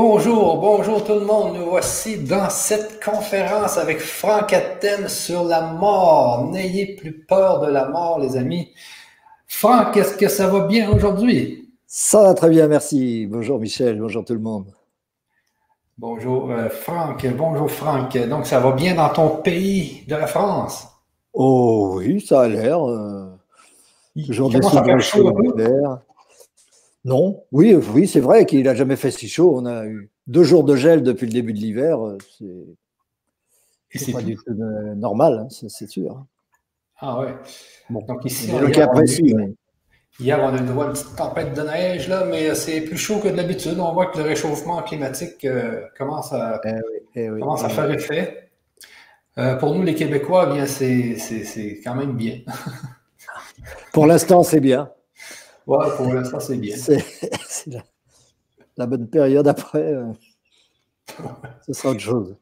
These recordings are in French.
Bonjour, bonjour tout le monde. Nous voici dans cette conférence avec Franck Athènes sur la mort. N'ayez plus peur de la mort, les amis. Franck, est-ce que ça va bien aujourd'hui? Ça va très bien, merci. Bonjour Michel, bonjour tout le monde. Bonjour euh, Franck, bonjour Franck. Donc ça va bien dans ton pays de la France? Oh oui, ça a l'air. Euh, toujours des chaud non, oui, oui, c'est vrai qu'il n'a jamais fait si chaud. On a eu deux jours de gel depuis le début de l'hiver. Euh, c'est pas du tout normal, hein, c'est sûr. Ah ouais. Bon. Donc ici, le cas précis. Hier, on a eu une petite tempête de neige, là, mais c'est plus chaud que de l'habitude. On voit que le réchauffement climatique euh, commence à, eh eh commence à eh faire effet. Euh, pour nous, les Québécois, bien, c'est quand même bien. pour l'instant, c'est bien. Ouais, pour l'instant, c'est bien. C'est la, bonne période après. Euh, ce sera autre chose.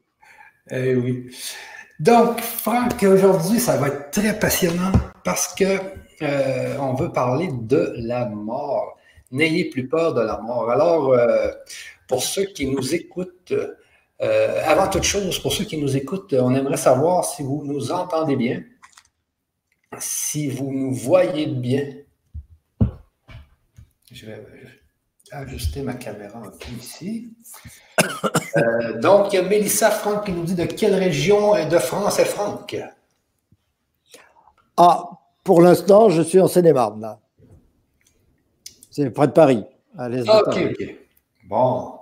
Eh oui. Donc, Franck, aujourd'hui, ça va être très passionnant parce que euh, on veut parler de la mort. N'ayez plus peur de la mort. Alors, euh, pour ceux qui nous écoutent, avant toute chose, pour ceux qui nous écoutent, on aimerait savoir si vous nous entendez bien, si vous nous voyez bien, je vais ajuster ma caméra un peu ici. Euh, donc, il y a Mélissa Franck qui nous dit de quelle région de France est Franck? Ah, pour l'instant, je suis en Seine-et-Marne, C'est près de Paris, à l'est de Paris. OK, Bon.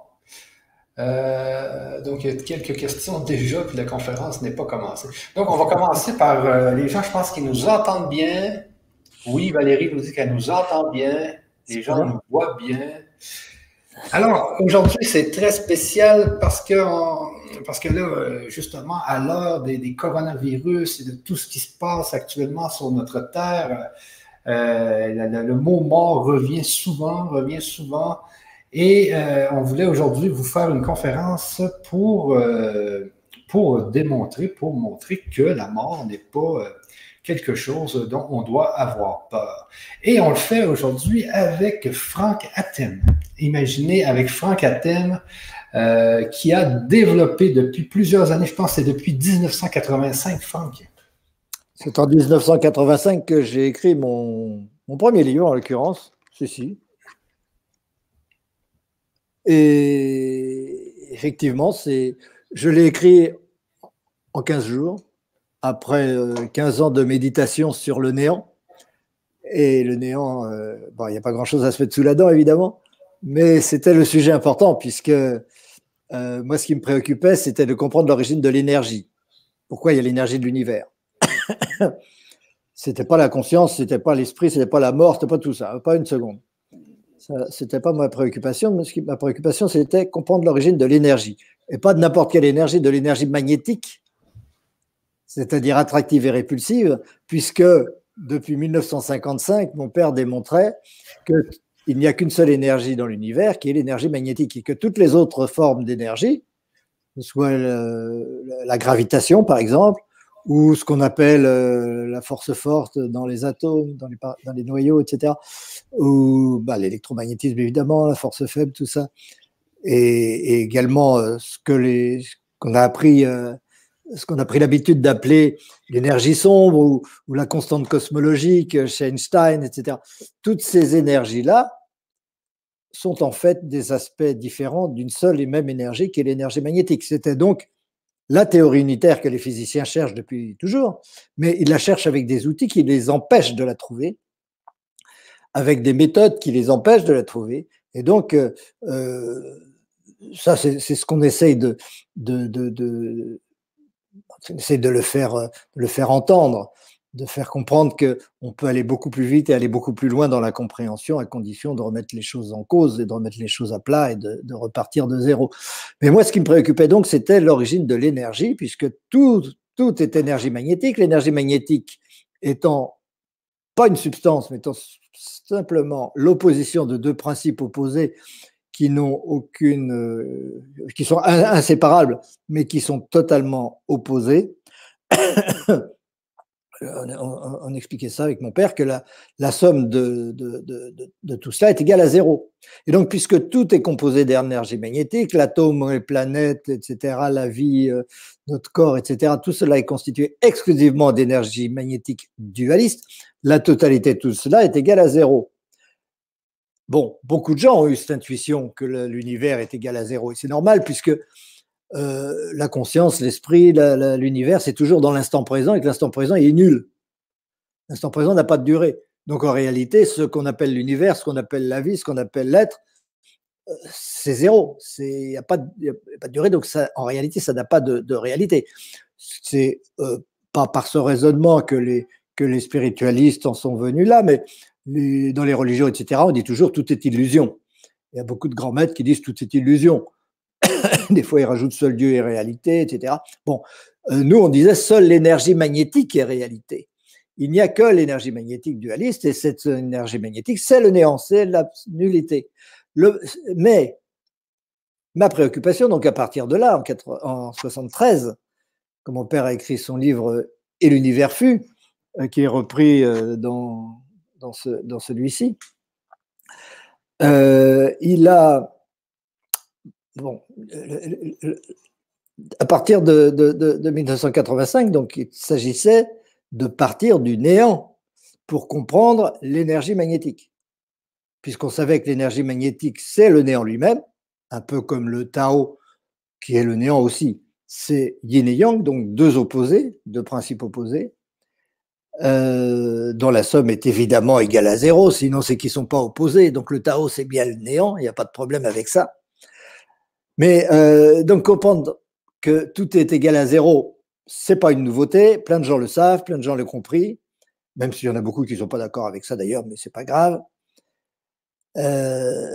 Euh, donc, il y a quelques questions déjà, puis la conférence n'est pas commencée. Donc, on va commencer par euh, les gens, je pense, qui nous entendent bien. Oui, Valérie nous dit qu'elle nous entend bien. Les gens nous voient bien. Alors, aujourd'hui, c'est très spécial parce que, parce que là, justement, à l'heure des, coronavirus et de tout ce qui se passe actuellement sur notre Terre, euh, le, mot mort revient souvent, revient souvent. Et euh, on voulait aujourd'hui vous faire une conférence pour, euh, pour démontrer, pour montrer que la mort n'est pas quelque chose dont on doit avoir peur. Et on le fait aujourd'hui avec Frank Atem. Imaginez avec Frank Atem euh, qui a développé depuis plusieurs années, je pense que c'est depuis 1985, Frank. C'est en 1985 que j'ai écrit mon, mon, premier livre, en l'occurrence, ceci. Et effectivement, je l'ai écrit en 15 jours après 15 euh, ans de méditation sur le néant. Et le néant, euh, bon, il n'y a pas grand-chose à se mettre sous la dent, évidemment, mais c'était le sujet important, puisque euh, moi, ce qui me préoccupait, c'était de comprendre l'origine de l'énergie. Pourquoi il y a l'énergie de l'univers? C'était pas la conscience, c'était pas l'esprit, c'était pas la mort, c'était pas tout ça, pas une seconde. C'était pas ma préoccupation, mais ce qui, ma préoccupation, c'était comprendre l'origine de l'énergie. Et pas de n'importe quelle énergie, de l'énergie magnétique, c'est-à-dire attractive et répulsive, puisque depuis 1955, mon père démontrait qu'il n'y a qu'une seule énergie dans l'univers, qui est l'énergie magnétique, et que toutes les autres formes d'énergie, soit la gravitation par exemple, ou ce qu'on appelle euh, la force forte dans les atomes, dans les, noyaux, etc., ou bah, l'électromagnétisme évidemment, la force faible, tout ça, et, également euh, ce que qu'on a appris euh, ce qu'on a pris l'habitude d'appeler l'énergie sombre ou, la constante cosmologique chez Einstein, etc. Toutes ces énergies-là sont en fait des aspects différents d'une seule et même énergie qui est l'énergie magnétique. C'était donc la théorie unitaire que les physiciens cherchent depuis toujours, mais ils la cherchent avec des outils qui les empêchent de la trouver, avec des méthodes qui les empêchent de la trouver. Et donc, euh, euh, ça, c'est ce qu'on essaye de, de, de, c'est de le faire, euh, le faire entendre, de faire comprendre qu'on peut aller beaucoup plus vite et aller beaucoup plus loin dans la compréhension à condition de remettre les choses en cause et de remettre les choses à plat et de, repartir de zéro. Mais moi, ce qui me préoccupait donc, c'était l'origine de l'énergie, puisque tout, tout est énergie magnétique. L'énergie magnétique étant pas une substance, mais étant simplement l'opposition de deux principes opposés qui n'ont aucune, euh, qui sont inséparables, mais qui sont totalement opposés. on, expliquait ça avec mon père, que la, somme de, de, de, tout cela est égale à zéro. Et donc, puisque tout est composé d'énergie magnétique, l'atome, les planètes, etc., la vie, euh, notre corps, etc., tout cela est constitué exclusivement d'énergie magnétique dualiste, la totalité de tout cela est égale à zéro. Bon, beaucoup de gens ont eu cette intuition que l'univers est égal à zéro, et c'est normal puisque euh, la conscience, l'esprit, l'univers, c'est toujours dans l'instant présent et que l'instant présent est nul. L'instant présent n'a pas de durée. Donc en réalité, ce qu'on appelle l'univers, ce qu'on appelle la vie, ce qu'on appelle l'être, euh, c'est zéro. Il n'y a, pas de durée, donc en réalité, ça n'a pas de, réalité. C'est euh, pas par ce raisonnement que les, que les spiritualistes en sont venus là, mais dans les religions, etc., on dit toujours tout est illusion. Il y a beaucoup de grands maîtres qui disent tout est illusion. Des fois, ils rajoutent seul Dieu est réalité, etc. Bon, euh, nous, on disait seule l'énergie magnétique est réalité. Il n'y a que l'énergie magnétique dualiste et cette énergie magnétique, c'est le néant, c'est la nullité. Mais ma préoccupation, donc à partir de là, en, en 73, quand mon père a écrit son livre Et l'univers fut, euh, qui est repris euh, dans, dans, ce, dans celui-ci, il a bon, à partir de, 1985, donc il s'agissait de partir du néant pour comprendre l'énergie magnétique. Puisqu'on savait que l'énergie magnétique, c'est le néant lui-même, un peu comme le Tao, qui est le néant aussi. C'est yin et yang, donc deux opposés, deux principes opposés, euh, dont la somme est évidemment égale à zéro, sinon c'est qu'ils ne sont pas opposés. Donc le Tao, c'est bien le néant, il n'y a pas de problème avec ça. Mais euh, donc comprendre que tout est égal à zéro, c'est pas une nouveauté. Plein de gens le savent, plein de gens l'ont compris, même s'il y en a beaucoup qui ne sont pas d'accord avec ça d'ailleurs, mais c'est pas grave. Euh,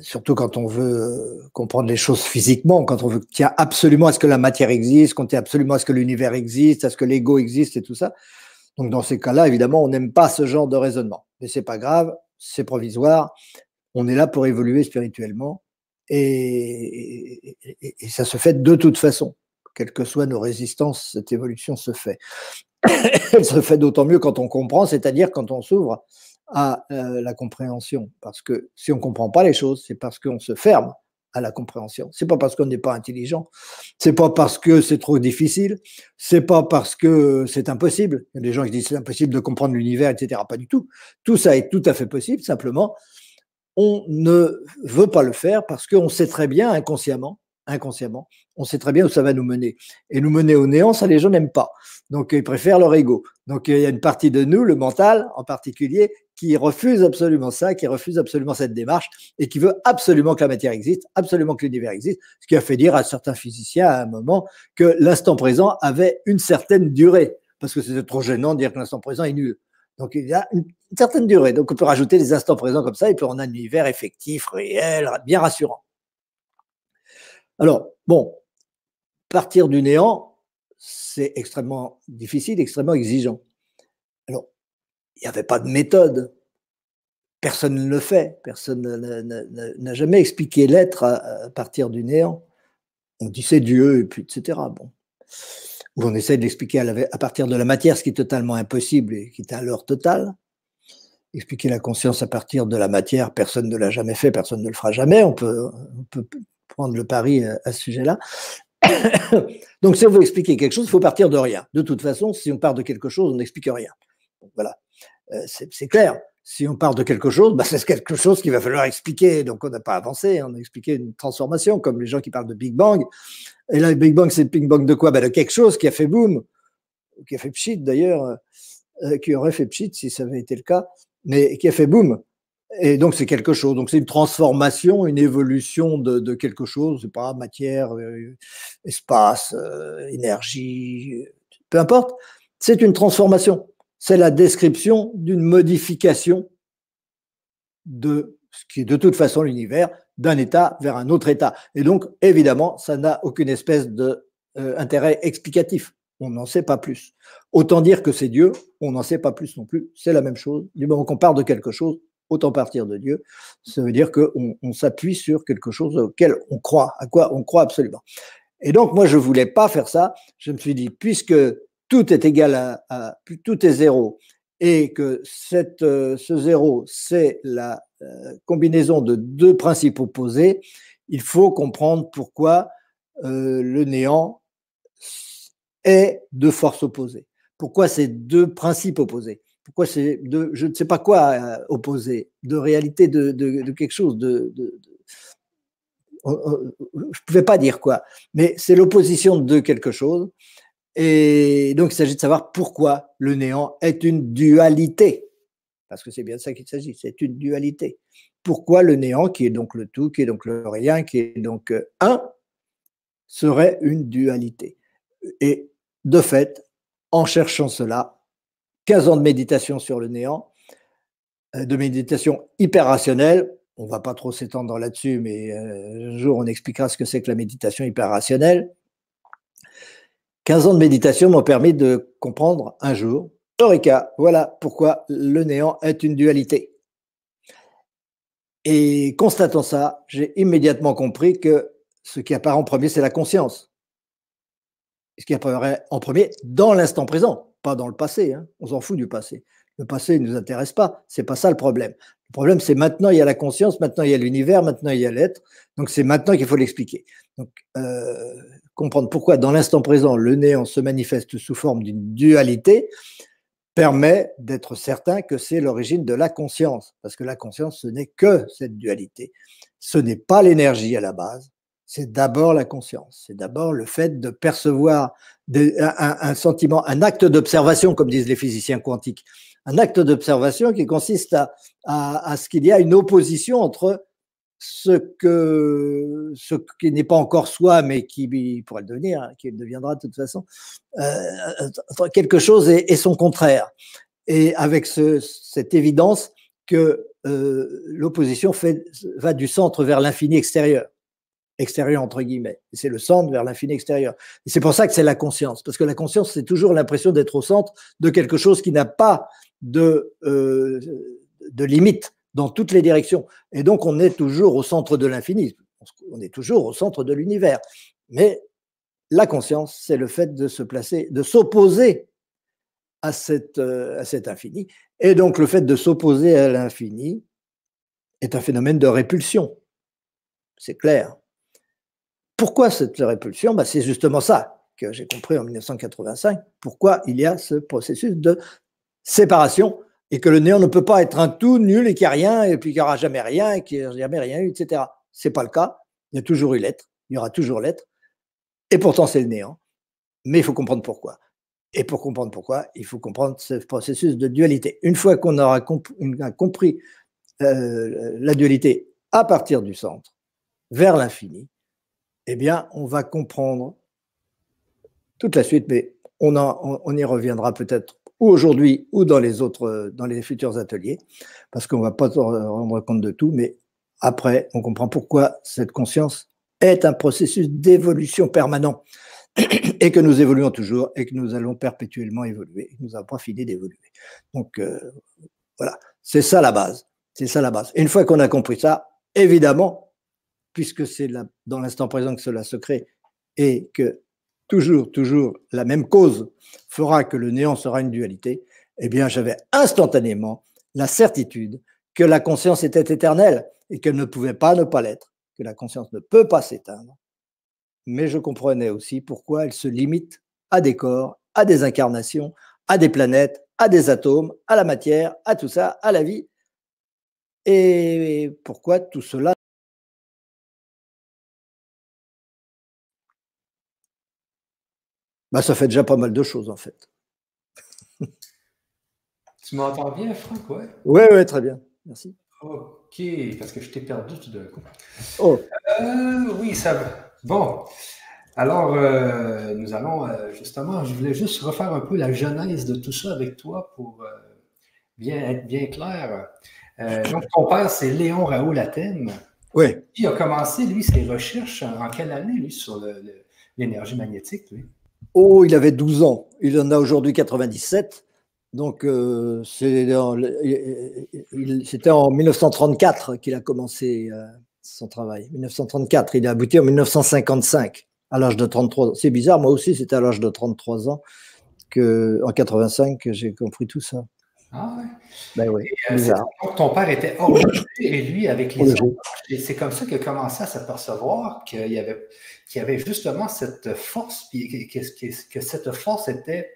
surtout quand on veut comprendre les choses physiquement, quand on veut tient absolument à ce que la matière existe, qu'on tient absolument à ce que l'univers existe, à ce que l'ego existe et tout ça. Donc dans ces cas-là, évidemment, on n'aime pas ce genre de raisonnement. Mais c'est pas grave, c'est provisoire. On est là pour évoluer spirituellement et, ça se fait de toute façon. Quelles que soient nos résistances, cette évolution se fait. Elle se fait d'autant mieux quand on comprend, c'est-à-dire quand on s'ouvre à euh, la compréhension. Parce que si on ne comprend pas les choses, c'est parce qu'on se ferme à la compréhension. C'est pas parce qu'on n'est pas intelligent, c'est pas parce que c'est trop difficile, c'est pas parce que c'est impossible. Il y a des gens qui disent c'est impossible de comprendre l'univers, etc. Pas du tout. Tout ça est tout à fait possible. Simplement, on ne veut pas le faire parce qu'on sait très bien inconsciemment, inconsciemment, on sait très bien où ça va nous mener. Et nous mener au néant, ça les gens n'aiment pas. Donc ils préfèrent leur ego. Donc il y a une partie de nous, le mental en particulier, qui refuse absolument ça, qui refuse absolument cette démarche et qui veut absolument que la matière existe, absolument que l'univers existe, ce qui a fait dire à certains physiciens à un moment que l'instant présent avait une certaine durée, parce que c'était trop gênant de dire que l'instant présent est nul. Donc il y a une certaine durée. Donc on peut rajouter des instants présents comme ça et puis on a un univers effectif, réel, bien rassurant. Alors, bon, partir du néant, c'est extrêmement difficile, extrêmement exigeant. Alors, il n'y avait pas de méthode. Personne ne le fait. Personne n'a jamais expliqué l'être à, partir du néant. On dit c'est Dieu, et puis etc. Bon où on essaie de l'expliquer à, partir de la matière, ce qui est totalement impossible et qui est à l'heure totale. Expliquer la conscience à partir de la matière, personne ne l'a jamais fait, personne ne le fera jamais. On peut, prendre le pari à, ce sujet-là. Donc, si on veut expliquer quelque chose, il faut partir de rien. De toute façon, si on part de quelque chose, on n'explique rien. voilà, euh, c'est clair. Si on part de quelque chose, bah, c'est quelque chose qu'il va falloir expliquer. Donc, on n'a pas avancé. On a expliqué une transformation, comme les gens qui parlent de Big Bang. Et là, Big Bang, c'est Big Bang de quoi? Ben, De quelque chose qui a fait boom, qui a fait pchit d'ailleurs, euh, qui aurait fait pchit si ça avait été le cas, mais qui a fait boom. Et donc, c'est quelque chose. Donc, c'est une transformation, une évolution de, quelque chose, c'est pas matière, euh, espace, euh, énergie, peu importe. C'est une transformation. C'est la description d'une modification de ce qui est de toute façon l'univers, d'un état vers un autre état. Et donc, évidemment, ça n'a aucune espèce d'intérêt euh, explicatif. On n'en sait pas plus. Autant dire que c'est Dieu, on n'en sait pas plus non plus. C'est la même chose. Du moment qu'on part de quelque chose, autant partir de Dieu. Ça veut dire qu'on on, s'appuie sur quelque chose auquel on croit, à quoi on croit absolument. Et donc, moi, je voulais pas faire ça. Je me suis dit, puisque tout est égal à, tout est zéro et que cette, euh, ce zéro, c'est la euh, combinaison de deux principes opposés, il faut comprendre pourquoi euh, le néant est de forces opposées. Pourquoi ces deux principes opposés? Pourquoi c'est deux, je ne sais pas quoi opposés, de réalité de, de, quelque chose, de, je ne pouvais pas dire quoi, mais c'est l'opposition de quelque chose. Et donc, il s'agit de savoir pourquoi le néant est une dualité. Parce que c'est bien de ça qu'il s'agit, c'est une dualité. Pourquoi le néant, qui est donc le tout, qui est donc le rien, qui est donc euh, un, serait une dualité? Et de fait, en cherchant cela, 15 ans de méditation sur le néant, euh, de méditation hyper rationnelle, on ne va pas trop s'étendre là-dessus, mais euh, un jour on expliquera ce que c'est que la méditation hyper rationnelle. 15 ans de méditation m'ont permis de comprendre un jour, Eureka, voilà pourquoi le néant est une dualité. Et constatant ça, j'ai immédiatement compris que ce qui apparaît en premier, c'est la conscience. Ce qui apparaît en premier dans l'instant présent, pas dans le passé. Hein. On s'en fout du passé. Le passé ne nous intéresse pas. C'est pas ça le problème. Le problème, c'est maintenant, il y a la conscience, maintenant, il y a l'univers, maintenant, il y a l'être. Donc, c'est maintenant qu'il faut l'expliquer. Donc, euh, comprendre pourquoi, dans l'instant présent, le néant se manifeste sous forme d'une dualité permet d'être certain que c'est l'origine de la conscience. Parce que la conscience, ce n'est que cette dualité. Ce n'est pas l'énergie à la base, c'est d'abord la conscience, c'est d'abord le fait de percevoir un, sentiment, un acte d'observation, comme disent les physiciens quantiques, un acte d'observation qui consiste à, ce qu'il y a une opposition entre ce, que, qui n'est pas encore soi, mais qui pourrait le devenir, hein, qui le deviendra de toute façon, euh, quelque chose et, son contraire. Et avec cette évidence que euh, l'opposition va du centre vers l'infini extérieur extérieur entre guillemets. C'est le centre vers l'infini extérieur. C'est pour ça que c'est la conscience, parce que la conscience, c'est toujours l'impression d'être au centre de quelque chose qui n'a pas de, euh, de limite dans toutes les directions. Et donc, on est toujours au centre de l'infini. On est toujours au centre de l'univers. Mais la conscience, c'est le fait de se placer, de s'opposer à, euh, à cet infini. Et donc, le fait de s'opposer à l'infini est un phénomène de répulsion. C'est clair. Pourquoi cette répulsion? Bah, C'est justement ça que j'ai compris en 1985. Pourquoi il y a ce processus de séparation et que le néant ne peut pas être un tout nul et qu'il n'y a rien et puis qu'il n'y aura jamais rien et qu'il n'y a jamais rien eu, etc. C'est pas le cas. Il y a toujours eu l'être. Il y aura toujours l'être. Et pourtant, c'est le néant. Mais il faut comprendre pourquoi. Et pour comprendre pourquoi, il faut comprendre ce processus de dualité. Une fois qu'on aura compris euh, la dualité à partir du centre vers l'infini, eh bien, on va comprendre toute la suite, mais on, y reviendra peut-être ou aujourd'hui ou dans les autres, dans les futurs ateliers, parce qu'on ne va pas se rendre compte de tout, mais après, on comprend pourquoi cette conscience est un processus d'évolution permanent et que nous évoluons toujours et que nous allons perpétuellement évoluer. Nous n'avons pas fini d'évoluer. Donc, euh, voilà, c'est ça la base. C'est ça la base. une fois qu'on a compris ça, évidemment, puisque c'est dans l'instant présent que cela se crée, et que toujours, toujours la même cause fera que le néant sera une dualité, eh bien, j'avais instantanément la certitude que la conscience était éternelle et qu'elle ne pouvait pas ne pas l'être, que la conscience ne peut pas s'éteindre. Mais je comprenais aussi pourquoi elle se limite à des corps, à des incarnations, à des planètes, à des atomes, à la matière, à tout ça, à la vie. Et pourquoi tout cela Bah, ça fait déjà pas mal de choses, en fait. tu m'entends bien, Franck? Ouais. Oui, ouais, très bien. Merci. OK, parce que je t'ai perdu tout d'un coup. Oh. Euh, oui, ça va. Bon. Alors, euh, nous allons euh, justement, je voulais juste refaire un peu la genèse de tout ça avec toi pour bien être bien clair. donc, ton père, c'est Léon Raoul Athènes. Oui. Il a commencé, lui, ses recherches en quelle année, lui, sur l'énergie magnétique, lui? Oh, il avait 12 ans. Il en a aujourd'hui 97. Donc, euh, c'était en 1934 qu'il a commencé euh, son travail. 1934. Il a abouti en 1955, à l'âge de 33 ans. C'est bizarre, moi aussi, c'était à l'âge de 33 ans. que, en 85 que j'ai compris tout ça. Ah ouais. Ben oui. Euh, ton père était horloger et lui, avec les autres, c'est comme ça qu'il a commencé à s'apercevoir qu'il y avait, qu'il y avait justement cette force, puis que, que, cette force était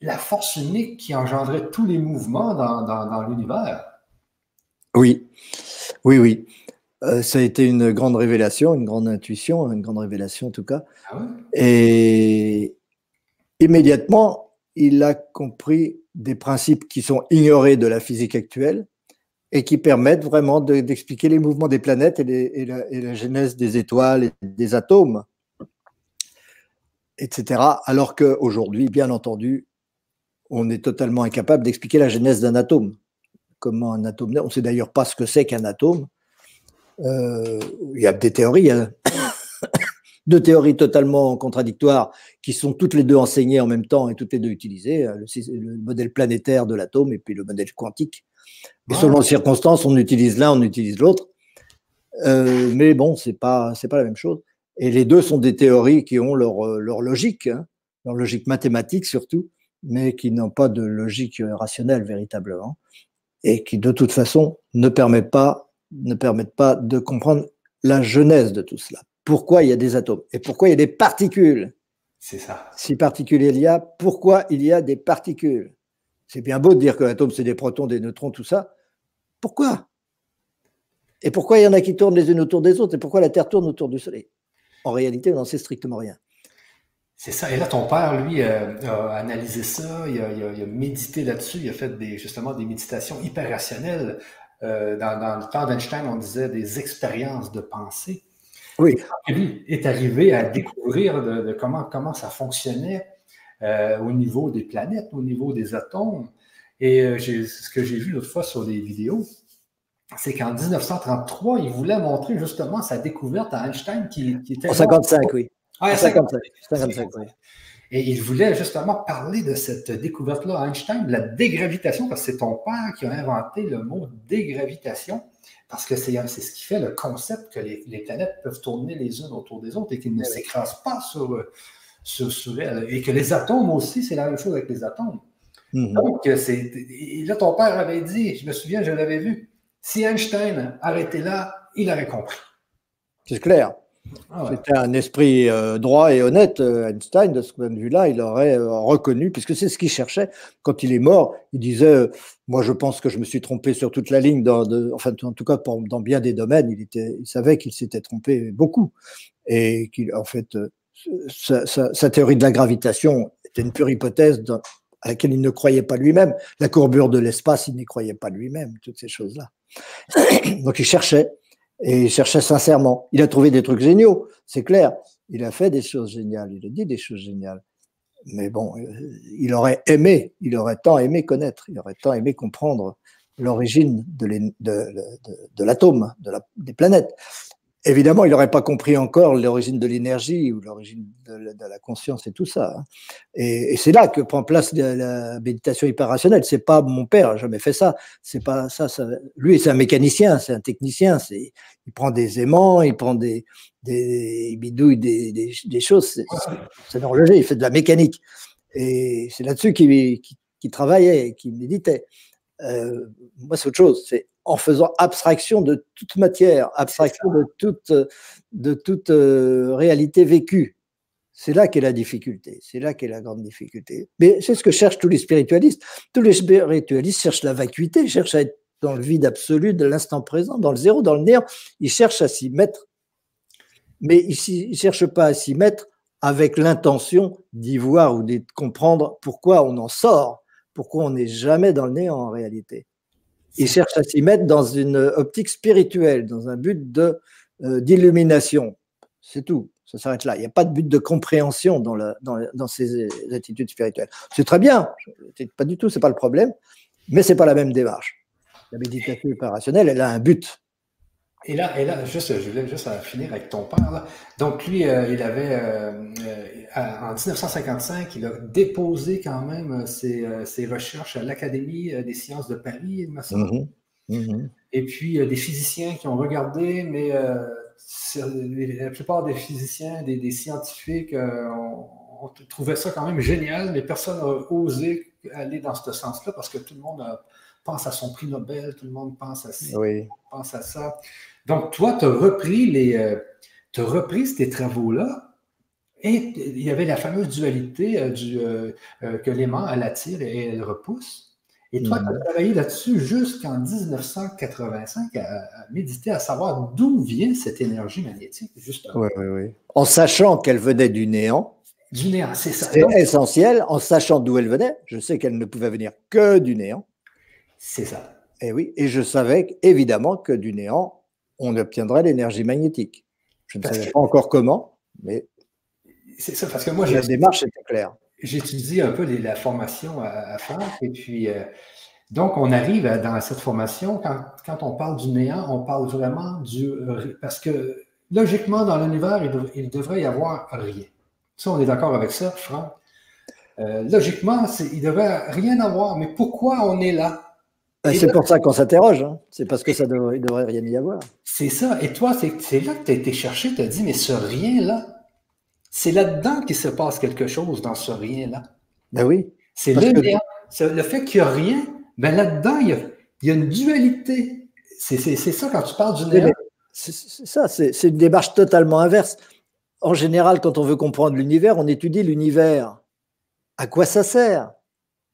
la force unique qui engendrait tous les mouvements dans, dans, l'univers. Oui, oui, oui. Euh, ça a été une grande révélation, une grande intuition, une grande révélation en tout cas. Ah et immédiatement, il a compris des principes qui sont ignorés de la physique actuelle et qui permettent vraiment d'expliquer les mouvements des planètes et, la, genèse des étoiles et des atomes, etc. Alors qu'aujourd'hui, bien entendu, on est totalement incapable d'expliquer la genèse d'un atome. Comment un atome On ne sait d'ailleurs pas ce que c'est qu'un atome. Euh, il y a des théories. Hein deux théories totalement contradictoires qui sont toutes les deux enseignées en même temps et toutes les deux utilisées, euh, le, modèle planétaire de l'atome et puis le modèle quantique. Et selon les circonstances, on utilise l'un, on utilise l'autre. Euh, mais bon, c'est pas c'est pas la même chose. Et les deux sont des théories qui ont leur, euh, leur logique, hein, leur logique mathématique surtout, mais qui n'ont pas de logique rationnelle véritablement, et qui de toute façon ne permettent pas ne permettent pas de comprendre la genèse de tout cela pourquoi il y a des atomes et pourquoi il y a des particules? C'est ça. Si particules il y a, pourquoi il y a des particules? C'est bien beau de dire que l'atome, c'est des protons, des neutrons, tout ça. Pourquoi? Et pourquoi il y en a qui tournent les unes autour des autres? Et pourquoi la Terre tourne autour du Soleil? En réalité, on n'en sait strictement rien. C'est ça. Et là, ton père, lui, euh, a analysé ça, il a, médité là-dessus, il a fait des, justement des méditations hyper rationnelles. Euh, dans, dans, le temps d'Einstein, on disait des expériences de pensée. Oui. Lui est arrivé à découvrir de, comment, comment ça fonctionnait euh, au niveau des planètes, au niveau des atomes. Et euh, ce que j'ai vu l'autre fois sur des vidéos, c'est qu'en 1933, il voulait montrer justement sa découverte à Einstein qui, était. En 55, oui. Ah, 55, 55, oui. Et il voulait justement parler de cette découverte-là, Einstein, de la dégravitation, parce que c'est ton père qui a inventé le mot dégravitation. Parce que c'est ce qui fait le concept que les, planètes peuvent tourner les unes autour des autres et qu'ils ne s'écrasent pas sur, euh, sur, elles. Et que les atomes aussi, c'est la même chose avec les atomes. Mm-hmm. Donc, et là, ton père avait dit, je me souviens, je l'avais vu, si Einstein arrêtait là, il aurait compris. C'est clair. Ah C'était un esprit euh, droit et honnête, euh, Einstein, de ce point de vue-là, il aurait euh, reconnu, puisque c'est ce qu'il cherchait. Quand il est mort, il disait Moi, je pense que je me suis trompé sur toute la ligne, enfin, en tout cas, dans bien des domaines. Il savait qu'il s'était trompé beaucoup. Et qu'il, en fait, sa, théorie de la gravitation était une pure hypothèse à laquelle il ne croyait pas lui-même. La courbure de l'espace, il n'y croyait pas lui-même, toutes ces choses-là. Donc, il cherchait. Et il cherchait sincèrement. Il a trouvé des trucs géniaux, c'est clair. Il a fait des choses géniales, il a dit des choses géniales. Mais bon, euh, il aurait aimé, il aurait tant aimé connaître, il aurait tant aimé comprendre l'origine de, l'atome, de des planètes. Évidemment, il n'aurait pas compris encore l'origine de l'énergie ou l'origine de, la conscience et tout ça. Hein. Et, c'est là que prend place la, méditation hyper rationnelle. C'est pas mon père, jamais fait ça. C'est pas ça, Lui, c'est un mécanicien, c'est un technicien. C'est, il prend des aimants, il prend des, des il bidouille des, des, choses. C'est un horloger, il fait de la mécanique. Et c'est là-dessus qu'il, qu'il, travaillait, qu'il méditait. Euh, moi, c'est autre chose. C'est en faisant abstraction de toute matière, abstraction de toute, de toute euh, réalité vécue. C'est là qu'est la difficulté, c'est là qu'est la grande difficulté. Mais c'est ce que cherchent tous les spiritualistes. Tous les spiritualistes cherchent la vacuité, cherchent à être dans le vide absolu de l'instant présent, dans le zéro, dans le néant. Ils cherchent à s'y mettre, mais ils ne cherchent pas à s'y mettre avec l'intention d'y voir ou de comprendre pourquoi on en sort, pourquoi on n'est jamais dans le néant en réalité. Ils cherchent à s'y mettre dans une optique spirituelle, dans un but de, euh, d'illumination. C'est tout. Ça s'arrête là. Il n'y a pas de but de compréhension dans, dans, ces attitudes spirituelles. C'est très bien. Pas du tout, c'est pas le problème. Mais c'est pas la même démarche. La méditation opérationnelle, elle a un but. Et là, et là juste, je voulais juste finir avec ton père. Donc, lui, euh, il avait, euh, euh, en 1955, il a déposé quand même ses, ses recherches à l'Académie des sciences de Paris, il me semble. Mm-hmm. Mm-hmm. Et puis, des physiciens qui ont regardé, mais la plupart des physiciens, des, des scientifiques ont, on, trouvait ça quand même génial, mais personne n'a osé aller dans ce sens-là parce que tout le monde pense à son prix Nobel, tout le monde pense à, pense à ça. Donc, toi, tu as repris les. as repris ces travaux-là, et il y avait la fameuse dualité du, que l'aimant, elle attire et elle repousse. Et toi, tu as mm. travaillé là-dessus jusqu'en 1985 à, méditer, à savoir d'où vient cette énergie magnétique, justement. Oui, oui, oui. En sachant qu'elle venait du néant. Du néant, c'est ça. C'est essentiel, en sachant d'où elle venait. Je sais qu'elle ne pouvait venir que du néant. C'est ça. Et oui, et je savais évidemment que du néant, on obtiendrait l'énergie magnétique. Je ne savais pas encore comment, mais. C'est ça, parce que moi, la démarche était claire j'étudie un peu la formation à, faire. Et puis, euh, donc, on arrive dans cette formation, quand, on parle du néant, on parle vraiment du. Parce que logiquement, dans l'univers, il, devrait y avoir rien. Ça, on est d'accord avec ça, Franck? Euh, logiquement, il ne devrait rien avoir. Mais pourquoi on est là? Ben, c'est pour ça qu'on s'interroge. Hein. C'est parce que ça devrait, devrait rien y avoir. C'est ça. Et toi, c'est là que tu as été chercher, tu as dit, mais ce rien-là, c'est là-dedans qu'il se passe quelque chose dans ce rien-là. Ben oui. C'est le, le fait qu'il n'y a rien, ben là-dedans, il y, a, une dualité. C'est ça quand tu parles du néant. C'est ça, c'est une démarche totalement inverse. En général, quand on veut comprendre l'univers, on étudie l'univers. À quoi ça sert?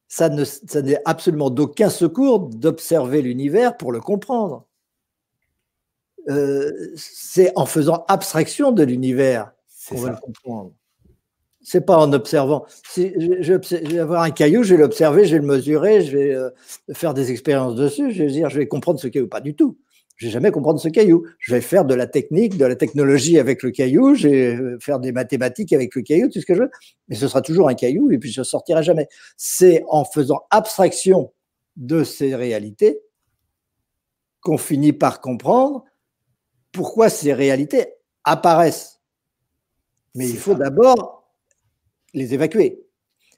Ça n'est absolument d'aucun secours d'observer l'univers pour le comprendre. Euh, c'est en faisant abstraction de l'univers on va le comprendre. C'est pas en observant. Si je, vais avoir un caillou, je vais l'observer, je vais le mesurer, je vais euh, faire des expériences dessus, je vais dire, je vais comprendre ce caillou. Pas du tout. Je vais jamais comprendre ce caillou. Je vais faire de la technique, de la technologie avec le caillou, je vais euh, faire des mathématiques avec le caillou, tout ce que je veux. Mais ce sera toujours un caillou et puis je ne sortirai jamais. C'est en faisant abstraction de ces réalités qu'on finit par comprendre pourquoi ces réalités apparaissent mais il faut d'abord les évacuer.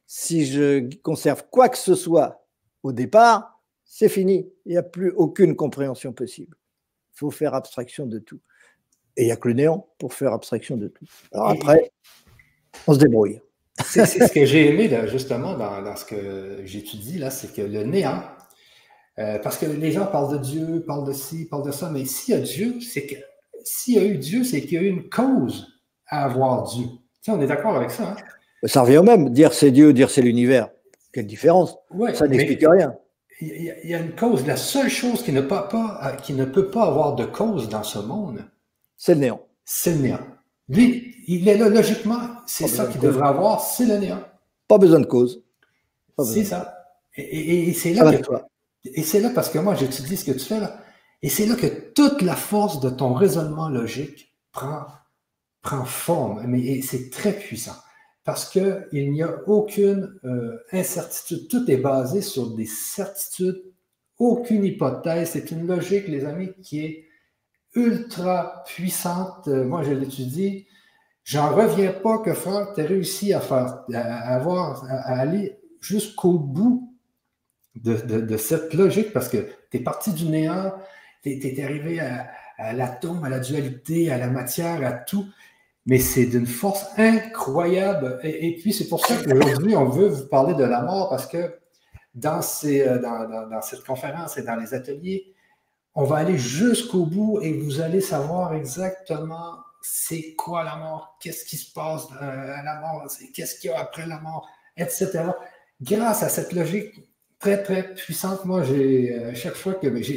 Si je conserve quoi que ce soit au départ, c'est fini. Il n'y a plus aucune compréhension possible. Il faut faire abstraction de tout. Et il n'y a que le néant pour faire abstraction de tout. Alors après, on se débrouille. C'est ce que j'ai aimé justement dans, ce que j'étudie, là, c'est que le néant, euh, parce que les gens parlent de Dieu, parlent de ci, parlent de ça, mais s'il y a Dieu, c'est que s'il y a eu Dieu, c'est qu'il y a eu une cause à avoir Dieu. on est d'accord avec ça. Hein? Ça revient au même. Dire c'est Dieu, dire c'est l'univers. Quelle différence? Ça n'explique rien. Il y, a une cause. La seule chose qui ne, peut pas, qui ne peut pas avoir de cause dans ce monde, c'est le néant. C'est le néant. Lui, il est là logiquement, c'est ça qu'il devrait avoir, c'est le néant. Pas besoin de cause. C'est ça. Et, c'est là, et c'est là parce que moi j'étudie ce que tu fais là, et c'est là que toute la force de ton raisonnement logique prend prend forme, mais c'est très puissant parce qu'il n'y a aucune euh, incertitude. Tout est basé sur des certitudes, aucune hypothèse. C'est une logique, les amis, qui est ultra puissante. Euh, moi, je l'étudie. J'en reviens pas que Franck, tu réussi à faire, à, avoir, à, aller jusqu'au bout de, cette logique parce que tu es parti du néant, tu es, arrivé à, à l'atome, à la dualité, à la matière, à tout mais c'est d'une force incroyable. Et, puis, c'est pour ça qu'aujourd'hui, on veut vous parler de la mort parce que dans, ces, euh, dans, cette conférence et dans les ateliers, on va aller jusqu'au bout et vous allez savoir exactement c'est quoi la mort, qu'est-ce qui se passe euh, à la mort, qu'est-ce qu'il y a après la mort, etc. Grâce à cette logique très, très puissante, moi, j'ai, euh, chaque fois que ben, je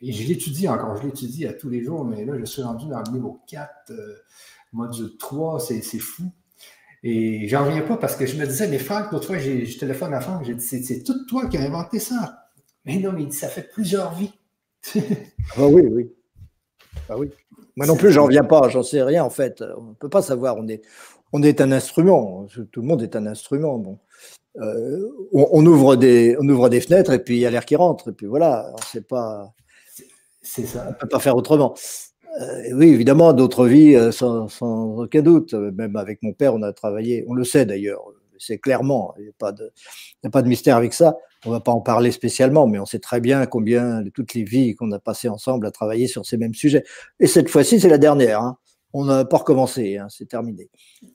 l'étudie encore, je l'étudie à tous les jours, mais là, je suis rendu dans le niveau 4 module 3, c'est fou. Et j'en reviens pas parce que je me disais, mais Franck, l'autre fois, je téléphone à Franck, j'ai dit, c'est tout toi qui as inventé ça. Mais non, mais il dit, ça fait plusieurs vies. ah oui, oui. Ah oui. Moi non plus, j'en reviens pas, j'en sais rien en fait. On ne peut pas savoir. On est, on est un instrument. Tout le monde est un instrument. Bon. Euh, on, ouvre des, on ouvre des fenêtres et puis il y a l'air qui rentre. Et puis voilà, on pas. C'est ça. On ne peut pas faire autrement. Euh, oui, évidemment, d'autres vies, euh, sans, aucun doute. Même avec mon père, on a travaillé, on le sait d'ailleurs, c'est clairement, il n'y a, pas de, mystère avec ça. On ne va pas en parler spécialement, mais on sait très bien combien toutes les vies qu'on a passées ensemble à travailler sur ces mêmes sujets. Et cette fois-ci, c'est la dernière. Hein. On n'a pas recommencé, hein, c'est terminé.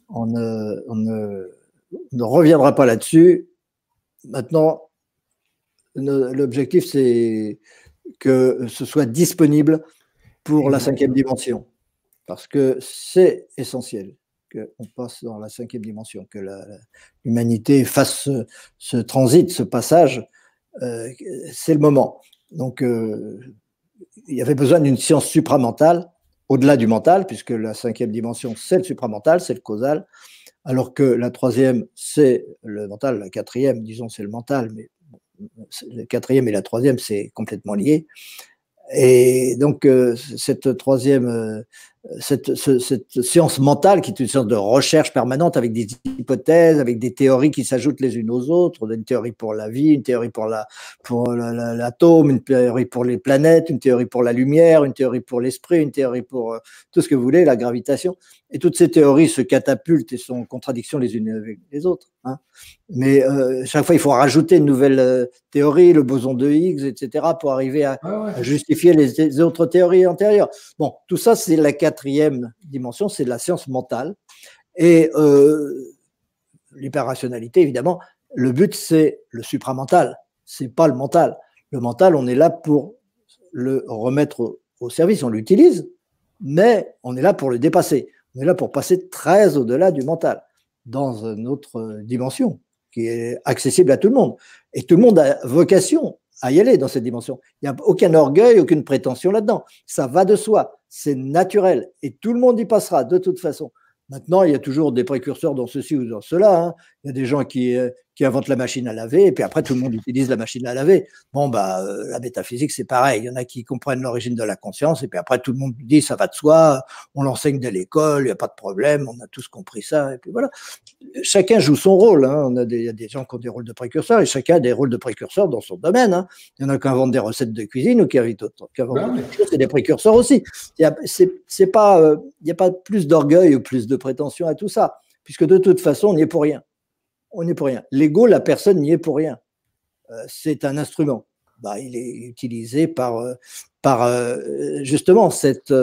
On, ne reviendra pas là-dessus. Maintenant, l'objectif, c'est que ce soit disponible pour la cinquième dimension, parce que c'est essentiel qu'on passe dans la cinquième dimension, que l'humanité fasse ce, transit, ce passage, euh, c'est le moment. Donc, euh, il y avait besoin d'une science supramentale, au-delà du mental, puisque la cinquième dimension, c'est le supramental, c'est le causal, alors que la troisième, c'est le mental, la quatrième, disons, c'est le mental, mais le quatrième et la troisième, c'est complètement lié. Et donc, euh, cette troisième, euh, cette, cette, science mentale, qui est une sorte de recherche permanente avec des hypothèses, avec des théories qui s'ajoutent les unes aux autres, une théorie pour la vie, une théorie pour la pour l'atome, une théorie pour les planètes, une théorie pour la lumière, une théorie pour l'esprit, une théorie pour euh, tout ce que vous voulez, la gravitation. Et toutes ces théories se catapultent et sont en contradiction les unes avec les autres. Hein. Mais euh, chaque fois, il faut rajouter une nouvelle euh, théorie, le boson de Higgs, etc., pour arriver à, justifier les, autres théories antérieures. Bon, tout ça, c'est la quatrième dimension, c'est la science mentale. Et euh, l'hyperrationalité, évidemment, le but, c'est le supramental, c'est pas le mental. Le mental, on est là pour le remettre au service, on l'utilise, mais on est là pour le dépasser. On est là pour passer très au-delà du mental, dans une autre dimension qui est accessible à tout le monde. Et tout le monde a vocation à y aller dans cette dimension. Il n'y a aucun orgueil, aucune prétention là-dedans. Ça va de soi, c'est naturel. Et tout le monde y passera de toute façon. Maintenant, il y a toujours des précurseurs dans ceci ou dans cela. Hein. Il y a des gens qui, euh, qui inventent la machine à laver, et puis après, tout le monde utilise la machine à laver. Bon, bah, euh, la métaphysique, c'est pareil. Il y en a qui comprennent l'origine de la conscience, et puis après, tout le monde dit, ça va de soi, on l'enseigne dès l'école, il n'y a pas de problème, on a tous compris ça, et puis voilà. Chacun joue son rôle. Hein. On a des, il y a des gens qui ont des rôles de précurseurs, et chacun a des rôles de précurseurs dans son domaine. Hein. Il y en a qui inventent des recettes de cuisine, ou qui inventent d'autres. C'est des précurseurs aussi. Euh, il n'y a pas plus d'orgueil ou plus de prétention à tout ça, puisque de toute façon, on n'y est pour rien on n'est pour rien. L'ego, la personne n'y est pour rien. Euh, c'est un instrument. Bah, il est utilisé par, euh, par euh, justement cette,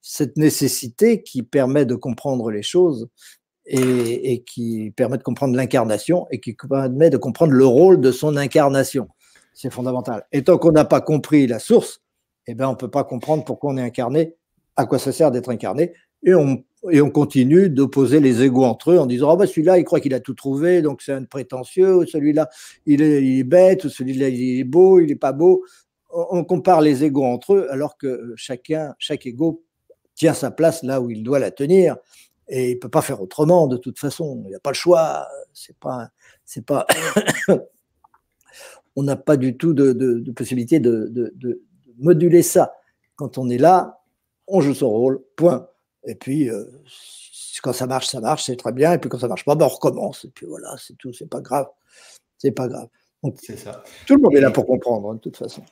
cette nécessité qui permet de comprendre les choses et, qui permet de comprendre l'incarnation et qui permet de comprendre le rôle de son incarnation. C'est fondamental. Et tant qu'on n'a pas compris la source, eh ben, on ne peut pas comprendre pourquoi on est incarné, à quoi ça sert d'être incarné, et on et on continue d'opposer les égaux entre eux en disant ah bah celui-là il croit qu'il a tout trouvé donc c'est un prétentieux. Ou celui-là il est, bête. Ou celui-là il est beau il est pas beau. On compare les égaux entre eux alors que chacun chaque égaux tient sa place là où il doit la tenir. Et il peut pas faire autrement de toute façon. Il n'y a pas le choix. C'est pas c'est pas on n'a pas du tout de, possibilité de, de moduler ça. Quand on est là on joue son rôle point et puis, euh, quand ça marche, ça marche, c'est très bien. Et puis quand ça marche pas, ben, on recommence. Et puis voilà, c'est tout, c'est pas grave. C'est pas grave. c'est ça. Tout le monde est là pour comprendre, hein, de toute façon.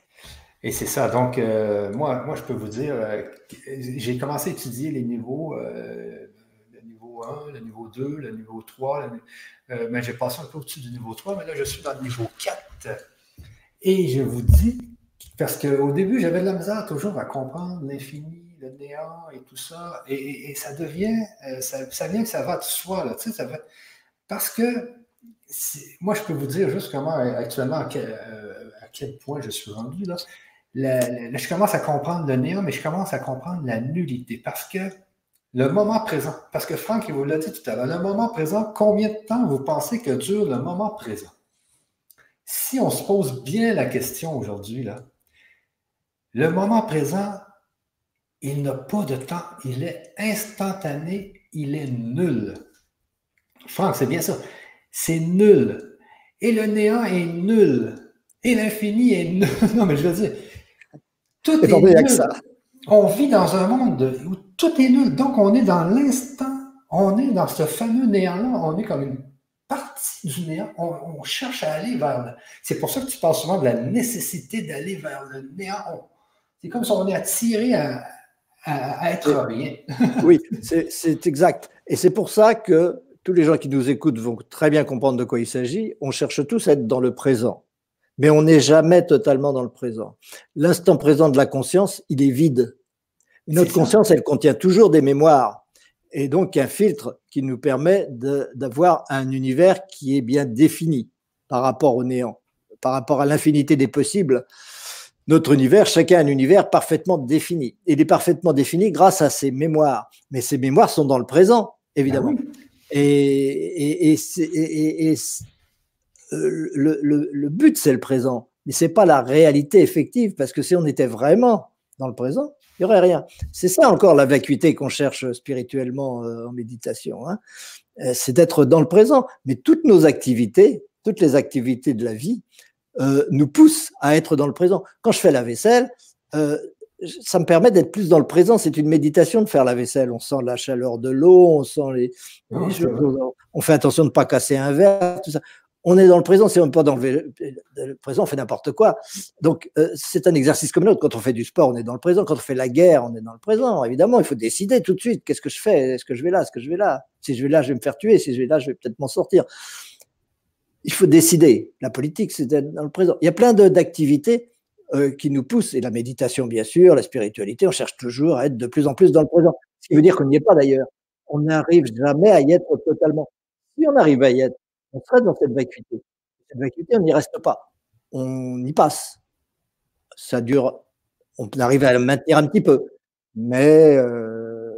Et c'est ça. Donc, euh, moi, moi, je peux vous dire, euh, j'ai commencé à étudier les niveaux, le niveau 1, le niveau 2, le niveau 3. mais j'ai passé un peu au-dessus du niveau 3, mais là, je suis dans le niveau 4. Et je vous dis, parce qu'au début, j'avais de la misère toujours à comprendre l'infini néant et tout ça. Et, ça devient, euh, ça, vient que ça va de soi, là, ça va... Parce que moi, je peux vous dire juste comment actuellement, à quel, euh, point je suis rendu. Là. je commence à comprendre le néant, mais je commence à comprendre la nullité. Parce que le moment présent, parce que Franck, il vous l'a dit tout à l'heure, le moment présent, combien de temps vous pensez que dure le moment présent? Si on se pose bien la question aujourd'hui, là, le moment présent, il n'a pas de temps, il est instantané, il est nul. Franck, c'est bien ça. C'est nul. Et le néant est nul. Et l'infini est nul. non, mais je veux dire, tout est, nul. On vit dans un monde où tout est nul. Donc, on est dans l'instant, on est dans ce fameux néant-là, on est comme une partie du néant. On, cherche à aller vers. C'est pour ça que tu parles souvent de la nécessité d'aller vers le néant. C'est comme si on est attiré à, à, être rien. oui, c'est exact. Et c'est pour ça que tous les gens qui nous écoutent vont très bien comprendre de quoi il s'agit. On cherche tous à être dans le présent, mais on n'est jamais totalement dans le présent. L'instant présent de la conscience, il est vide. Notre conscience, elle contient toujours des mémoires. et donc un filtre qui nous permet d'avoir un univers qui est bien défini par rapport au néant, par rapport à l'infinité des possibles. Notre univers, chacun a un univers parfaitement défini. Il est parfaitement défini grâce à ses mémoires. Mais ces mémoires sont dans le présent, évidemment. Ah et, et, et, le, le, le, but, c'est le présent. Mais ce n'est pas la réalité effective, parce que si on était vraiment dans le présent, il n'y aurait rien. C'est ça encore la vacuité qu'on cherche spirituellement euh, en méditation. Hein. Euh, c'est d'être dans le présent. Mais toutes nos activités, toutes les activités de la vie, euh, nous poussent à être dans le présent. Quand je fais la vaisselle, ça me permet d'être plus dans le présent. C'est une méditation de faire la vaisselle. On sent la chaleur de l'eau, on sent les, ah, on fait attention de ne pas casser un verre, tout ça on est dans le présent, si on n'est pas dans le, présent, on fait n'importe quoi. Donc, euh, c'est un exercice comme l'autre. Quand on fait du sport, on est dans le présent. Quand on fait la guerre, on est dans le présent. Évidemment, il faut décider tout de suite. Qu'est-ce que je fais? Est-ce que je vais là? Est-ce que je vais là? Si je vais là, je vais me faire tuer. Si je vais là, je vais peut-être m'en sortir. Il faut décider. La politique, c'est dans le présent. Il y a plein d'activités euh, qui nous poussent. Et la méditation, bien sûr, la spiritualité, on cherche toujours à être de plus en plus dans le présent. Ce qui veut dire qu'on n'y est pas d'ailleurs. On n'arrive jamais à y être totalement. Si on arrive à y être, on serait dans cette vacuité. Cette vacuité, on n'y reste pas. On y passe. Ça dure, on arrive à la maintenir un petit peu. Mais euh,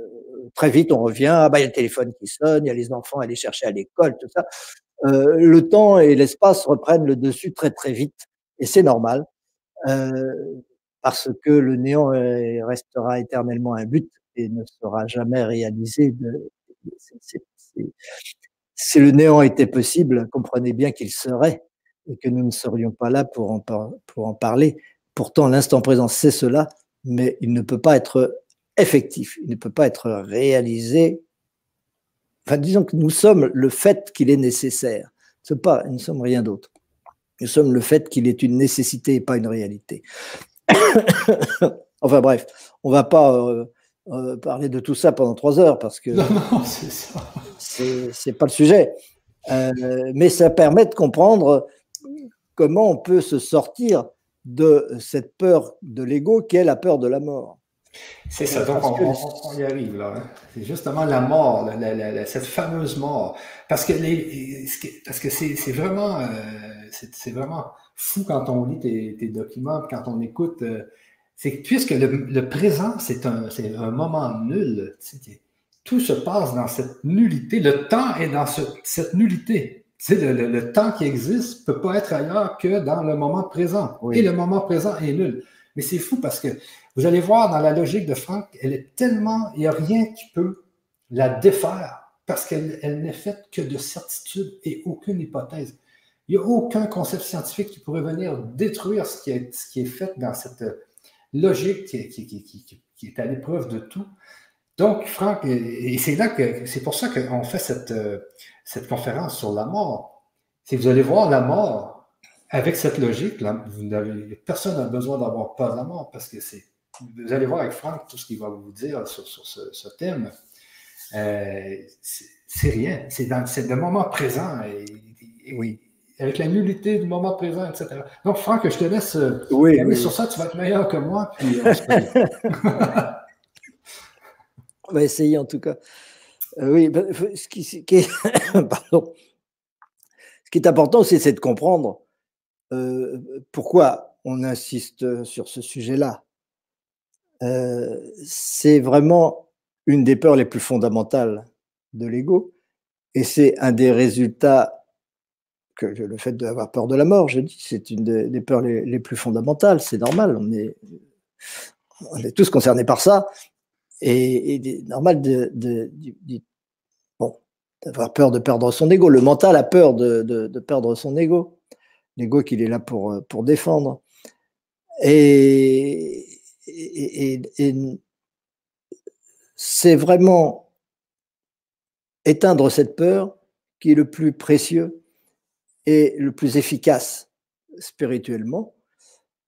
très vite, on revient. Ah bah, il y a le téléphone qui sonne, il y a les enfants à aller chercher à l'école, tout ça. Euh, le temps et l'espace reprennent le dessus très très vite. Et c'est normal. Euh, parce que le néant restera éternellement un but et ne sera jamais réalisé. Si le néant était possible, comprenez bien qu'il serait et que nous ne serions pas là pour en, pour en parler. Pourtant, l'instant présent, c'est cela, mais il ne peut pas être effectif, il ne peut pas être réalisé. Enfin, disons que nous sommes le fait qu'il est nécessaire. Ce pas, nous ne sommes rien d'autre. Nous sommes le fait qu'il est une nécessité et pas une réalité. enfin bref, on ne va pas euh, euh, parler de tout ça pendant trois heures parce que non, c'est ça. C'est pas le sujet. Euh, mais ça permet de comprendre comment on peut se sortir de cette peur de l'ego qui est la peur de la mort. C'est ça, donc on, y arrive là. Hein. C'est justement la mort, cette fameuse mort. Parce que, les, parce que c'est vraiment, euh, c'est vraiment fou quand on lit tes, tes documents, quand on écoute c'est que puisque le, présent, c'est un, un, moment nul, tout se passe dans cette nullité. Le temps est dans cette nullité. Le, le, le, temps qui existe ne peut pas être ailleurs que dans le moment présent. Et le moment présent est nul. Mais c'est fou parce que vous allez voir dans la logique de Franck, elle est tellement, il n'y a rien qui peut la défaire parce qu'elle elle, n'est faite que de certitude et aucune hypothèse. Il n'y a aucun concept scientifique qui pourrait venir détruire ce qui est, fait dans cette, logique qui, est à l'épreuve de tout. Donc, Franck, et c'est là que c'est pour ça qu'on fait cette, conférence sur la mort. Si vous allez voir la mort avec cette logique, personne n'a besoin d'avoir peur de la mort parce que c'est. Vous allez voir avec Franck tout ce qu'il va vous dire sur, ce, thème. Euh, c'est rien. C'est dans le moment présent. Et, oui avec la nullité du moment présent, etc. Donc, Franck, je te laisse euh, oui, sur ça, tu vas être meilleur que moi. on, va essayer en tout cas. Euh, oui, ben, ce qui, est, pardon. ce qui est important aussi, c'est de comprendre euh, pourquoi on insiste sur ce sujet-là. C'est vraiment une des peurs les plus fondamentales de l'ego, et c'est un des résultats que le fait d'avoir peur de la mort, je dis, c'est une des, peurs les, plus fondamentales, c'est normal, on est, on est tous concernés par ça, et, et normal de, bon, d'avoir peur de perdre son ego. Le mental a peur de, de perdre son ego, l'ego qu'il est là pour, pour défendre. Et, et, et c'est vraiment éteindre cette peur qui est le plus précieux est le plus efficace spirituellement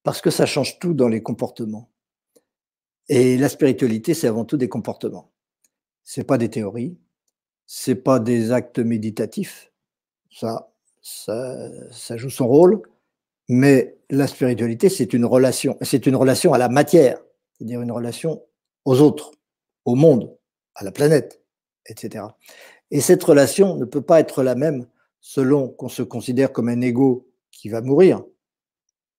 parce que ça change tout dans les comportements. Et la spiritualité, c'est avant tout des comportements. C'est pas des théories, c'est pas des actes méditatifs. Ça, ça, ça joue son rôle, mais la spiritualité, c'est une relation. C'est une relation à la matière, c'est-à-dire une relation aux autres, au monde, à la planète etc. Et cette relation ne peut pas être la même selon qu'on se considère comme un ego qui va mourir.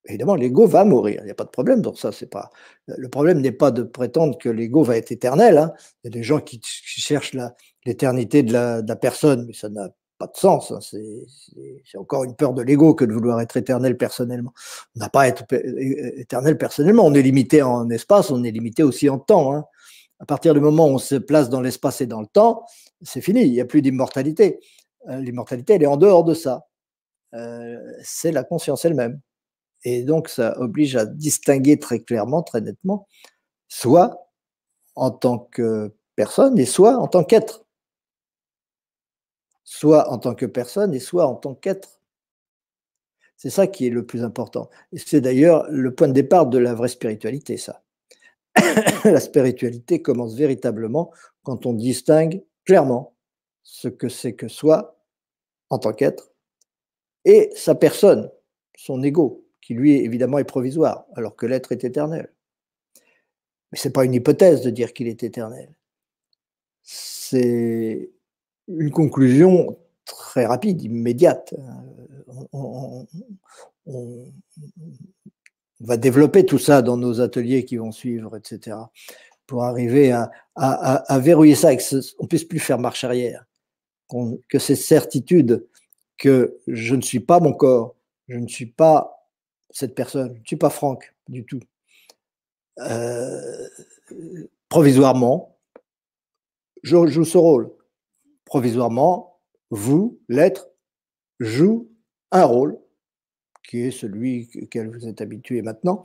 Évidemment, l'ego va mourir, il n'y a pas de problème pour ça. Pas le problème n'est pas de prétendre que l'ego va être éternel. Hein. Il y a des gens qui, cherchent l'éternité de de la, personne, mais ça n'a pas de sens. Hein. C'est encore une peur de l'ego que de vouloir être éternel personnellement. On n'a pas à être éternel personnellement. On est limité en espace, on est limité aussi en temps. Hein. À partir du moment où on se place dans l'espace et dans le temps, c'est fini, il n'y a plus d'immortalité. Euh, l'immortalité, elle est en dehors de ça. Euh, c'est la conscience elle-même. Et donc, ça oblige à distinguer très clairement, très nettement, soit en tant que personne et soit en tant qu'être. Soit en tant que personne et soit en tant qu'être. C'est ça qui est le plus important. Et c'est d'ailleurs le point de départ de la vraie spiritualité, ça. la spiritualité commence véritablement quand on distingue clairement ce que c'est que soi en tant qu'être et sa personne, son ego, qui lui évidemment est provisoire, alors que l'être est éternel. Mais ce n'est pas une hypothèse de dire qu'il est éternel. C'est une conclusion très rapide, immédiate. On, va développer tout ça dans nos ateliers qui vont suivre, etc pour arriver à, verrouiller ça et qu'on ne puisse plus faire marche arrière. que cette certitude que je ne suis pas mon corps, je ne suis pas cette personne, je ne suis pas Franck du tout. Euh, provisoirement, je joue ce rôle. Provisoirement, vous, l'être, joue un rôle qui est celui auquel vous êtes habitué maintenant,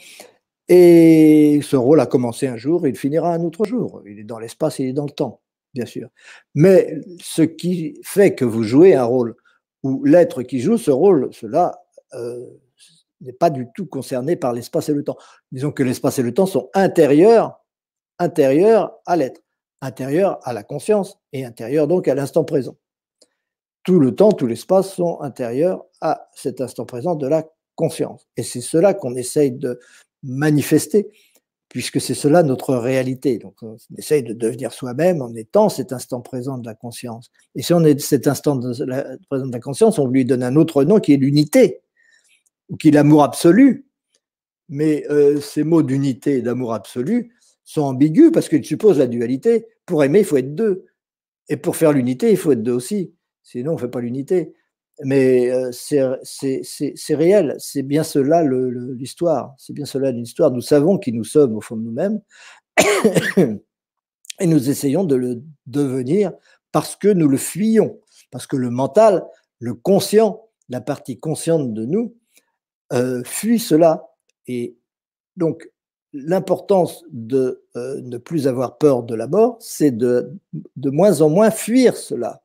et ce rôle a commencé un jour il finira un autre jour. Il est dans l'espace il est dans le temps, bien sûr. Mais ce qui fait que vous jouez un rôle, ou l'être qui joue ce rôle, cela euh, n'est pas du tout concerné par l'espace et le temps. Disons que l'espace et le temps sont intérieurs, intérieurs à l'être, intérieurs à la conscience et intérieurs donc à l'instant présent. Tout le temps, tout l'espace sont intérieurs à cet instant présent de la conscience. Et c'est cela qu'on essaye de manifester, puisque c'est cela notre réalité. Donc on essaye de devenir soi-même en étant cet instant présent de la conscience. Et si on est cet instant présent de la conscience, on lui donne un autre nom qui est l'unité, ou qui est l'amour absolu. Mais euh, ces mots d'unité et d'amour absolu sont ambigus parce qu'ils supposent la dualité. Pour aimer, il faut être deux. Et pour faire l'unité, il faut être deux aussi. Sinon, on ne fait pas l'unité mais c'est réel, c'est bien cela l'histoire, c'est bien cela l'histoire. Nous savons qui nous sommes au fond de nous-mêmes et nous essayons de le devenir parce que nous le fuyons, parce que le mental, le conscient, la partie consciente de nous, euh, fuit cela. Et donc, l'importance de ne plus avoir peur de la mort, c'est de, de moins en moins fuir cela.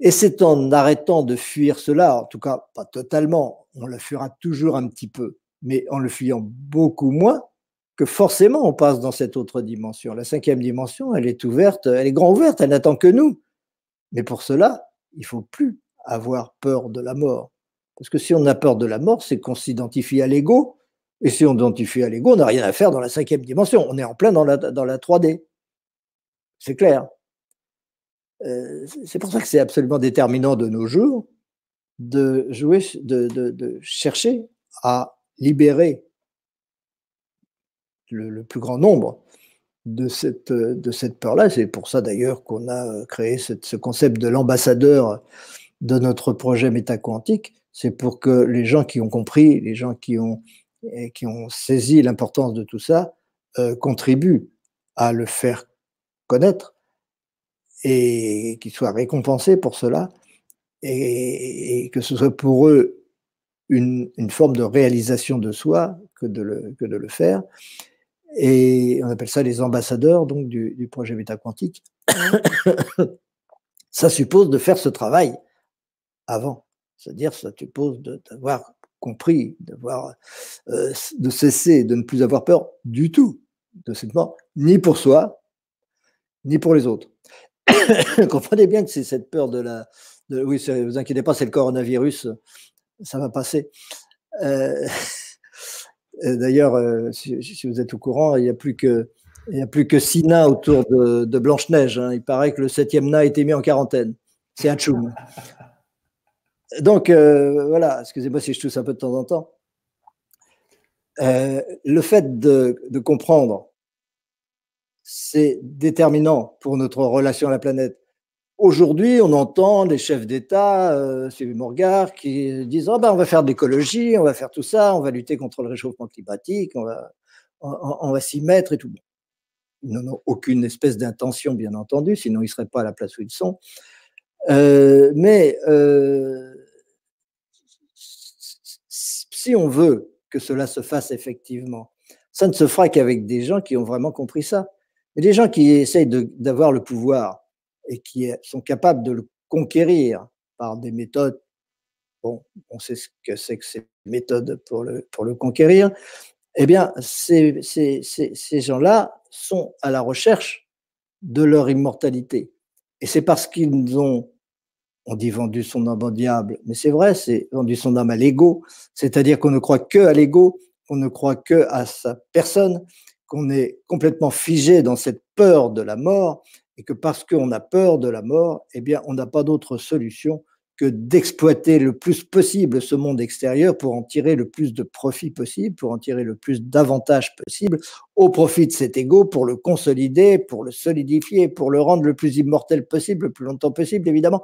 Et c'est en arrêtant de fuir cela, en tout cas pas totalement, on le fuira toujours un petit peu, mais en le fuyant beaucoup moins, que forcément on passe dans cette autre dimension. La cinquième dimension, elle est ouverte, elle est grand ouverte, elle n'attend que nous. Mais pour cela, il faut plus avoir peur de la mort. Parce que si on a peur de la mort, c'est qu'on s'identifie à l'ego. Et si on s'identifie à l'ego, on n'a rien à faire dans la cinquième dimension. On est en plein dans la, dans la 3D. C'est clair. Euh, c'est pour ça que c'est absolument déterminant de nos jours de jouer, de, chercher à libérer le, plus grand nombre de cette, de cette peur-là. C'est pour ça d'ailleurs qu'on a créé ce concept de l'ambassadeur de notre projet métaquantique. C'est pour que les gens qui ont compris, les gens qui ont, qui ont saisi l'importance de tout ça, euh, contribuent à le faire connaître et qu'ils soient récompensés pour cela et, que ce soit pour eux une, forme de réalisation de soi que de le, que de le faire. Et on appelle ça les ambassadeurs donc du, projet métaquantique. ça suppose de faire ce travail avant. C'est-à-dire, ça suppose d'avoir compris, d'avoir, euh, de cesser, de ne plus avoir peur du tout de cette mort, ni pour soi, ni pour les autres. Comprenez bien que c'est cette peur de la. oui, ne vous inquiétez pas, c'est le coronavirus, ça va passer. Euh, d'ailleurs, euh, si, vous êtes au courant, il n'y a plus que Il n'y a plus que six nains autour de, Blanche-Neige. Hein. Il paraît que le septième nain a été mis en quarantaine. C'est Hachoum. Donc, euh, voilà, excusez-moi si je tousse un peu de temps en temps. Euh, le fait de, comprendre, c'est déterminant pour notre relation à la planète. Aujourd'hui, on entend les chefs d'État, euh, Sylvie Morgard, qui disent oh ben, on va faire de l'écologie, on va faire tout ça, on va lutter contre le réchauffement climatique, on va, s'y mettre et tout. Ils n'ont aucune espèce d'intention, bien entendu, sinon ils ne seraient pas à la place où ils sont. Euh, mais si on veut que cela se fasse effectivement, ça ne se fera qu'avec des gens qui ont vraiment compris ça. Mais des gens qui essayent d'avoir le pouvoir et qui sont capables de le conquérir par des méthodes, bon, on sait ce que c'est que ces méthodes pour le, pour le conquérir, eh bien, ces, ces, ces, gens-là sont à la recherche de leur immortalité. Et c'est parce qu'ils ont, on dit vendu son âme au diable, mais c'est vrai, c'est vendu son âme à l'ego, c'est-à-dire qu'on ne croit que à l'ego, qu'on ne croit que à sa personne, qu'on est complètement figé dans cette peur de la mort, et que parce qu'on a peur de la mort, eh bien, on n'a pas d'autre solution que d'exploiter le plus possible ce monde extérieur pour en tirer le plus de profit possible, pour en tirer le plus d'avantages possible, au profit de cet ego, pour le consolider, pour le solidifier, pour le rendre le plus immortel possible, le plus longtemps possible, évidemment.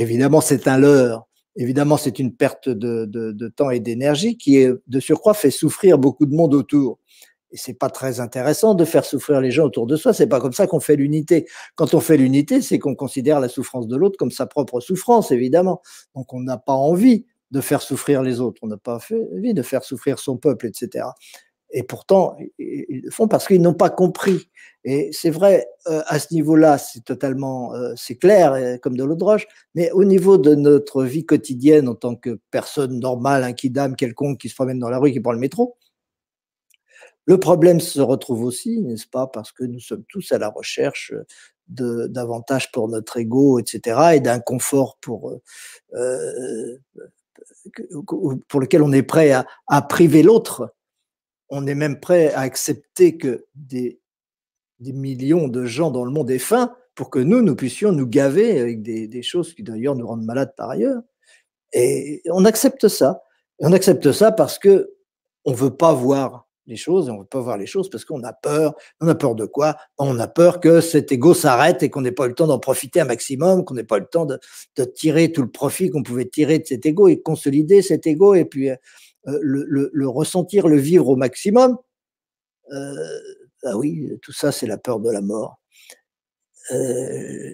Évidemment, c'est un leurre. Évidemment, c'est une perte de, temps et d'énergie qui, de surcroît, fait souffrir beaucoup de monde autour. Et c'est pas très intéressant de faire souffrir les gens autour de soi. C'est pas comme ça qu'on fait l'unité. Quand on fait l'unité, c'est qu'on considère la souffrance de l'autre comme sa propre souffrance, évidemment. Donc on n'a pas envie de faire souffrir les autres. On n'a pas envie de faire souffrir son peuple, etc. Et pourtant, ils le font parce qu'ils n'ont pas compris. Et c'est vrai, euh, à ce niveau-là, c'est totalement, euh, c'est clair, euh, comme de l'eau de roche, mais au niveau de notre vie quotidienne en tant que personne normale, un kidam quelconque qui se promène dans la rue, qui prend le métro, le problème se retrouve aussi, n'est-ce pas, parce que nous sommes tous à la recherche d'avantages pour notre ego, etc., et d'un confort pour, pour lequel on est prêt à, priver l'autre. On est même prêt à accepter que des, millions de gens dans le monde aient faim pour que nous, nous puissions nous gaver avec des, choses qui d'ailleurs nous rendent malades par ailleurs. Et on accepte ça. Et on accepte ça parce que on veut pas voir les choses et on veut pas voir les choses parce qu'on a peur. On a peur de quoi? On a peur que cet ego s'arrête et qu'on n'ait pas le temps d'en profiter un maximum, qu'on n'ait pas le temps de, tirer tout le profit qu'on pouvait tirer de cet ego et consolider cet ego et puis euh, le, ressentir, le vivre au maximum. Ah oui, tout ça, c'est la peur de la mort. Euh,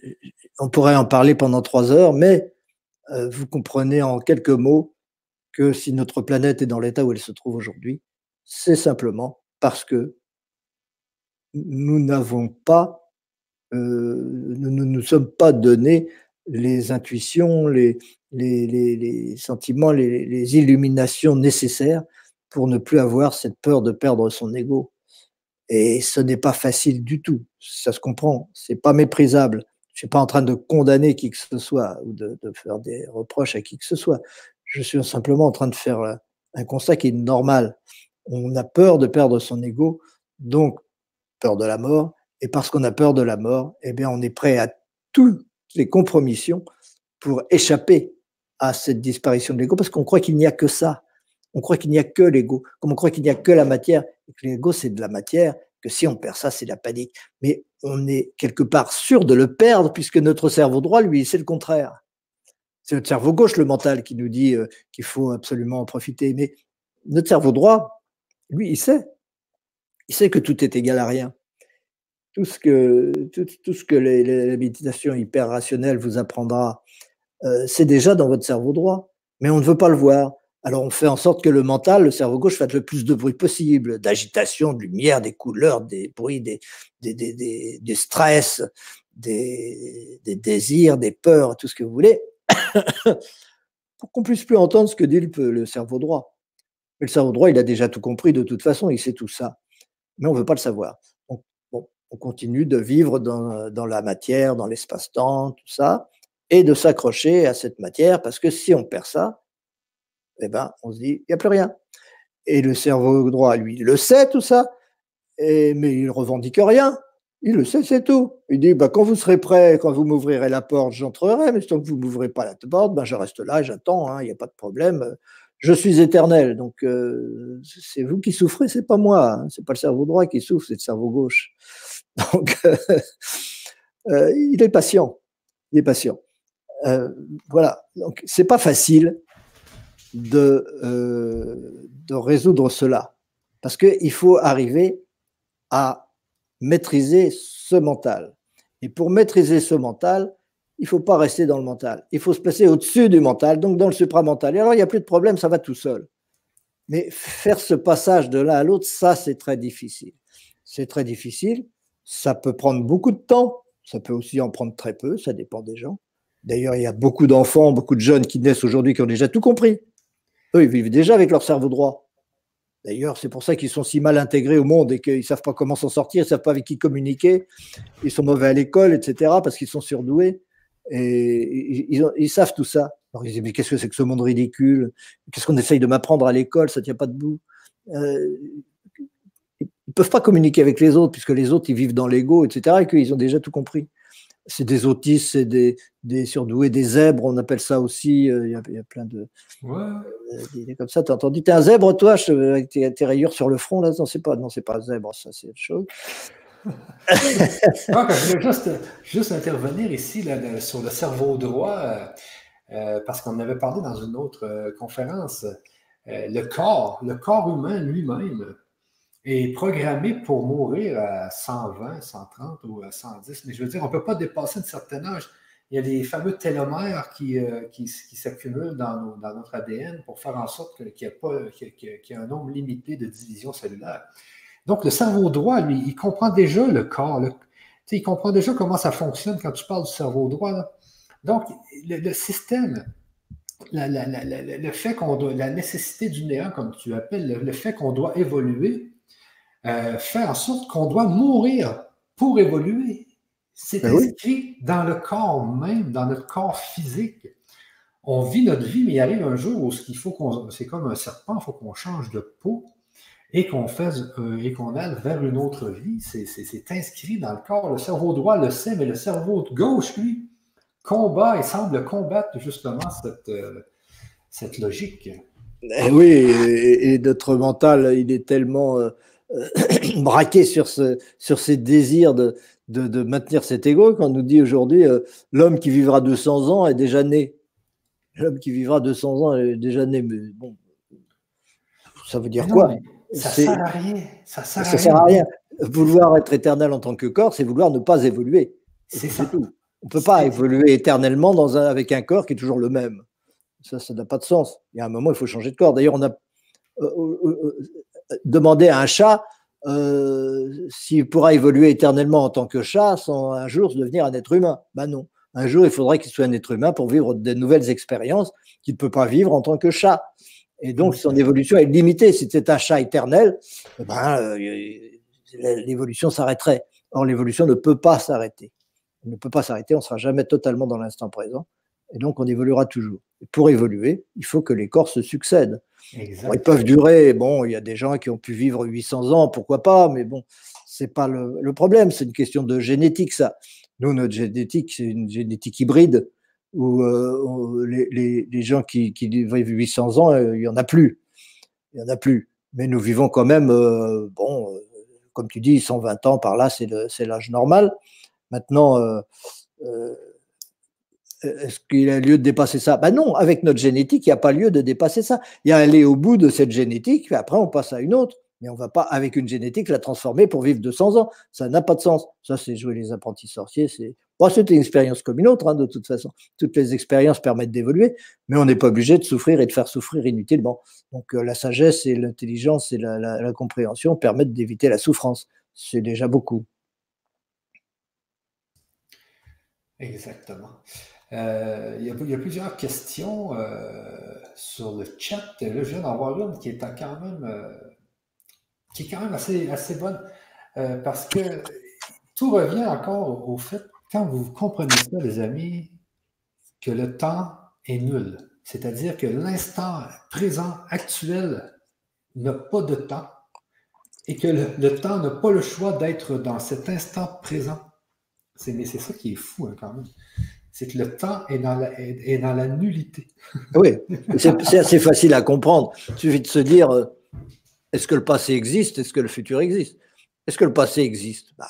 on pourrait en parler pendant trois heures, mais vous comprenez en quelques mots que si notre planète est dans l'état où elle se trouve aujourd'hui, c'est simplement parce que nous n'avons pas, nous ne nous sommes pas donné les intuitions, les, les, sentiments, les, illuminations nécessaires pour ne plus avoir cette peur de perdre son ego. Et ce n'est pas facile du tout. Ça se comprend. C'est pas méprisable. Je suis pas en train de condamner qui que ce soit ou de, de, faire des reproches à qui que ce soit. Je suis simplement en train de faire un constat qui est normal on a peur de perdre son ego, donc peur de la mort. Et parce qu'on a peur de la mort, eh bien, on est prêt à toutes les compromissions pour échapper à cette disparition de l'ego, parce qu'on croit qu'il n'y a que ça. On croit qu'il n'y a que l'ego, comme on croit qu'il n'y a que la matière, et que l'ego, c'est de la matière, que si on perd ça, c'est la panique. Mais on est quelque part sûr de le perdre, puisque notre cerveau droit, lui, c'est le contraire. C'est notre cerveau gauche, le mental, qui nous dit euh, qu'il faut absolument en profiter. Mais notre cerveau droit, lui, il sait. Il sait que tout est égal à rien. Tout ce que, tout, ce que la méditation hyper rationnelle vous apprendra, euh, c'est déjà dans votre cerveau droit. Mais on ne veut pas le voir. Alors on fait en sorte que le mental, le cerveau gauche, fasse le plus de bruit possible, d'agitation, de lumière, des couleurs, des bruits, des, des, des, des stress, des, désirs, des peurs, tout ce que vous voulez, pour qu'on puisse plus entendre ce que dit le cerveau droit. Mais le cerveau droit, il a déjà tout compris de toute façon, il sait tout ça. Mais on ne veut pas le savoir. On continue de vivre dans, la matière, dans l'espace-temps, tout ça, et de s'accrocher à cette matière, parce que si on perd ça, eh ben, on se dit, il n'y a plus rien. Et le cerveau droit, lui, le sait tout ça, mais il revendique rien. Il le sait, c'est tout. Il dit bah, quand vous serez prêt, quand vous m'ouvrirez la porte, j'entrerai, mais tant que vous ne m'ouvrez pas la porte, ben, je reste là, j'attends, hein, il n'y a pas de problème. Je suis éternel, donc euh, c'est vous qui souffrez, c'est pas moi, hein. c'est pas le cerveau droit qui souffre, c'est le cerveau gauche. Donc, euh, il est patient, il est patient. Euh, voilà, donc c'est pas facile de, de résoudre cela, parce qu'il faut arriver à maîtriser ce mental. Et pour maîtriser ce mental, il ne faut pas rester dans le mental. Il faut se placer au-dessus du mental, donc dans le supramental. Et alors, il n'y a plus de problème, ça va tout seul. Mais faire ce passage de l'un à l'autre, ça, c'est très difficile. C'est très difficile. Ça peut prendre beaucoup de temps. Ça peut aussi en prendre très peu. Ça dépend des gens. D'ailleurs, il y a beaucoup d'enfants, beaucoup de jeunes qui naissent aujourd'hui qui ont déjà tout compris. Eux, ils vivent déjà avec leur cerveau droit. D'ailleurs, c'est pour ça qu'ils sont si mal intégrés au monde et qu'ils ne savent pas comment s'en sortir, ils ne savent pas avec qui communiquer, ils sont mauvais à l'école, etc., parce qu'ils sont surdoués. Et ils, savent tout ça. Alors ils disent, mais qu'est-ce que c'est que ce monde ridicule? Qu'est-ce qu'on essaye de m'apprendre à l'école? Ça ne tient pas debout. Euh, peuvent pas communiquer avec les autres, puisque les autres, ils vivent dans l'ego, etc., et qu'ils ont déjà tout compris c'est des autistes, c'est des, surdoués, des zèbres, on appelle ça aussi. Euh, il y, a plein de. Ouais. Euh, comme ça, tu as entendu. T'es un zèbre, toi, avec tes, rayures sur le front, là Non, c'est pas, non, pas un zèbre, ça, c'est autre chose. je voulais juste, juste, intervenir ici là, sur le cerveau droit, euh, parce qu'on avait parlé dans une autre conférence. le corps, le corps humain lui-même est programmé pour mourir à 120, 130 ou à 110. Mais je veux dire, on ne peut pas dépasser un certain âge. Il y a les fameux télomères qui, euh, qui, s'accumulent dans, dans, notre ADN pour faire en sorte qu'il y, a un nombre limité de divisions cellulaires. Donc, le cerveau droit, lui, il comprend déjà le corps. il comprend déjà comment ça fonctionne quand tu parles du cerveau droit. Donc, le, système, le fait qu'on doit, la nécessité du néant, comme tu appelles, le fait qu'on doit évoluer, euh, fait en sorte qu'on doit mourir pour évoluer. C'est ben inscrit dans le corps même, dans notre corps physique. On vit notre vie, mais il arrive un jour où ce faut qu'on, c'est comme un serpent, il faut qu'on change de peau et qu'on fasse euh, et qu'on aille vers une autre vie. C'est, inscrit dans le corps. Le cerveau droit le sait, mais le cerveau gauche, lui, combat et semble combattre justement cette, euh, cette logique. Eh oui, et, notre mental, il est tellement euh, braqué sur, ce, sur ces désirs de, de, maintenir cet ego, quand on nous dit aujourd'hui euh, l'homme qui vivra 200 ans est déjà né. L'homme qui vivra 200 ans est déjà né. Mais bon, ça veut dire quoi? Ça sert à rien. Ça sert, ça sert à rien. Vouloir être éternel en tant que corps, c'est vouloir ne pas évoluer. C'est tout. On ne peut pas évoluer éternellement dans un, avec un corps qui est toujours le même. Ça, ça n'a pas de sens. Il y a un moment, il faut changer de corps. D'ailleurs, on a, euh, demander à un chat euh, s'il pourra évoluer éternellement en tant que chat sans un jour devenir un être humain. Ben non. Un jour, il faudrait qu'il soit un être humain pour vivre de nouvelles expériences qu'il ne peut pas vivre en tant que chat. Et donc, son évolution est limitée. Si c'est un chat éternel, eh ben, euh, l'évolution s'arrêterait. Or, l'évolution ne peut pas s'arrêter. Elle ne peut pas s'arrêter, on ne sera jamais totalement dans l'instant présent. Et donc, on évoluera toujours. Et pour évoluer, il faut que les corps se succèdent ils peuvent durer. Bon, il y a des gens qui ont pu vivre 800 ans, pourquoi pas, mais bon, c'est pas le, problème. C'est une question de génétique, ça. Nous, notre génétique, c'est une génétique hybride où euh, les, gens qui, vivent 800 ans, euh, il y en a plus. Il y en a plus. Mais nous vivons quand même, euh, bon, comme tu dis, 120 ans par là, c'est l'âge normal. Maintenant, est-ce qu'il a lieu de dépasser ça? Ben non, avec notre génétique, il n'y a pas lieu de dépasser ça. Il y a aller au bout de cette génétique, puis après on passe à une autre. Mais on ne va pas, avec une génétique, la transformer pour vivre 200 ans. Ça n'a pas de sens. Ça, c'est jouer les apprentis sorciers. C'est une expérience comme une autre, hein, de toute façon. Toutes les expériences permettent d'évoluer, mais on n'est pas obligé de souffrir et de faire souffrir inutilement. Donc euh, la sagesse et l'intelligence et la compréhension permettent d'éviter la souffrance. C'est déjà beaucoup. Exactement. Euh, il, y a, plusieurs questions euh, sur le chat. Là, je viens d'en voir une qui est quand même, euh, qui est quand même assez, assez bonne parce que tout revient encore au fait, quand vous comprenez ça, les amis, que le temps est nul. C'est-à-dire que l'instant présent, actuel, n'a pas de temps. et que le, temps n'a pas le choix d'être dans cet instant présent. Mais c'est ça qui est fou hein, quand même. C'est que le temps est dans la, est, dans la nullité. Oui, c'est assez facile à comprendre. Il suffit de se dire euh, est-ce que le passé existe? Est-ce que le futur existe? Est-ce que le passé existe? Bah,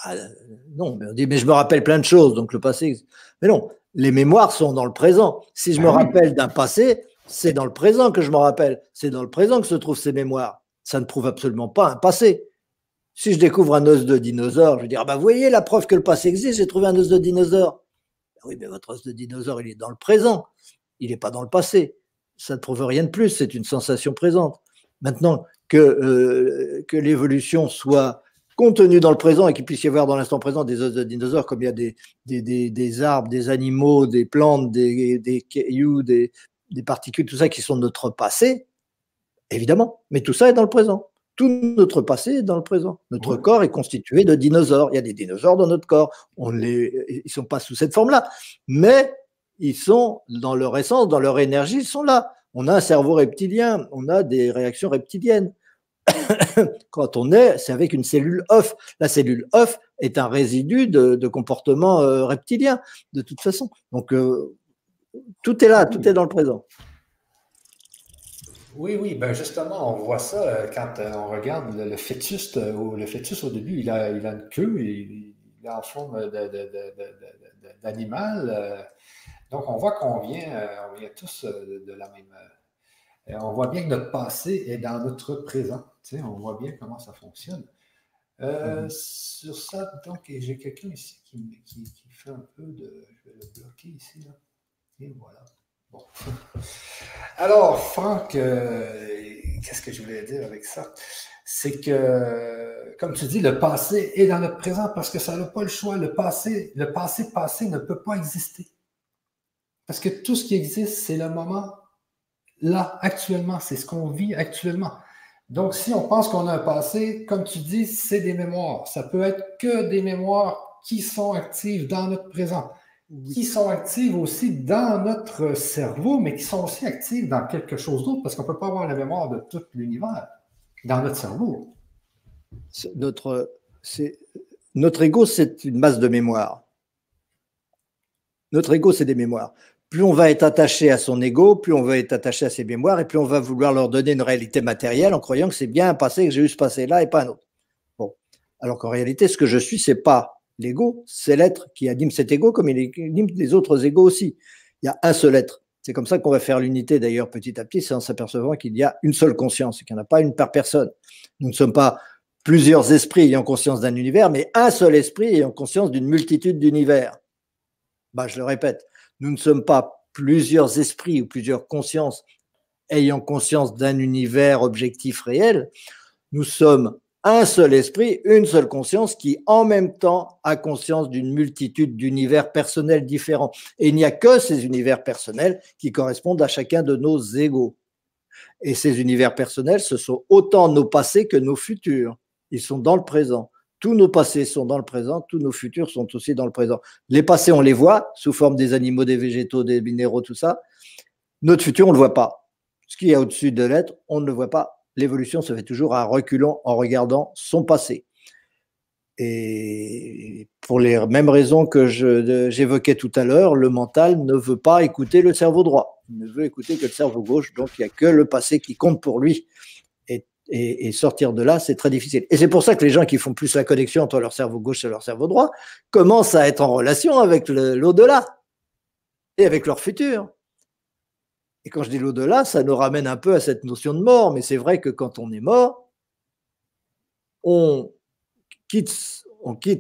Non, mais on dit mais je me rappelle plein de choses, donc le passé existe. Mais non, les mémoires sont dans le présent. Si je me ah rappelle d'un passé, c'est dans le présent que je me rappelle. C'est dans le présent que se trouvent ces mémoires. Ça ne prouve absolument pas un passé. Si je découvre un os de dinosaure, je vais dire, ah bah, vous voyez la preuve que le passé existe, j'ai trouvé un os de dinosaure. Oui, mais votre os de dinosaure, il est dans le présent. Il n'est pas dans le passé. Ça ne prouve rien de plus, c'est une sensation présente. Maintenant, que, euh, que l'évolution soit contenue dans le présent et qu'il puisse y avoir dans l'instant présent des os de dinosaures, comme il y a des, des, des, des arbres, des animaux, des plantes, des, cailloux, des, particules, tout ça qui sont notre passé, évidemment. Mais tout ça est dans le présent. Tout notre passé est dans le présent. Notre corps est constitué de dinosaures. Il y a des dinosaures dans notre corps. On les, ils sont pas sous cette forme-là, mais ils sont dans leur essence, dans leur énergie, ils sont là. On a un cerveau reptilien, on a des réactions reptiliennes. Quand on est, c'est avec une cellule off. La cellule off est un résidu de, comportement euh, reptilien, de toute façon. Donc, euh, tout est là, tout est dans le présent. Oui, oui, ben justement, on voit ça euh, quand euh, on regarde le, fœtus. Euh, le fœtus, au début, il a, il a une queue, il, il est en forme d'animal. Donc, on voit qu'on vient, on vient tous de la même. On voit bien que notre passé est dans notre présent. Tu sais, on voit bien comment ça fonctionne. Mm-hmm. Sur ça, donc, j'ai quelqu'un ici qui, qui, qui, fait un peu de. Je vais le bloquer ici. Là. Et voilà. Alors, Franck, euh, qu'est-ce que je voulais dire avec ça? C'est que, comme tu dis, le passé est dans notre présent parce que ça n'a pas le choix. Le passé, le passé passé ne peut pas exister. Parce que tout ce qui existe, c'est le moment là, actuellement. C'est ce qu'on vit actuellement. Donc, si on pense qu'on a un passé, comme tu dis, c'est des mémoires. Ça peut être que des mémoires qui sont actives dans notre présent qui sont actives aussi dans notre cerveau, mais qui sont aussi actives dans quelque chose d'autre, parce qu'on ne peut pas avoir la mémoire de tout l'univers dans notre cerveau. Notre, notre ego, c'est une masse de mémoire. Notre ego, c'est des mémoires. Plus on va être attaché à son ego, plus on va être attaché à ses mémoires, et plus on va vouloir leur donner une réalité matérielle en croyant que c'est bien un passé, que j'ai eu ce passé-là et pas un autre. Bon. Alors qu'en réalité, ce que je suis, c'est pas L'ego, c'est l'être qui anime cet ego comme il anime les autres égos aussi. Il y a un seul être. C'est comme ça qu'on va faire l'unité d'ailleurs petit à petit, c'est en s'apercevant qu'il y a une seule conscience qu'il n'y en a pas une par personne. Nous ne sommes pas plusieurs esprits ayant conscience d'un univers, mais un seul esprit ayant conscience d'une multitude d'univers. Bah, je le répète, nous ne sommes pas plusieurs esprits ou plusieurs consciences ayant conscience d'un univers objectif réel. Nous sommes un seul esprit, une seule conscience qui en même temps a conscience d'une multitude d'univers personnels différents. Et il n'y a que ces univers personnels qui correspondent à chacun de nos égaux. Et ces univers personnels, ce sont autant nos passés que nos futurs. Ils sont dans le présent. Tous nos passés sont dans le présent, tous nos futurs sont aussi dans le présent. Les passés, on les voit sous forme des animaux, des végétaux, des minéraux, tout ça. Notre futur, on ne le voit pas. Ce qui est au-dessus de l'être, on ne le voit pas l'évolution se fait toujours à reculant en regardant son passé. Et pour les mêmes raisons que j'évoquais tout à l'heure, le mental ne veut pas écouter le cerveau droit. Il ne veut écouter que le cerveau gauche, donc il n'y a que le passé qui compte pour lui. Et, sortir de là, c'est très difficile. Et c'est pour ça que les gens qui font plus la connexion entre leur cerveau gauche et leur cerveau droit commencent à être en relation avec l'au-delà et avec leur futur. Et quand je dis l'au-delà, ça nous ramène un peu à cette notion de mort, mais c'est vrai que quand on est mort, on quitte,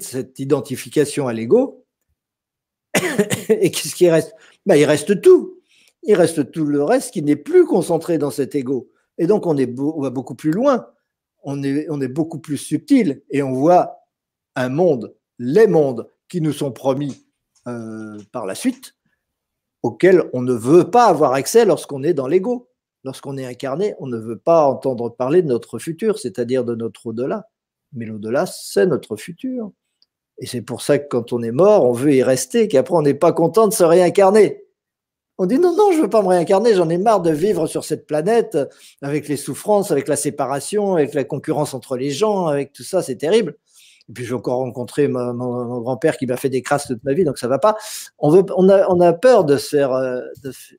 cette identification à l'ego, et qu'est-ce qui reste? Ben, Il reste tout. Il reste tout le reste qui n'est plus concentré dans cet ego. Et donc on, est va beaucoup plus loin, on est, on est beaucoup plus subtil, et on voit un monde, les mondes qui nous sont promis euh, par la suite, auquel on ne veut pas avoir accès lorsqu'on est dans l'ego. Lorsqu'on est incarné, on ne veut pas entendre parler de notre futur, c'est-à-dire de notre au-delà. Mais l'au-delà, c'est notre futur. Et c'est pour ça que quand on est mort, on veut y rester, qu'après on n'est pas content de se réincarner. On dit non, non, je veux pas me réincarner, j'en ai marre de vivre sur cette planète avec les souffrances, avec la séparation, avec la concurrence entre les gens, avec tout ça, c'est terrible. Et puis j'ai encore rencontré mon, grand-père qui m'a fait des crasses toute ma vie, donc ça va pas. On, veut, on, a, on a peur de se, euh,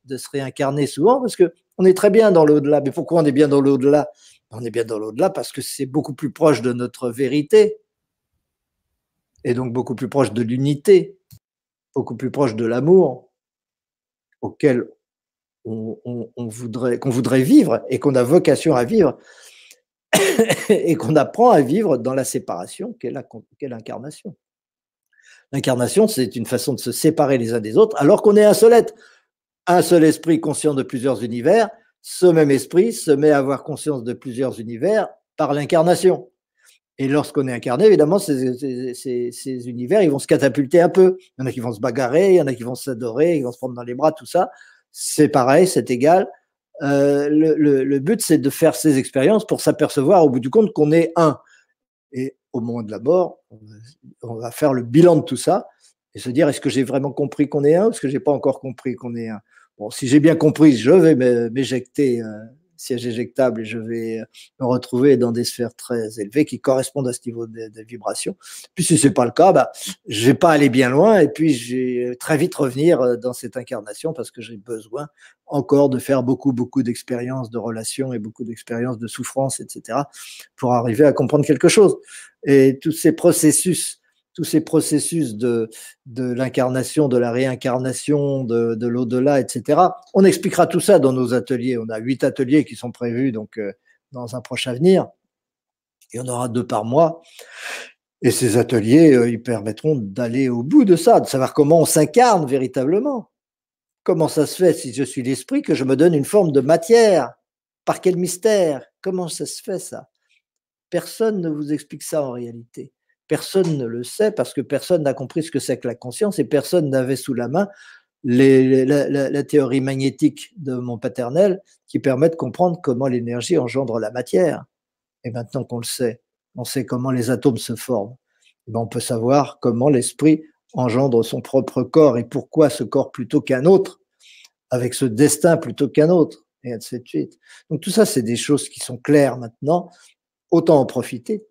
de, se réincarner souvent parce que on est très bien dans l'au-delà. Mais pourquoi on est bien dans l'au-delà? On est bien dans l'au-delà parce que c'est beaucoup plus proche de notre vérité et donc beaucoup plus proche de l'unité, beaucoup plus proche de l'amour auquel on, voudrait, qu'on voudrait vivre et qu'on a vocation à vivre et qu'on apprend à vivre dans la séparation qu'est, l'incarnation. L'incarnation, c'est une façon de se séparer les uns des autres alors qu'on est un seul être, un seul esprit conscient de plusieurs univers. Ce même esprit se met à avoir conscience de plusieurs univers par l'incarnation. Et lorsqu'on est incarné, évidemment, ces, univers, ils vont se catapulter un peu. Il y en a qui vont se bagarrer, il y en a qui vont s'adorer, ils vont se prendre dans les bras, tout ça. C'est pareil, c'est égal. Euh, le, but, c'est de faire ces expériences pour s'apercevoir au bout du compte qu'on est un. Et au moment de la mort, on va faire le bilan de tout ça et se dire est-ce que j'ai vraiment compris qu'on est un ou est-ce que j'ai pas encore compris qu'on est un? Bon, si j'ai bien compris, je vais m'éjecter euh, siège éjectable et je vais me retrouver dans des sphères très élevées qui correspondent à ce niveau de, vibration. Puis si c'est pas le cas, bah, je vais pas aller bien loin et puis je vais très vite revenir euh, dans cette incarnation parce que j'ai besoin encore de faire beaucoup, beaucoup d'expériences de relations et beaucoup d'expériences de souffrance, etc., pour arriver à comprendre quelque chose. Et tous ces processus tous ces processus de, de l'incarnation, de la réincarnation, de, de l'au-delà, etc. On expliquera tout ça dans nos ateliers. On a huit ateliers qui sont prévus donc euh, dans un prochain avenir. Il y en aura deux par mois. Et ces ateliers, euh, ils permettront d'aller au bout de ça, de savoir comment on s'incarne véritablement. Comment ça se fait si je suis l'esprit que je me donne une forme de matière? Par quel mystère? Comment ça se fait ça? Personne ne vous explique ça en réalité. Personne ne le sait parce que personne n'a compris ce que c'est que la conscience et personne n'avait sous la main la, théorie magnétique de mon paternel qui permet de comprendre comment l'énergie engendre la matière. Et maintenant qu'on le sait, on sait comment les atomes se forment. Eh ben, on peut savoir comment l'esprit engendre son propre corps et pourquoi ce corps plutôt qu'un autre, avec ce destin plutôt qu'un autre, et ainsi de suite. Donc tout ça, c'est des choses qui sont claires maintenant. Autant en profiter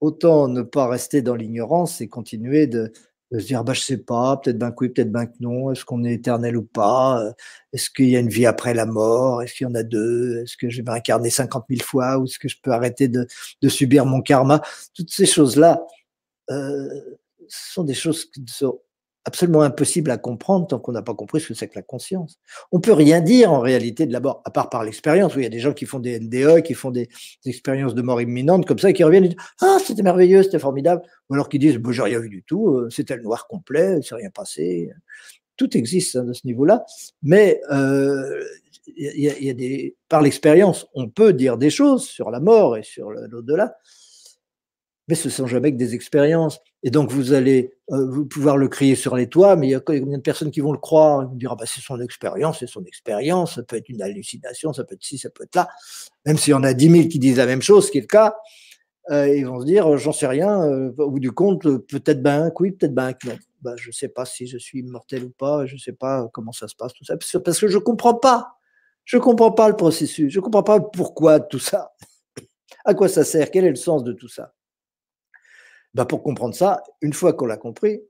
autant ne pas rester dans l'ignorance et continuer de, se dire bah, je sais pas, peut-être ben que oui, peut-être ben que non, est-ce qu'on est éternel ou pas, euh, est-ce qu'il y a une vie après la mort, est-ce qu'il y en a deux, est-ce que je vais m'incarner 50 000 fois, ou est-ce que je peux arrêter de, subir mon karma, toutes ces choses-là, euh, sont des choses qui sont absolument impossible à comprendre tant qu'on n'a pas compris ce que c'est que la conscience. On peut rien dire en réalité de la mort, à part par l'expérience. où il y a des gens qui font des NDE, qui font des, expériences de mort imminente comme ça, et qui reviennent et disent Ah, c'était merveilleux, c'était formidable. Ou alors qui disent bon, J'ai rien vu du tout, euh, c'était le noir complet, il s'est rien passé. Tout existe hein, de ce niveau-là, mais euh, y a des, par l'expérience, on peut dire des choses sur la mort et sur l'au-delà, mais ce sont jamais que des expériences. Et donc, vous allez euh, pouvoir le crier sur les toits, mais il y a combien de personnes qui vont le croire? Ils vont dire, ah bah, c'est son expérience, c'est son expérience, ça peut être une hallucination, ça peut être ci, ça peut être là. Même s'il y en a 10 000 qui disent la même chose, ce qui est le cas, euh, ils vont se dire, j'en sais rien, euh, au bout du compte, peut-être ben oui, peut-être ben non. Bah, je ne sais pas si je suis immortel ou pas, je ne sais pas comment ça se passe, tout ça, parce que je ne comprends pas. Je ne comprends pas le processus, je ne comprends pas pourquoi tout ça. À quoi ça sert Quel est le sens de tout ça bah, pour comprendre ça, une fois qu'on l'a compris,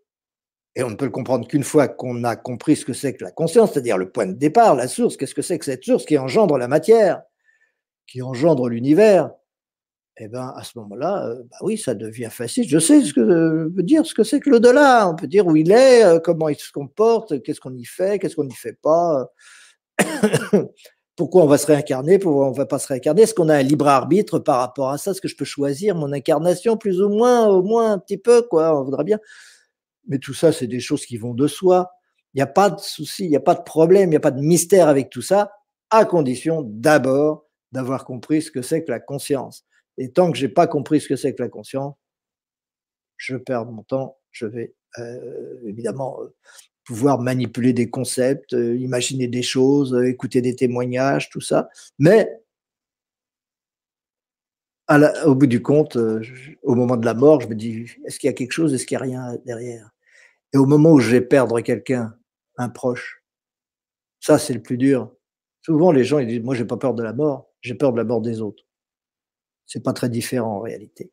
et on ne peut le comprendre qu'une fois qu'on a compris ce que c'est que la conscience, c'est-à-dire le point de départ, la source, qu'est-ce que c'est que cette source qui engendre la matière, qui engendre l'univers, eh bien à ce moment-là, euh, bah oui, ça devient facile. Je sais ce que veut dire ce que c'est que l'au-delà. On peut dire où il est, euh, comment il se comporte, qu'est-ce qu'on y fait, qu'est-ce qu'on n'y fait pas. Pourquoi on va se réincarner, pourquoi on ne va pas se réincarner, est-ce qu'on a un libre arbitre par rapport à ça, est-ce que je peux choisir mon incarnation plus ou moins, au moins un petit peu, quoi, on voudrait bien. Mais tout ça, c'est des choses qui vont de soi. Il n'y a pas de souci, il n'y a pas de problème, il n'y a pas de mystère avec tout ça, à condition d'abord d'avoir compris ce que c'est que la conscience. Et tant que j'ai pas compris ce que c'est que la conscience, je perds mon temps, je vais euh, évidemment euh, pouvoir manipuler des concepts, euh, imaginer des choses, euh, écouter des témoignages, tout ça. Mais au bout du compte, euh, au moment de la mort, je me dis, est-ce qu'il y a quelque chose, est-ce qu'il n'y a rien derrière? Et au moment où je vais perdre quelqu'un, un proche, Ça, c'est le plus dur. Souvent, les gens ils disent Moi, j'ai pas peur de la mort, j'ai peur de la mort des autres. C'est pas très différent en réalité.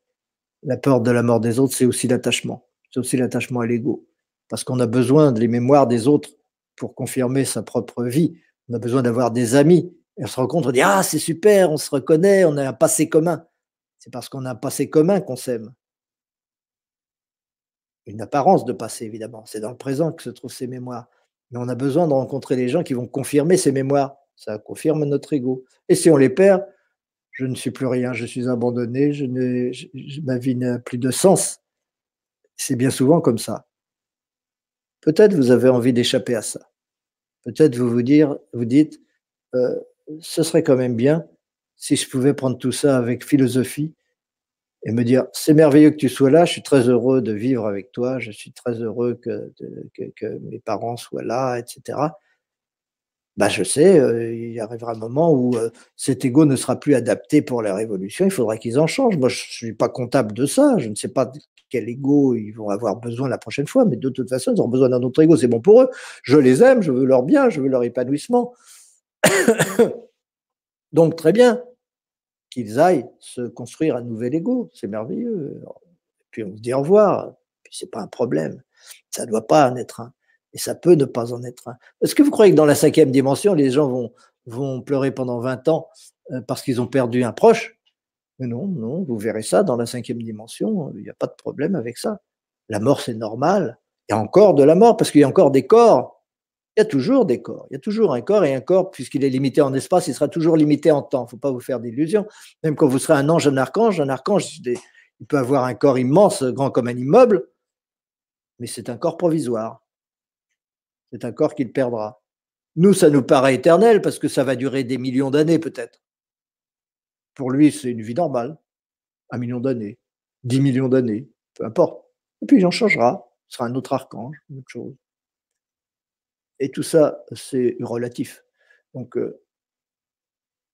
La peur de la mort des autres, c'est aussi l'attachement. C'est aussi l'attachement à l'ego. Parce qu'on a besoin de les mémoires des autres pour confirmer sa propre vie. On a besoin d'avoir des amis. On se rencontre, on dit Ah, c'est super, on se reconnaît, on a un passé commun. C'est parce qu'on a un passé commun qu'on s'aime. Une apparence de passé, évidemment. C'est dans le présent que se trouvent ces mémoires. Mais on a besoin de rencontrer des gens qui vont confirmer ces mémoires. Ça confirme notre ego. Et si on les perd, je ne suis plus rien, je suis abandonné, je ma vie n'a plus de sens. C'est bien souvent comme ça. Peut-être vous avez envie d'échapper à ça. Peut-être vous vous, dire, vous dites, euh, ce serait quand même bien si je pouvais prendre tout ça avec philosophie et me dire, c'est merveilleux que tu sois là, je suis très heureux de vivre avec toi, je suis très heureux que, mes parents soient là, etc. Bah, je sais, euh, il arrivera un moment où euh, cet ego ne sera plus adapté pour la révolution, il faudra qu'ils en changent. Moi, je ne suis pas comptable de ça, je ne sais pas quel ego ils vont avoir besoin la prochaine fois, mais de toute façon, ils auront besoin d'un autre ego, c'est bon pour eux. Je les aime, je veux leur bien, je veux leur épanouissement. Donc, très bien, qu'ils aillent se construire un nouvel ego. C'est merveilleux. puis on se dit au revoir. Puis c'est pas un problème. Ça ne doit pas en être un. Et ça peut ne pas en être un. Est-ce que vous croyez que dans la cinquième dimension, les gens vont, vont pleurer pendant 20 ans euh, parce qu'ils ont perdu un proche? Mais non, non, vous verrez ça dans la cinquième dimension. Il n'y a pas de problème avec ça. La mort, c'est normal. Il y a encore de la mort parce qu'il y a encore des corps il y a toujours des corps. Il y a toujours un corps et un corps, puisqu'il est limité en espace, il sera toujours limité en temps. Il ne faut pas vous faire d'illusions. Même quand vous serez un ange, un archange, un archange, il peut avoir un corps immense, grand comme un immeuble, mais c'est un corps provisoire. C'est un corps qu'il perdra. Nous, ça nous paraît éternel parce que ça va durer des millions d'années peut-être. Pour lui, c'est une vie normale. Un million d'années, dix millions d'années, peu importe. Et puis il en changera. Ce sera un autre archange, une autre chose. Et tout ça, c'est relatif. Donc, euh,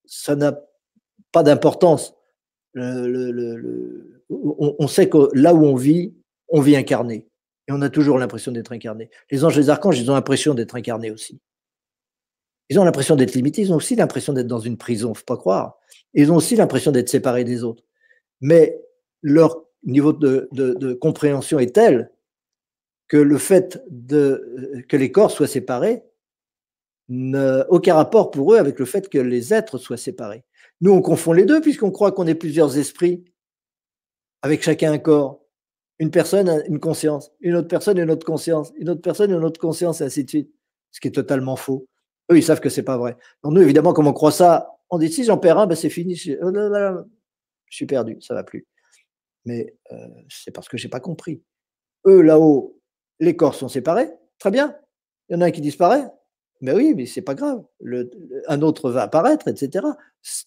ça n'a pas d'importance. on, sait que là où on vit, on vit incarné. Et on a toujours l'impression d'être incarné. Les anges et les archanges, ils ont l'impression d'être incarnés aussi. Ils ont l'impression d'être limités, ils ont aussi l'impression d'être dans une prison, faut pas croire. Ils ont aussi l'impression d'être séparés des autres. Mais leur niveau de compréhension est tel que le fait de, que les corps soient séparés n'a aucun rapport pour eux avec le fait que les êtres soient séparés. Nous, on confond les deux puisqu'on croit qu'on est plusieurs esprits, avec chacun un corps. Une personne, une conscience. Une autre personne, une autre conscience. Une autre personne, une autre conscience, et ainsi de suite. Ce qui est totalement faux. Eux, ils savent que c'est pas vrai. Nous, évidemment, comme on croit ça, on dit si j'en perds un, ben c'est fini. Oh je, suis perdu, ça va plus. Mais euh, c'est parce que j'ai pas compris. Eux, là-haut, les corps sont séparés, très bien. Il y en a un qui disparaît, mais oui, mais c'est pas grave. un autre va apparaître, etc.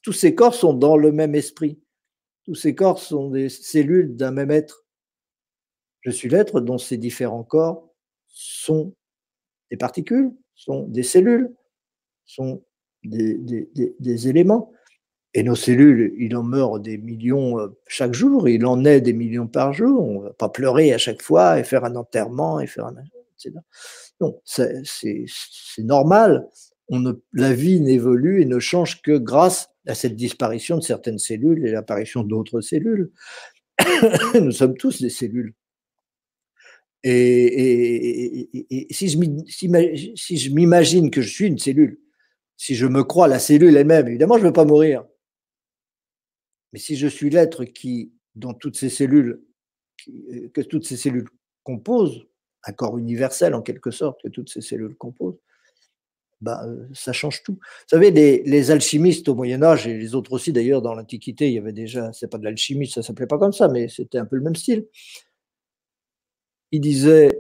Tous ces corps sont dans le même esprit. Tous ces corps sont des cellules d'un même être. Je suis l'être dont ces différents corps sont des particules, sont des cellules, sont des, éléments. Et nos cellules, il en meurt des millions euh, chaque jour, il en est des millions par jour. On ne va pas pleurer à chaque fois et faire un enterrement et faire un. Non, c'est normal. La vie n'évolue et ne change que grâce à cette disparition de certaines cellules et l'apparition d'autres cellules. Nous sommes tous des cellules. Et, si je m'imagine que je suis une cellule, si je me crois la cellule elle-même, évidemment, je ne veux pas mourir. Mais si je suis l'être qui, dont toutes ces cellules, euh, que toutes ces cellules composent, un corps universel en quelque sorte, que toutes ces cellules composent, bah, euh, ça change tout. Vous savez, les, alchimistes au Moyen Âge, et les autres aussi d'ailleurs dans l'Antiquité, il y avait déjà, c'est pas de l'alchimie, ça s'appelait pas comme ça, mais c'était un peu le même style. Ils disaient,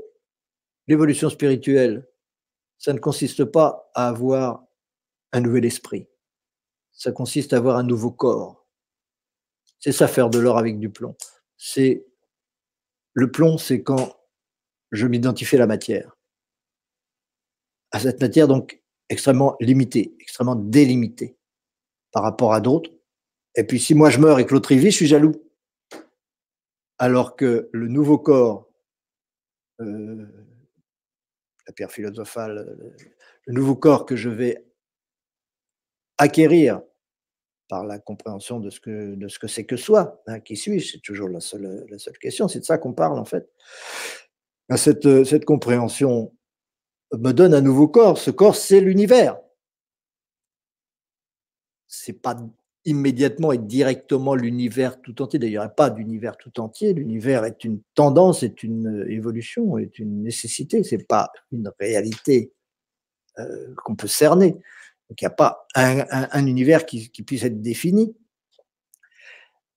l'évolution spirituelle, ça ne consiste pas à avoir un nouvel esprit, ça consiste à avoir un nouveau corps. C'est ça faire de l'or avec du plomb. C'est le plomb, c'est quand je m'identifie à la matière. À cette matière donc extrêmement limitée, extrêmement délimitée par rapport à d'autres. Et puis si moi je meurs et que l'autre y vit, je suis jaloux. Alors que le nouveau corps euh, la pierre philosophale, le nouveau corps que je vais acquérir par la compréhension de ce que de ce que c'est que soi. Hein, qui suis-je C'est toujours la seule, la seule question. C'est de ça qu'on parle en fait. Ben, cette, cette compréhension me donne un nouveau corps. Ce corps, c'est l'univers. C'est pas immédiatement et directement l'univers tout entier. D'ailleurs, il n'y a pas d'univers tout entier. L'univers est une tendance, est une évolution, est une nécessité. C'est pas une réalité euh, qu'on peut cerner. Donc, il n'y a pas un, univers qui, puisse être défini.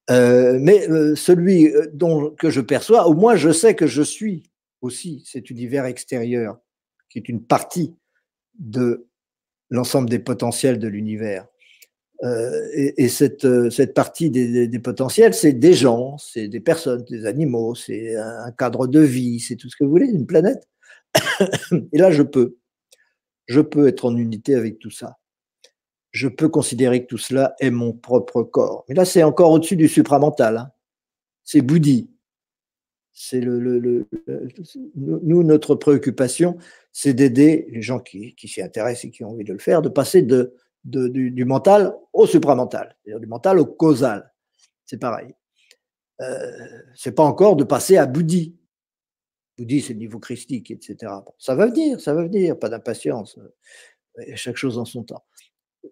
Euh, mais euh, celui dont, que je perçois, au moins je sais que je suis aussi cet univers extérieur, qui est une partie de l'ensemble des potentiels de l'univers. Euh, et, cette, euh, cette, partie des, potentiels, c'est des gens, c'est des personnes, des animaux, c'est un cadre de vie, c'est tout ce que vous voulez, une planète. Et là, je peux. Je peux être en unité avec tout ça. Je peux considérer que tout cela est mon propre corps. Mais là, c'est encore au-dessus du supramental. Hein. C'est Bouddhi. C'est le, le, nous, notre préoccupation, c'est d'aider les gens qui, qui s'y intéressent et qui ont envie de le faire, de passer de, du, mental au supramental, c'est-à-dire du mental au causal. C'est pareil. Euh, c'est pas encore de passer à Bouddhi. Bouddhi, c'est le niveau christique, etc. ça va venir, ça va venir, pas d'impatience. Chaque chose en son temps.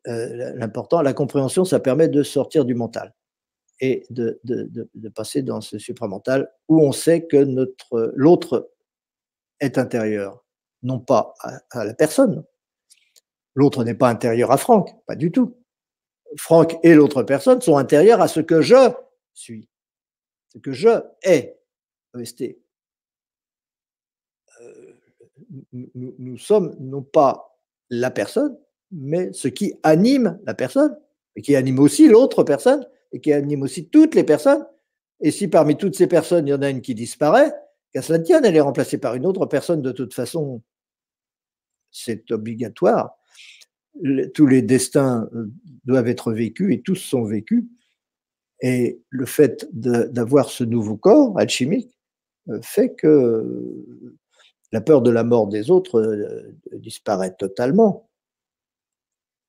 Euh, l'important, la compréhension, ça permet de sortir du mental et de, passer dans ce supramental où on sait que notre l'autre est intérieur, non pas à la personne, L'autre n'est pas intérieur à Franck, pas du tout. Franck et l'autre personne sont intérieurs à ce que je suis, ce que je EST. Nous, nous, sommes non pas la personne, mais ce qui anime la personne, et qui anime aussi l'autre personne, et qui anime aussi toutes les personnes. Et si parmi toutes ces personnes, il y en a une qui disparaît, qu'à cela tienne, elle est remplacée par une autre personne, de toute façon, c'est obligatoire tous les destins euh, doivent être vécus et tous sont vécus. Et le fait d'avoir ce nouveau corps alchimique euh, fait que la peur de la mort des autres euh, disparaît totalement.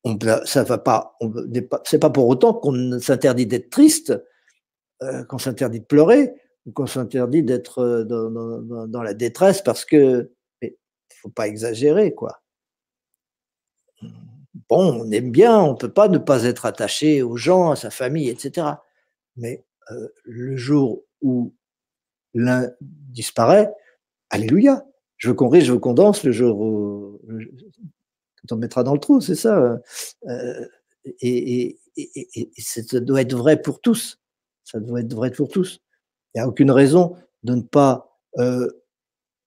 On, ça va pas, c'est pas pour autant qu'on s'interdit d'être triste, qu'on s'interdit de pleurer, ou qu'on s'interdit d'être dans, la détresse parce que, il faut pas exagérer, quoi bon, on aime bien, on peut pas ne pas être attaché aux gens, à sa famille, etc. Mais euh, le jour où l'un disparaît, alléluia. Je veux qu'on rit, je veux qu'on danse le jour où quand on mettra dans le trou, c'est ça. Euh, et, ça doit être vrai pour tous. Ça doit être vrai pour tous. Il n'y a aucune raison de ne pas euh,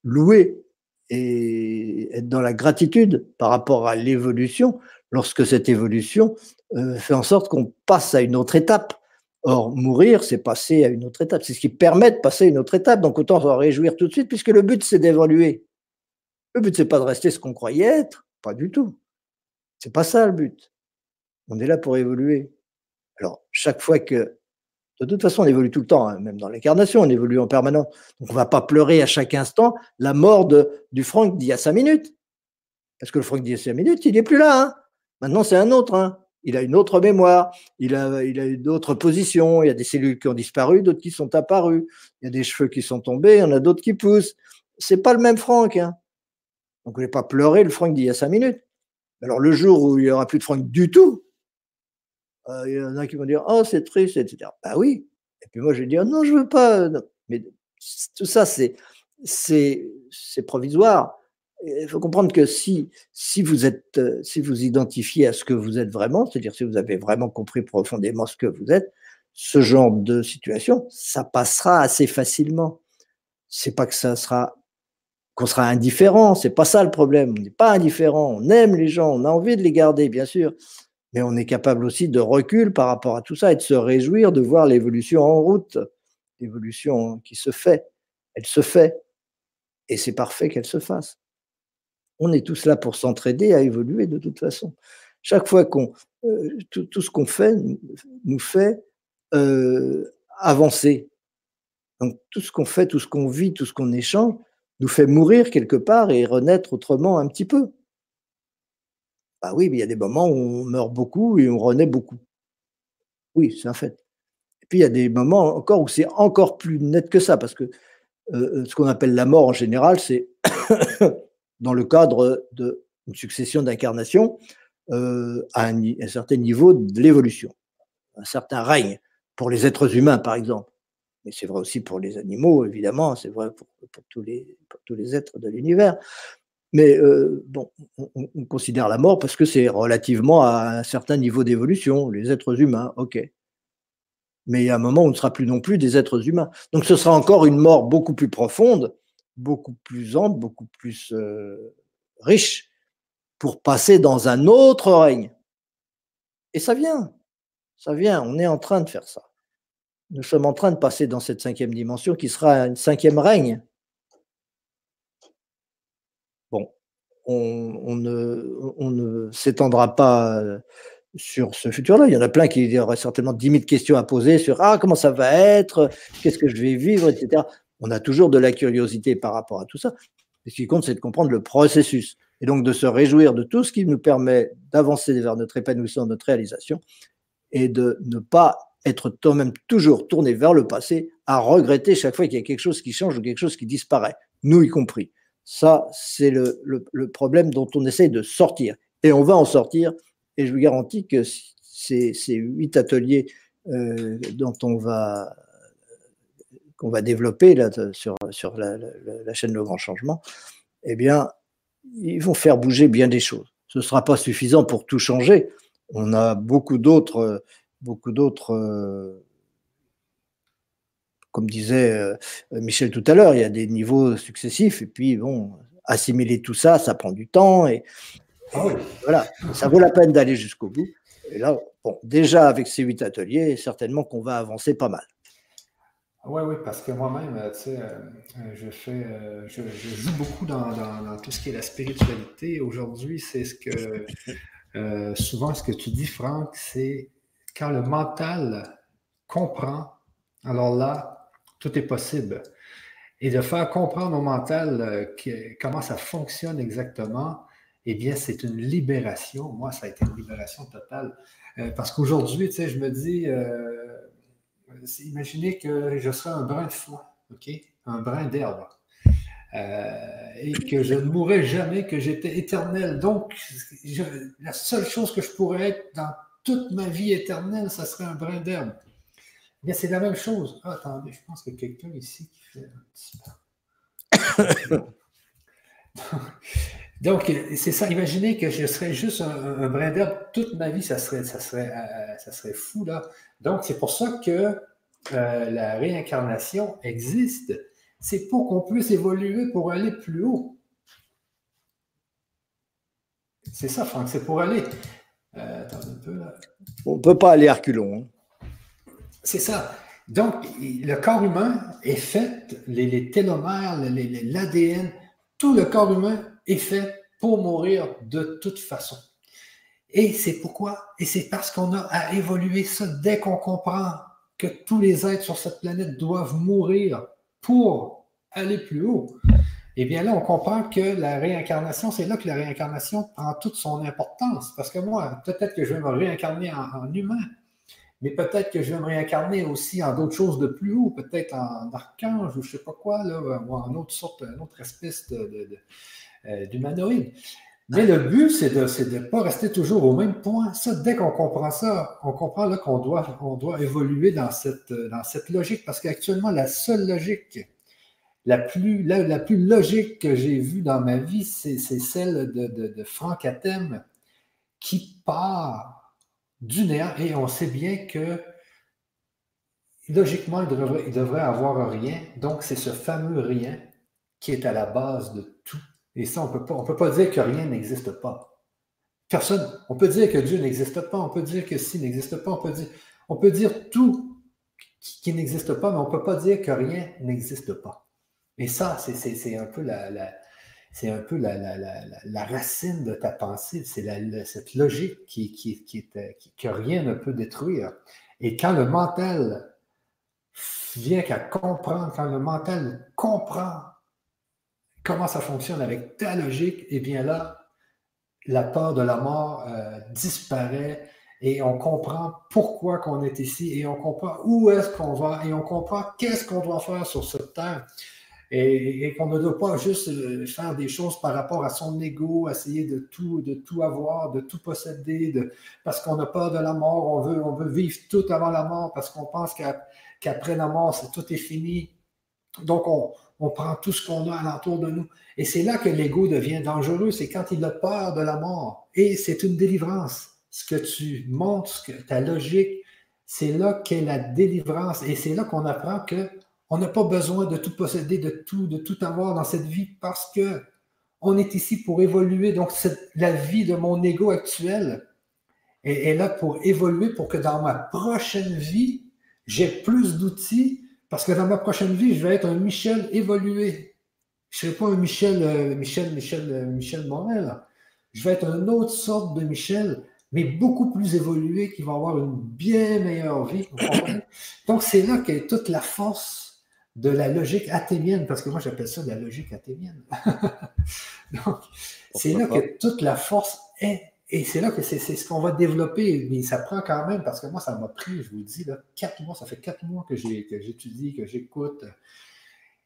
louer et être dans la gratitude par rapport à l'évolution lorsque cette évolution euh, fait en sorte qu'on passe à une autre étape. Or, mourir, c'est passer à une autre étape. C'est ce qui permet de passer à une autre étape. Donc, autant s'en réjouir tout de suite, puisque le but, c'est d'évoluer. Le but, c'est pas de rester ce qu'on croyait être. Pas du tout. C'est pas ça le but. On est là pour évoluer. Alors, chaque fois que de toute façon, on évolue tout le temps, hein, même dans l'incarnation, on évolue en permanence. Donc, on va pas pleurer à chaque instant la mort de, du Franck d'il y a cinq minutes. Parce que le Franck d'il y a cinq minutes, il n'est plus là. Hein. Maintenant, c'est un autre. Hein. Il a une autre mémoire, il a, il a une autre position, il y a des cellules qui ont disparu, d'autres qui sont apparues, il y a des cheveux qui sont tombés, il y en a d'autres qui poussent. C'est pas le même Franck. Hein. Donc, vous n'allez pas pleurer le Franck d'il y a cinq minutes. Alors, le jour où il n'y aura plus de Franck du tout, euh, il y en a qui vont dire Oh, c'est triste, etc. Bah oui. Et puis moi, je vais dire Non, je veux pas. Mais tout ça, c'est provisoire il faut comprendre que si, si, vous êtes, euh, si vous identifiez à ce que vous êtes vraiment, c'est-à-dire si vous avez vraiment compris profondément ce que vous êtes, ce genre de situation, ça passera assez facilement. C'est pas que ça sera qu'on sera indifférent, c'est pas ça le problème. On n'est pas indifférent, on aime les gens, on a envie de les garder, bien sûr, mais on est capable aussi de recul par rapport à tout ça et de se réjouir de voir l'évolution en route, l'évolution qui se fait. Elle se fait, et c'est parfait qu'elle se fasse on est tous là pour s'entraider à évoluer de toute façon. Chaque fois qu'on euh, tout, ce qu'on fait nous fait euh, avancer. Donc tout ce qu'on fait, tout ce qu'on vit, tout ce qu'on échange nous fait mourir quelque part et renaître autrement un petit peu. Bah oui, mais il y a des moments où on meurt beaucoup et on renaît beaucoup. Oui, c'est un fait. Et puis il y a des moments encore où c'est encore plus net que ça, parce que euh, ce qu'on appelle la mort en général, c'est dans le cadre d'une succession d'incarnations euh, à, un, certain niveau de l'évolution, un certain règne, pour les êtres humains par exemple. Mais c'est vrai aussi pour les animaux, évidemment, c'est vrai pour, tous les, êtres de l'univers. Mais euh, bon, on, considère la mort parce que c'est relativement à un certain niveau d'évolution, les êtres humains, ok. Mais il y a un moment où on ne sera plus non plus des êtres humains. Donc ce sera encore une mort beaucoup plus profonde, beaucoup plus ample, beaucoup plus euh, riche, pour passer dans un autre règne. Et ça vient, ça vient, on est en train de faire ça. Nous sommes en train de passer dans cette cinquième dimension qui sera un cinquième règne. Bon, on, ne, s'étendra pas euh, sur ce futur-là. Il y en a plein qui auraient certainement 10 000 questions à poser sur Ah, comment ça va être? Qu'est-ce que je vais vivre etc. On a toujours de la curiosité par rapport à tout ça. ce qui compte, c'est de comprendre le processus et donc de se réjouir de tout ce qui nous permet d'avancer vers notre épanouissement, notre réalisation et de ne pas être toi-même toujours tourné vers le passé, à regretter chaque fois qu'il y a quelque chose qui change ou quelque chose qui disparaît, nous y compris. Ça, c'est le, problème dont on essaye de sortir. Et on va en sortir. Et je vous garantis que ces, huit ateliers euh, dont on va qu'on va développer là, sur, sur la, chaîne Le Grand Changement, eh bien, ils vont faire bouger bien des choses. Ce ne sera pas suffisant pour tout changer. On a beaucoup d'autres beaucoup d'autres, euh, comme disait euh, Michel tout à l'heure, il y a des niveaux successifs, et puis bon, assimiler tout ça, ça prend du temps, et, ah voilà, ça vaut la peine d'aller jusqu'au bout. Et là, bon, déjà avec ces huit ateliers, certainement qu'on va avancer pas mal. Oui, oui, parce que moi-même, euh, tu sais, je fais, je, joue beaucoup dans, tout ce qui est la spiritualité. Aujourd'hui, c'est ce que, souvent, ce que tu dis, Franck, c'est quand le mental comprend, alors là, tout est possible. Et de faire comprendre au mental euh, comment ça fonctionne exactement, eh bien, c'est une libération. Moi, ça a été une libération totale. Euh, parce qu'aujourd'hui, tu sais, je me dis, euh, imaginez que je serais un brin de foin? Un brin d'herbe. et que je ne mourrais jamais, que j'étais éternel. Donc, la seule chose que je pourrais être dans toute ma vie éternelle, ça serait un brin d'herbe. Mais c'est la même chose. Ah, attendez, je pense que quelqu'un ici qui fait un petit peu. Donc, c'est ça. Imaginez que je serais juste un, brin d'herbe toute ma vie, ça serait, ça serait, euh, ça serait fou, là. Donc, c'est pour ça que euh, la réincarnation existe. C'est pour qu'on puisse évoluer pour aller plus haut. C'est ça, Franck, c'est pour aller. Euh, On ne peut pas aller à reculons. Hein. C'est ça. Donc, le corps humain est fait, les, télomères, l'ADN, tout le corps humain est fait pour mourir de toute façon. Et c'est pourquoi, et c'est parce qu'on a à évoluer ça dès qu'on comprend que tous les êtres sur cette planète doivent mourir pour aller plus haut. Eh bien là, on comprend que la réincarnation, c'est là que la réincarnation prend toute son importance. Parce que moi, peut-être que je vais me réincarner en, humain, mais peut-être que je vais me réincarner aussi en d'autres choses de plus haut, peut-être en archange ou je ne sais pas quoi, là, ou en autre sorte, une autre espèce euh, d'humanoïde. Mais le but, c'est de ne pas rester toujours au même point. Ça, dès qu'on comprend ça, on comprend qu'on doit, on doit évoluer dans cette, dans cette logique, parce qu'actuellement, la seule logique la plus, la, plus logique que j'ai vue dans ma vie, c'est celle de, de, Franck Atem qui part du néant. Et on sait bien que logiquement, il devrait, avoir rien. Donc, c'est ce fameux rien qui est à la base de. Et ça, on ne peut pas dire que rien n'existe pas. Personne. On peut dire que Dieu n'existe pas, on peut dire que si n'existe pas, on peut dire, on peut dire tout qui n'existe pas, mais on ne peut pas dire que rien n'existe pas. Et ça, c'est un peu la, c'est un peu la, racine de ta pensée, c'est cette logique qui, qui, qui, que rien ne peut détruire. Et quand le mental vient qu'à comprendre, quand le mental comprend comment ça fonctionne avec ta logique, et eh bien là, la peur de la mort euh, disparaît et on comprend pourquoi qu'on est ici et on comprend où est-ce qu'on va et on comprend qu'est-ce qu'on doit faire sur cette terre et, qu'on ne doit pas juste euh, faire des choses par rapport à son ego, essayer de tout, avoir, de tout posséder, de, parce qu'on a peur de la mort, on veut, vivre tout avant la mort parce qu'on pense qu'après la mort, tout est fini. Donc, on, on prend tout ce qu'on a alentour de nous. Et c'est là que l'ego devient dangereux, c'est quand il a peur de la mort. Et c'est une délivrance. Ce que tu montres, que, ta logique, c'est là qu'est la délivrance. Et c'est là qu'on apprend que on n'a pas besoin de tout posséder, de tout, de tout avoir dans cette vie parce que on est ici pour évoluer. Donc, la vie de mon ego actuel est là pour évoluer, pour que dans ma prochaine vie, j'ai plus d'outils parce que dans ma prochaine vie, je vais être un Michel évolué. Je ne serai pas un Michel, euh, Michel, Michel, euh, Michel Morel. Je vais être une autre sorte de Michel, mais beaucoup plus évolué, qui va avoir une bien meilleure vie. Donc, c'est là qu'est toute la force de la logique athémienne, parce que moi, j'appelle ça la logique athémienne. Donc, c'est là que toute la force est et c'est là que c'est ce qu'on va développer, mais ça prend quand même, parce que moi, ça m'a pris, je vous dis, là, quatre mois, ça fait quatre mois que j'étudie, que j'écoute,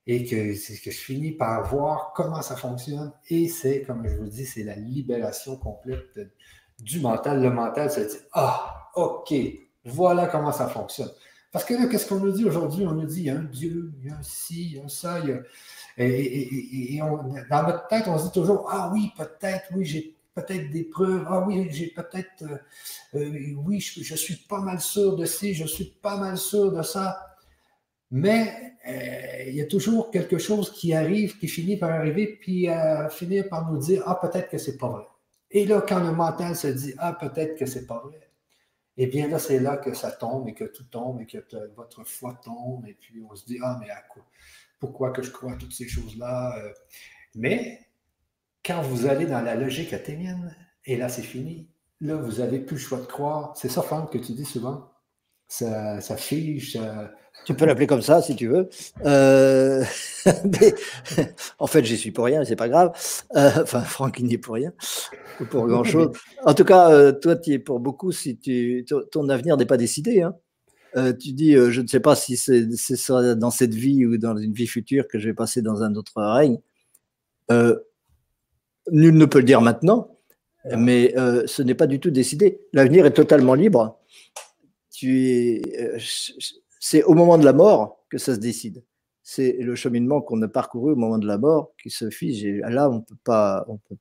et que, que je finis par voir comment ça fonctionne. Et c'est, comme je vous dis, c'est la libération complète du mental. Le mental se dit, ah, OK, voilà comment ça fonctionne. Parce que là, qu'est-ce qu'on nous dit aujourd'hui? On nous dit, il y a un Dieu, il y a un ci, il y a un ça, il y a... Et, dans notre tête, on se dit toujours, ah oui, peut-être, oui, j'ai peut-être des preuves. Ah oui, j'ai peut-être, euh, euh, oui, je, suis pas mal sûr de ci, je suis pas mal sûr de ça. Mais euh, il y a toujours quelque chose qui arrive, qui finit par arriver, puis finir par nous dire Ah, peut-être que c'est pas vrai. Et là, quand le mental se dit Ah, peut-être que c'est pas vrai, eh bien là, c'est là que ça tombe et que tout tombe et que votre foi tombe. Et puis on se dit Ah, mais à quoi Pourquoi que je crois à toutes ces choses-là Mais quand vous allez dans la logique athénienne, et là c'est fini, là vous n'avez plus le choix de croire. C'est ça, Franck, que tu dis souvent. Ça, ça fige. Tu peux l'appeler comme ça si tu veux. Euh, en fait, j'y suis pour rien, c'est pas grave. Euh, enfin, Franck, il n'y est pour rien, ou pour grand chose. En tout cas, euh, toi, tu y es pour beaucoup si tu, ton avenir n'est pas décidé. Hein. tu dis, je ne sais pas si c'est dans cette vie ou dans une vie future que je vais passer dans un autre règne. Nul ne peut le dire maintenant, mais euh, ce n'est pas du tout décidé. L'avenir est totalement libre. C'est au moment de la mort que ça se décide. C'est le cheminement qu'on a parcouru au moment de la mort qui se fige. Et là, on ne peut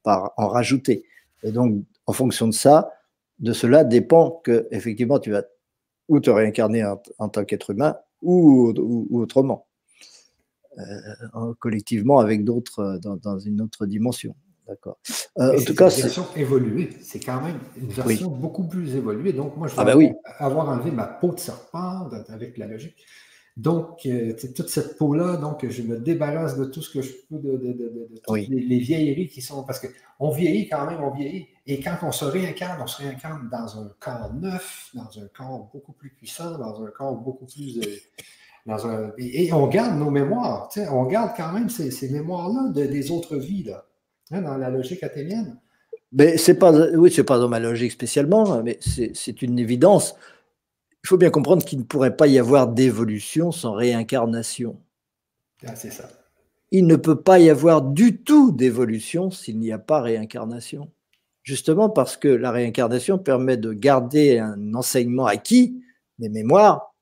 pas en rajouter. Et donc, en fonction de ça, de cela dépend que effectivement tu vas ou te réincarner en, tant qu'être humain ou, autrement, euh, collectivement avec d'autres dans, une autre dimension. D'accord. Euh, en tout cas, c'est une version évoluée. C'est quand même une version beaucoup plus évoluée. Donc, moi, je ah, vais bah avoir enlevé ma peau de serpent avec la logique. Donc, euh, toute cette peau-là, donc je me débarrasse de tout ce que je peux, de, toutes les, vieilleries qui sont. Parce qu'on vieillit quand même, on vieillit. Et quand on se réincarne, on se réincarne dans un corps neuf, dans un corps beaucoup plus puissant, dans un corps beaucoup plus. Euh, dans un, et, on garde nos mémoires. On garde quand même ces, ces mémoires-là des autres vies. Là. Hein, dans la logique athénienne. Mais c'est pas, oui, c'est pas dans ma logique spécialement, mais c'est une évidence. Il faut bien comprendre qu'il ne pourrait pas y avoir d'évolution sans réincarnation. Ah, c'est ça. Il ne peut pas y avoir du tout d'évolution s'il n'y a pas réincarnation. Justement parce que la réincarnation permet de garder un enseignement acquis, des mémoires,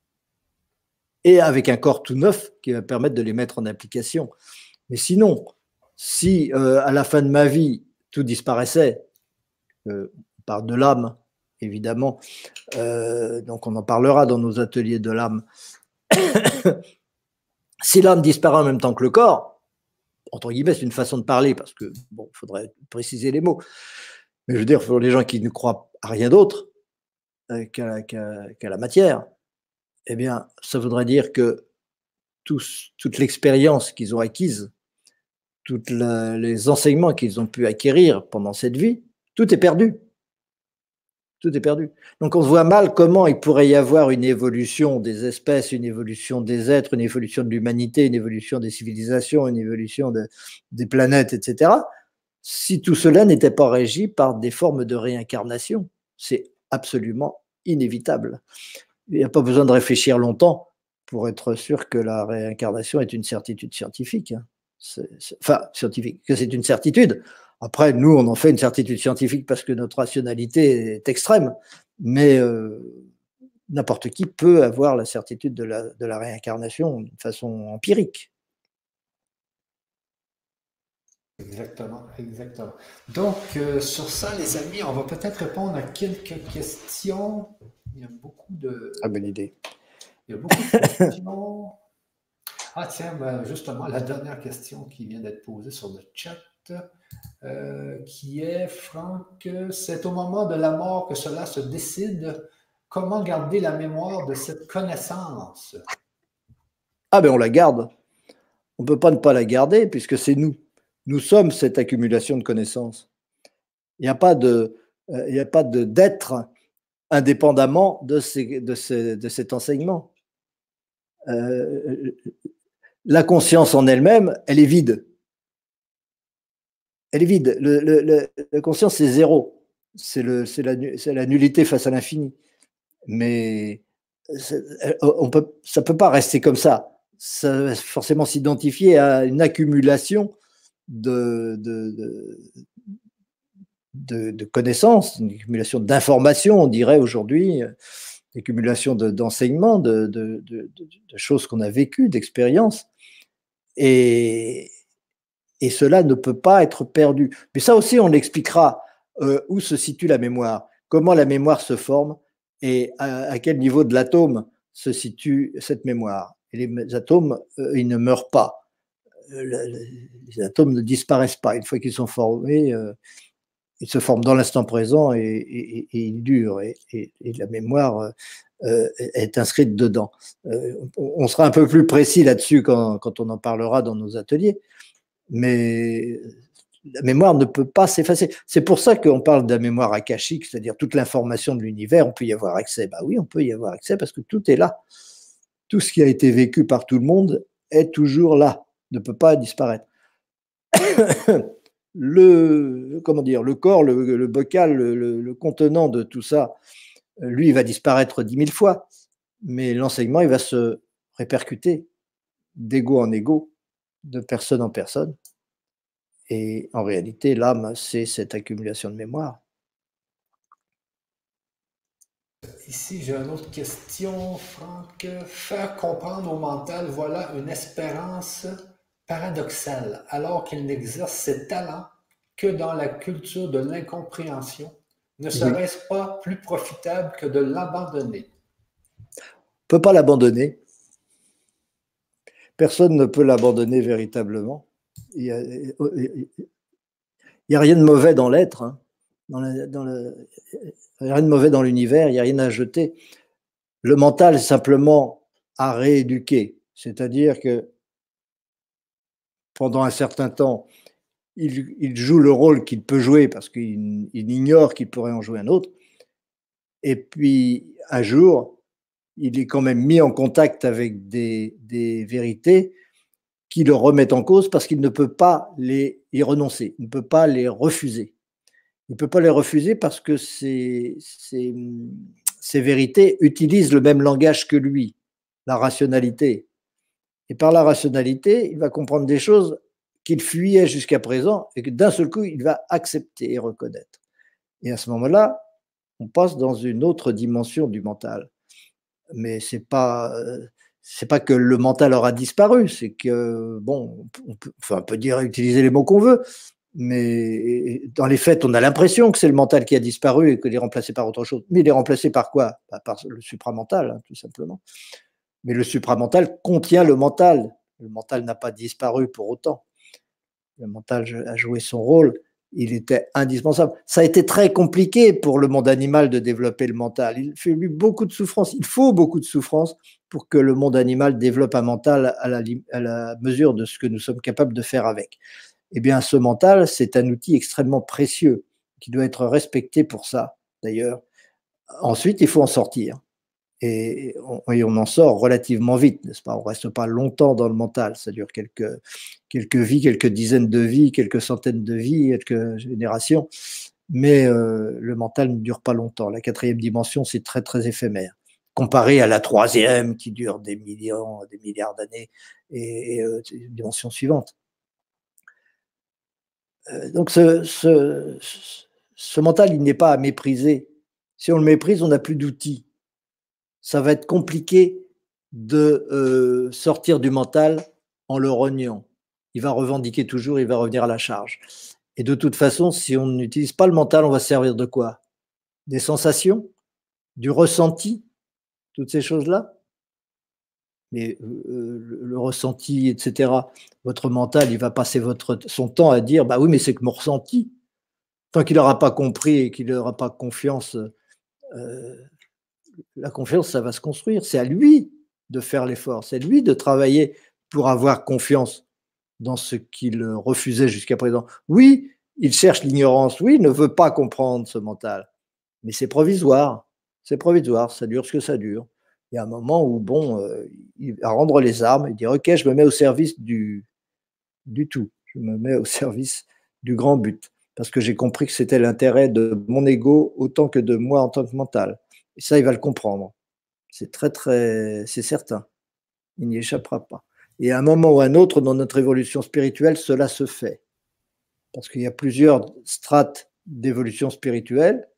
et avec un corps tout neuf qui va permettre de les mettre en application. Mais sinon, si euh, à la fin de ma vie tout disparaissait, euh, on parle de l'âme, évidemment, euh, donc on en parlera dans nos ateliers de l'âme. si l'âme disparaît en même temps que le corps, entre guillemets, c'est une façon de parler parce que, il faudrait préciser les mots. Mais je veux dire, pour les gens qui ne croient à rien d'autre qu'à la matière, eh bien, ça voudrait dire que toute l'expérience qu'ils ont acquise tous les enseignements qu'ils ont pu acquérir pendant cette vie, tout est perdu. Tout est perdu. Donc on voit mal comment il pourrait y avoir une évolution des espèces, une évolution des êtres, une évolution de l'humanité, une évolution des civilisations, une évolution des planètes, etc., si tout cela n'était pas régi par des formes de réincarnation. C'est absolument inévitable. Il n'y a pas besoin de réfléchir longtemps pour être sûr que la réincarnation est une certitude scientifique. Hein. Enfin, scientifique, que c'est une certitude. Après, nous, on en fait une certitude scientifique parce que notre rationalité est extrême, mais euh, n'importe qui peut avoir la certitude de la, de la réincarnation de façon empirique. Exactement, exactement. Donc, euh, sur ça, les amis, on va peut-être répondre à quelques questions. Il y a beaucoup de. Ah, bonne idée. Il y a beaucoup de questions. Ah, tiens, ben, justement, la dernière question qui vient d'être posée sur le chat, euh, qui est, Franck, c'est au moment de la mort que cela se décide. Comment garder la mémoire de cette connaissance? Ah, ben on la garde. On ne peut pas ne pas la garder puisque c'est nous. Nous sommes cette accumulation de connaissances. Il n'y a pas euh, d'être indépendamment de, ces, de, de, cet enseignement. Euh, la conscience en elle-même, elle est vide. Elle est vide. La conscience, c'est zéro. C'est la, nullité face à l'infini. Mais peut, ça ne peut pas rester comme ça. Ça va forcément s'identifier à une accumulation de, connaissances, une accumulation d'informations, on dirait aujourd'hui, une accumulation d'enseignements, de, de, choses qu'on a vécues, d'expériences. Et, et cela ne peut pas être perdu. Mais ça aussi, on expliquera euh, où se situe la mémoire, comment la mémoire se forme et à, quel niveau de l'atome se situe cette mémoire. Et les atomes, euh, ils ne meurent pas. Euh, les atomes ne disparaissent pas. Une fois qu'ils sont formés, ils se forment dans l'instant présent et, ils durent. Et, la mémoire est inscrite dedans. on sera un peu plus précis là-dessus quand, on en parlera dans nos ateliers. Mais la mémoire ne peut pas s'effacer. C'est pour ça qu'on parle de la mémoire akashique, c'est-à-dire toute l'information de l'univers, on peut y avoir accès. Bah oui, on peut y avoir accès parce que tout est là. Tout ce qui a été vécu par tout le monde est toujours là ne peut pas disparaître. le, comment dire, le corps, le, bocal, le, contenant de tout ça, lui, il va disparaître dix mille fois, mais l'enseignement, il va se répercuter d'ego en ego, de personne en personne. Et en réalité, l'âme, c'est cette accumulation de mémoire. Ici, j'ai une autre question, Franck. Faire comprendre au mental, voilà une espérance paradoxal, alors qu'il n'exerce ses talents que dans la culture de l'incompréhension, ne serait-ce pas plus profitable que de l'abandonner? On ne peut pas l'abandonner. Personne ne peut l'abandonner véritablement. Il n'y a, rien de mauvais dans l'être. Hein. Dans, il n'y a rien de mauvais dans l'univers, il n'y a rien à jeter. Le mental, est simplement à rééduquer. C'est-à-dire que pendant un certain temps, il, joue le rôle qu'il peut jouer parce qu'il ignore qu'il pourrait en jouer un autre. Et puis, un jour, il est quand même mis en contact avec des, vérités qui le remettent en cause parce qu'il ne peut pas les y renoncer, il ne peut pas les refuser. Il ne peut pas les refuser parce que ces, ces vérités utilisent le même langage que lui, la rationalité. Et par la rationalité, il va comprendre des choses qu'il fuyait jusqu'à présent et que d'un seul coup, il va accepter et reconnaître. Et à ce moment-là, on passe dans une autre dimension du mental. Mais c'est pas c'est pas que le mental aura disparu, c'est que bon, on peut, enfin, on peut dire utiliser les mots qu'on veut, mais dans les faits, on a l'impression que c'est le mental qui a disparu et qu'il est remplacé par autre chose. Mais il est remplacé par quoi? Bah, Par le supramental, hein, tout simplement. Mais le supramental contient le mental. Le mental n'a pas disparu pour autant. Le mental a joué son rôle. Il était indispensable. Ça a été très compliqué pour le monde animal de développer le mental. Il fait lui beaucoup de souffrance. Il faut beaucoup de souffrance pour que le monde animal développe un mental à la, à la mesure de ce que nous sommes capables de faire avec. Eh bien, ce mental, c'est un outil extrêmement précieux qui doit être respecté pour ça, d'ailleurs. ensuite, il faut en sortir. Et on, en sort relativement vite, n'est-ce pas? On reste pas longtemps dans le mental. Ça dure quelques, quelques vies, quelques dizaines de vies, quelques centaines de vies, quelques générations. Mais euh, le mental ne dure pas longtemps. La quatrième dimension, c'est très, très éphémère. Comparé à la troisième, qui dure des millions, des milliards d'années, et, et euh, dimension suivante. Euh, donc, ce, ce mental, il n'est pas à mépriser. Si on le méprise, on n'a plus d'outils ça va être compliqué de euh, sortir du mental en le rognant. Il va revendiquer toujours, il va revenir à la charge. Et de toute façon, si on n'utilise pas le mental, on va servir de quoi? Des sensations? Du ressenti? Toutes ces choses-là? Mais euh, le ressenti, etc., votre mental, il va passer son temps à dire, bah oui, mais c'est que mon ressenti. Tant qu'il n'aura pas compris et qu'il n'aura pas confiance euh, la confiance, ça va se construire. C'est à lui de faire l'effort, c'est à lui de travailler pour avoir confiance dans ce qu'il refusait jusqu'à présent. Oui, il cherche l'ignorance, oui, il ne veut pas comprendre ce mental, mais c'est provisoire, c'est provisoire, ça dure ce que ça dure. Il y a un moment où, bon, euh, il va rendre les armes et dire, OK, je me mets au service du, du tout, je me mets au service du grand but, parce que j'ai compris que c'était l'intérêt de mon ego autant que de moi en tant que mental. Et ça, il va le comprendre. C'est très, très, c'est certain. Il n'y échappera pas. Et à un moment ou à un autre, dans notre évolution spirituelle, cela se fait. Parce qu'il y a plusieurs strates d'évolution spirituelle.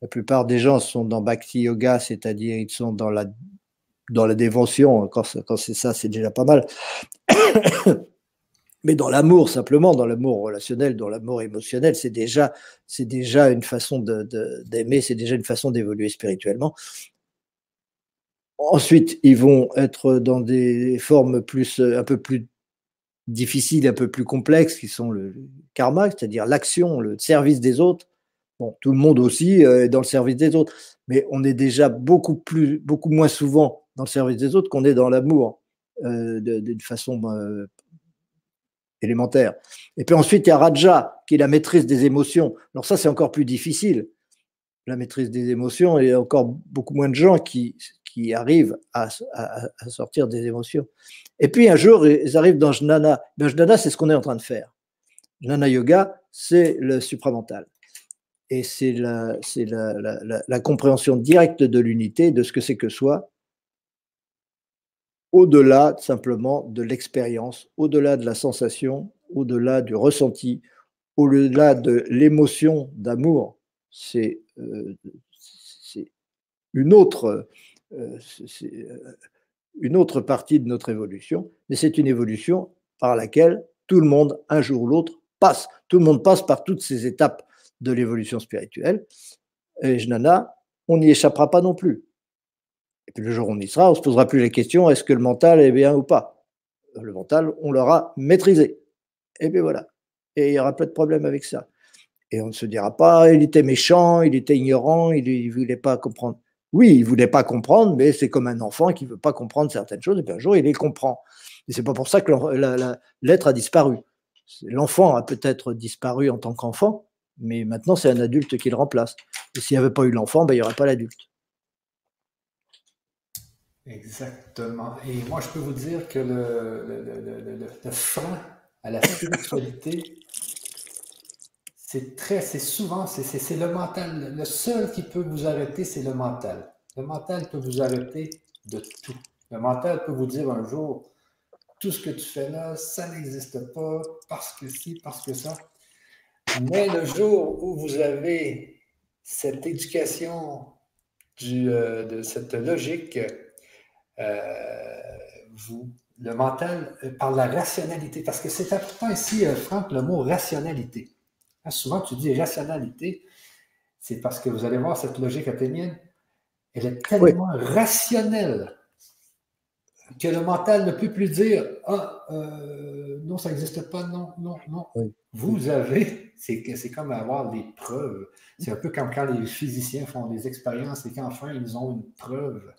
La plupart des gens sont dans Bhakti Yoga, c'est-à-dire ils sont dans la, dans la dévotion. Quand, quand c'est ça, c'est déjà pas mal. Mais dans l'amour, simplement, dans l'amour relationnel, dans l'amour émotionnel, c'est déjà, déjà une façon d'aimer, c'est déjà une façon d'évoluer spirituellement. Ensuite, ils vont être dans des formes plus, un peu plus difficiles, un peu plus complexes, qui sont le karma, c'est-à-dire l'action, le service des autres. Bon, tout le monde aussi est dans le service des autres, mais on est déjà beaucoup plus, beaucoup moins souvent dans le service des autres qu'on est dans l'amour, euh, d'une façon euh, élémentaire. Et puis ensuite, il y a Raja, qui est la maîtrise des émotions. Alors ça, c'est encore plus difficile, la maîtrise des émotions, et il y a encore beaucoup moins de gens qui, qui arrivent à, sortir des émotions. Et puis un jour, ils arrivent dans Jnana. Ben, Jnana, c'est ce qu'on est en train de faire. Jnana Yoga, c'est le supramental. Et c'est la, la, la compréhension directe de l'unité, de ce que c'est que soi, au-delà simplement de l'expérience, au-delà de la sensation, au-delà du ressenti, au-delà de l'émotion d'amour. C'est euh, une, autre, euh, euh, une autre partie de notre évolution, mais c'est une évolution par laquelle tout le monde, un jour ou l'autre, passe. Tout le monde passe par toutes ces étapes de l'évolution spirituelle. Et Jnana, on n'y échappera pas non plus. Et puis le jour où on y sera, on ne se posera plus les questions est-ce que le mental est bien ou pas? Le mental, on l'aura maîtrisé. Et bien voilà. Et il n'y aura pas de problème avec ça. Et on ne se dira pas il était méchant, il était ignorant, il ne voulait pas comprendre. Oui, il ne voulait pas comprendre, mais c'est comme un enfant qui ne veut pas comprendre certaines choses, et puis un jour, il les comprend. Et c'est pas pour ça que l'être a disparu. L'enfant a peut-être disparu en tant qu'enfant, mais maintenant, c'est un adulte qui le remplace. Et s'il n'y avait pas eu l'enfant, ben, il n'y aurait pas l'adulte. Exactement. Et moi, je peux vous dire que le, le, le, frein à la spiritualité, c'est très, c'est souvent, c'est le mental. Le seul qui peut vous arrêter, c'est le mental. Le mental peut vous arrêter de tout. Le mental peut vous dire un jour, tout ce que tu fais là, ça n'existe pas, parce que si, parce que ça. Mais le jour où vous avez cette éducation du, euh, de cette logique vous, le mental euh, par la rationalité. Parce que c'est important ici, euh, Franck, le mot rationalité. Hein, souvent, tu dis rationalité, c'est parce que vous allez voir cette logique athénienne, elle est tellement rationnelle que le mental ne peut plus dire Ah, non, ça n'existe pas, non, non, non. Vous avez, c'est, c'est comme avoir des preuves. C'est un peu comme quand les physiciens font des expériences et qu'enfin ils ont une preuve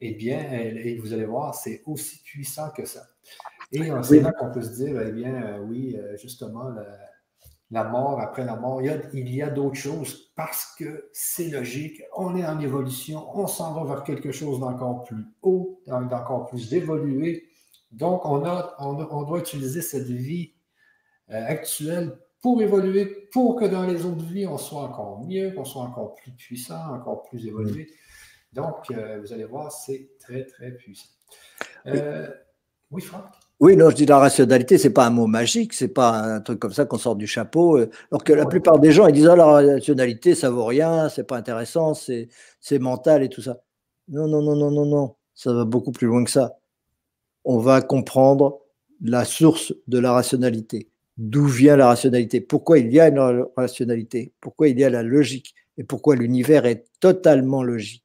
eh bien, et vous allez voir, c'est aussi puissant que ça. Et c'est là qu'on peut se dire, eh bien, euh, oui, euh, justement, la mort après la mort. Il y a, d'autres choses parce que c'est logique. On est en évolution. On s'en va vers quelque chose d'encore plus haut, d'encore plus évolué. Donc, on, a, on, doit utiliser cette vie euh, actuelle pour évoluer, pour que dans les autres vies, on soit encore mieux, qu'on soit encore plus puissant, encore plus évolué. Donc, euh, vous allez voir, c'est très, très puissant. Euh, oui, Franck? Oui, non, je dis la rationalité, c'est pas un mot magique, c'est pas un truc comme ça qu'on sort du chapeau. Euh, alors que la plupart des gens, ils disent ah, la rationalité, ça vaut rien, c'est pas intéressant, c'est mental et tout ça. Non, non, non, non, non, non, ça va beaucoup plus loin que ça. On va comprendre la source de la rationalité. D'où vient la rationalité? Pourquoi il y a une rationalité? Pourquoi il y a la logique? Et pourquoi l'univers est totalement logique?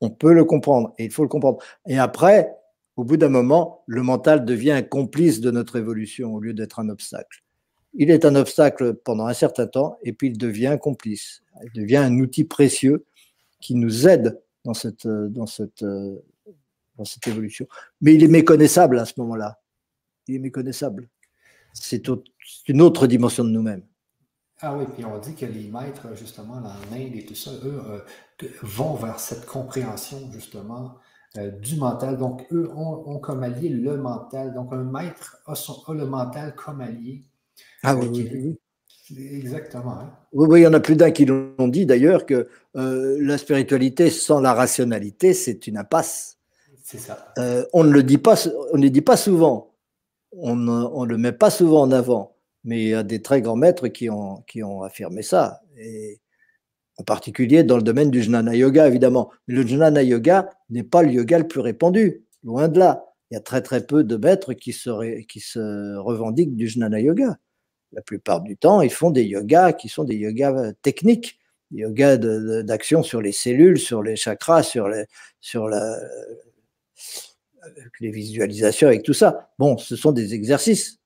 On peut le comprendre et il faut le comprendre. Et après, au bout d'un moment, le mental devient un complice de notre évolution au lieu d'être un obstacle. Il est un obstacle pendant un certain temps et puis il devient un complice. Il devient un outil précieux qui nous aide dans cette, dans cette, dans cette évolution. Mais il est méconnaissable à ce moment-là. Il est méconnaissable. C'est une autre dimension de nous-mêmes. Ah oui, puis on dit que les maîtres, justement, en Inde et tout ça, eux, euh, vont vers cette compréhension, justement, euh, du mental. Donc, eux ont, comme allié le mental. Donc, un maître a, son, le mental comme allié. Ah oui, oui, Exactement. Hein. Oui, il y en a plus d'un qui l'ont dit d'ailleurs que euh, la spiritualité sans la rationalité, c'est une impasse. C'est ça. Euh, on ne le dit pas, on ne dit pas souvent. On ne le met pas souvent en avant. Mais il y a des très grands maîtres qui ont, qui ont affirmé ça. Et en particulier dans le domaine du jnana yoga, évidemment. Mais le jnana yoga n'est pas le yoga le plus répandu, loin de là. Il y a très très peu de maîtres qui se, revendiquent du jnana yoga. La plupart du temps, ils font des yogas qui sont des yogas techniques, des yogas d'action sur les cellules, sur les chakras, sur, les, la, les visualisations avec tout ça. Bon, ce sont des exercices.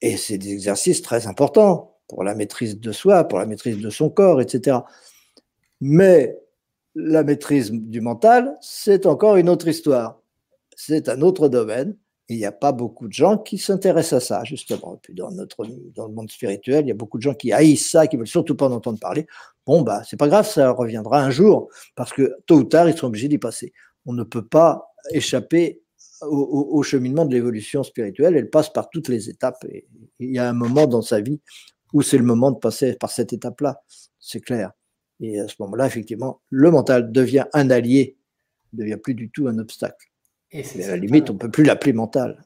Et c'est des exercices très importants pour la maîtrise de soi, pour la maîtrise de son corps, etc. Mais la maîtrise du mental, c'est encore une autre histoire. C'est un autre domaine. il n'y a pas beaucoup de gens qui s'intéressent à ça, justement. Puis dans, notre, dans le monde spirituel, il y a beaucoup de gens qui haïssent ça, qui ne veulent surtout pas en entendre parler. Bon, bah, c'est pas grave, ça reviendra un jour, parce que tôt ou tard, ils seront obligés d'y passer. On ne peut pas échapper au, au cheminement de l'évolution spirituelle. Elle passe par toutes les étapes. Et il y a un moment dans sa vie où c'est le moment de passer par cette étape-là, c'est clair. Et à ce moment-là, effectivement, le mental devient un allié, ne devient plus du tout un obstacle. Et Mais à la limite, on ne peut plus l'appeler mental.